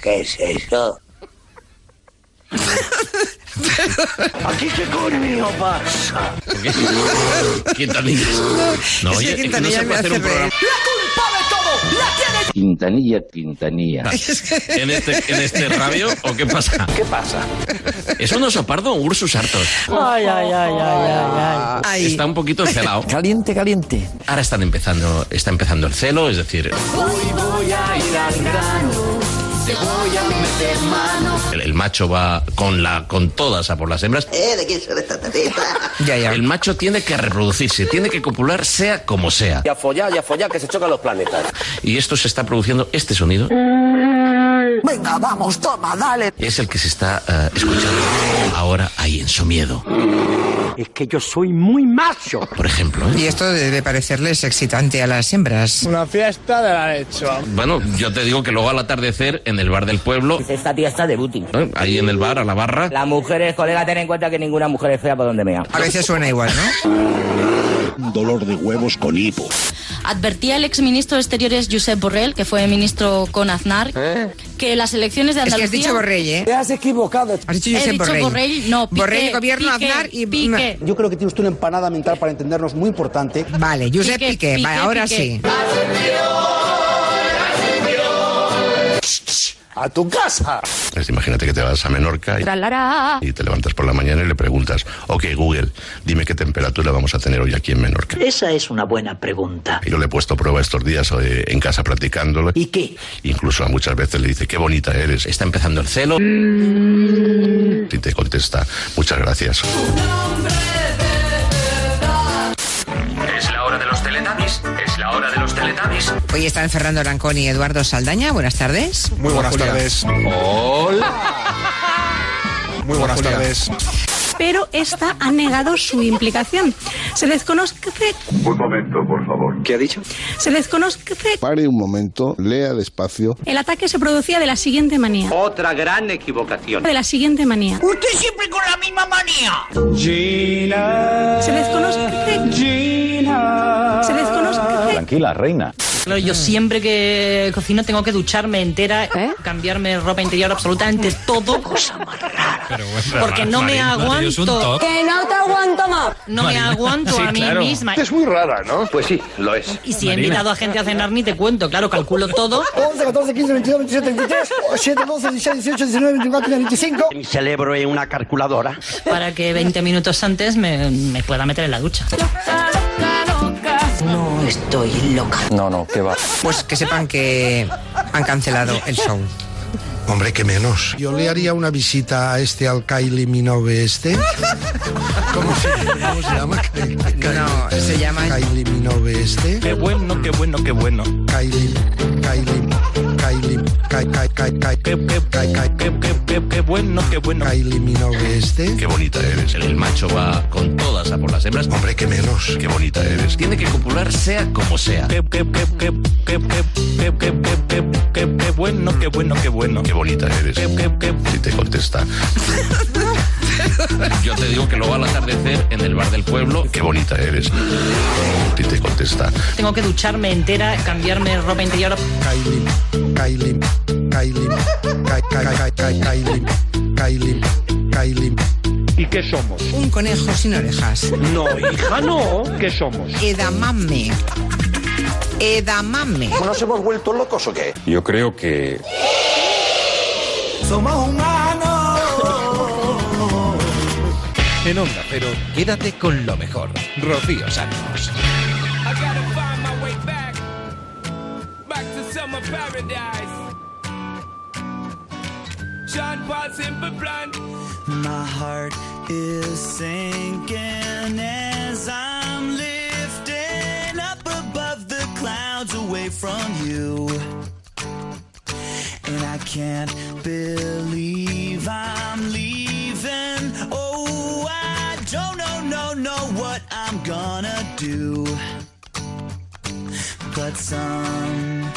¿qué es eso? [LAUGHS] ¿Aquí qué coño pasa? Quintanilla. No, es que Quintanilla me hace reír. ¡La culpa de todo! ¡La tiene Quintanilla, Quintanilla. ¿En este, ¿En este radio o qué pasa? ¿Qué pasa? ¿Es un oso pardo o un ursus hartos? Ay, ay, ay, ay, ay, ay. Está un poquito encelado. Caliente, caliente. Ahora están empezando, está empezando el celo, es decir, Hoy voy a ir al grano. Te voy a meter mano. el, el macho va con la con todas a por las hembras. ¿Eh? ¿De quién son estas? [LAUGHS] Ya, ya. El macho tiene que reproducirse, tiene que copular sea como sea. Ya follar, ya follar, que se chocan los planetas. Y esto se está produciendo, este sonido Venga, vamos, toma, dale. es el que se está eh, escuchando ahora ahí en su miedo, Es que yo soy muy macho. por ejemplo. ¿eh? Y esto debe parecerles excitante a las hembras. Una fiesta de la leche. Bueno, yo te digo que luego al atardecer en el bar del pueblo, Esta tía está de booty. ¿eh? ahí en el bar, a la barra, Las mujeres, colega, ten en cuenta que ninguna mujer es fea por donde mea. A veces suena igual, ¿no? dolor de huevos con hipo. Advertía el exministro de Exteriores Josep Borrell, que fue ministro con Aznar, que las elecciones de Es que Andalucía... has dicho Borrell, ¿eh? Te has equivocado. Has dicho He Josep dicho Borrell. Borrell, no, Piqué, Borrell, gobierno, Piqué, Aznar y... Piqué. Yo creo que tiene usted una empanada mental para entendernos muy importante. Vale, Josep Piqué, Piqué. Piqué, Vale, ahora Piqué. sí. ¡A tu casa! Imagínate que te vas a Menorca y, te levantas por la mañana y le preguntas, ok Google, dime qué temperatura vamos a tener hoy aquí en Menorca. Esa es una buena pregunta. Y yo le he puesto prueba estos días eh, en casa practicándolo. ¿Y qué? Incluso a muchas veces le dice, qué bonita eres. Está empezando el celo. Y te contesta, muchas gracias. Es la hora de los teletubbies. Es la hora de los teletubbies. Hoy están Fernando Arancón y Eduardo Saldaña. Buenas tardes. Muy buenas tardes. Hola. Muy buenas tardes. Pero esta ha negado su implicación. Se desconoce, Un momento, por favor. ¿Qué ha dicho? se desconoce. Pare un momento, lea despacio. El ataque se producía de la siguiente manía. Otra gran equivocación. De la siguiente manía. Usted siempre con la misma manía. Se desconoce. Se desconoce. Tranquila, reina. Claro, yo siempre que cocino tengo que ducharme entera, cambiarme ropa interior, absolutamente todo. Porque no me aguanto. Que no te aguanto más. No me aguanto a mí misma. Es muy rara, ¿no? Pues sí, lo es. Y si he invitado a gente a cenar, ni te cuento. Claro, calculo todo. 11, 14, 15, 22, 27, 33, 7, 12, 16, 18, 19, 24, 25. Mi cerebro es una calculadora. Para que 20 minutos antes me, me pueda meter en la ducha. No estoy loca. No, no, ¿qué va? Pues que sepan que han cancelado el show. Hombre, que menos. Yo le haría una visita a este al Kylie Minogue este. ¿Cómo se, cómo se llama? No, se llama... Kylie Minogue este. Qué bueno, qué bueno, qué bueno. Kylie, Kylie, Kylie, Kai, Kai, Kai, Kai, Qué, qué, Kai, Kai, qué, qué, qué, qué bueno, qué bueno. Kylie Minogue este. Qué bonita eres. El macho va con todas a por las hembras. Hombre, que menos. Qué bonita eres. Tiene que copular sea como sea. Qué, qué, qué, qué, qué, qué, qué, qué, qué, qué, qué, qué bueno, qué bueno, qué bueno. Qué bonita eres. Qué, qué, qué. Si te contesta. Yo te digo que luego al atardecer en el bar del pueblo, qué bonita eres. Si te contesta. Tengo que ducharme entera, cambiarme ropa interior. Kylie, Kylie, Kylie, Kai, Kai, Kai, Kai, Kylie, Kylie, Kylie. ¿Y qué somos? Un conejo sin orejas. No, hija, no. ¿Qué somos? Edamame. Edamame. ¿Nos hemos vuelto locos o qué? Yo creo que Somos humanos. En Onda Cero, quédate con lo mejor. Rocío Santos. I gotta find my way back, back to summer paradise. Sean Paul Simple Plan. My heart is sinking as I'm lifting up above the clouds away from you. And I can't believe I'm leaving. Oh, I don't know, no, know what I'm gonna do. But some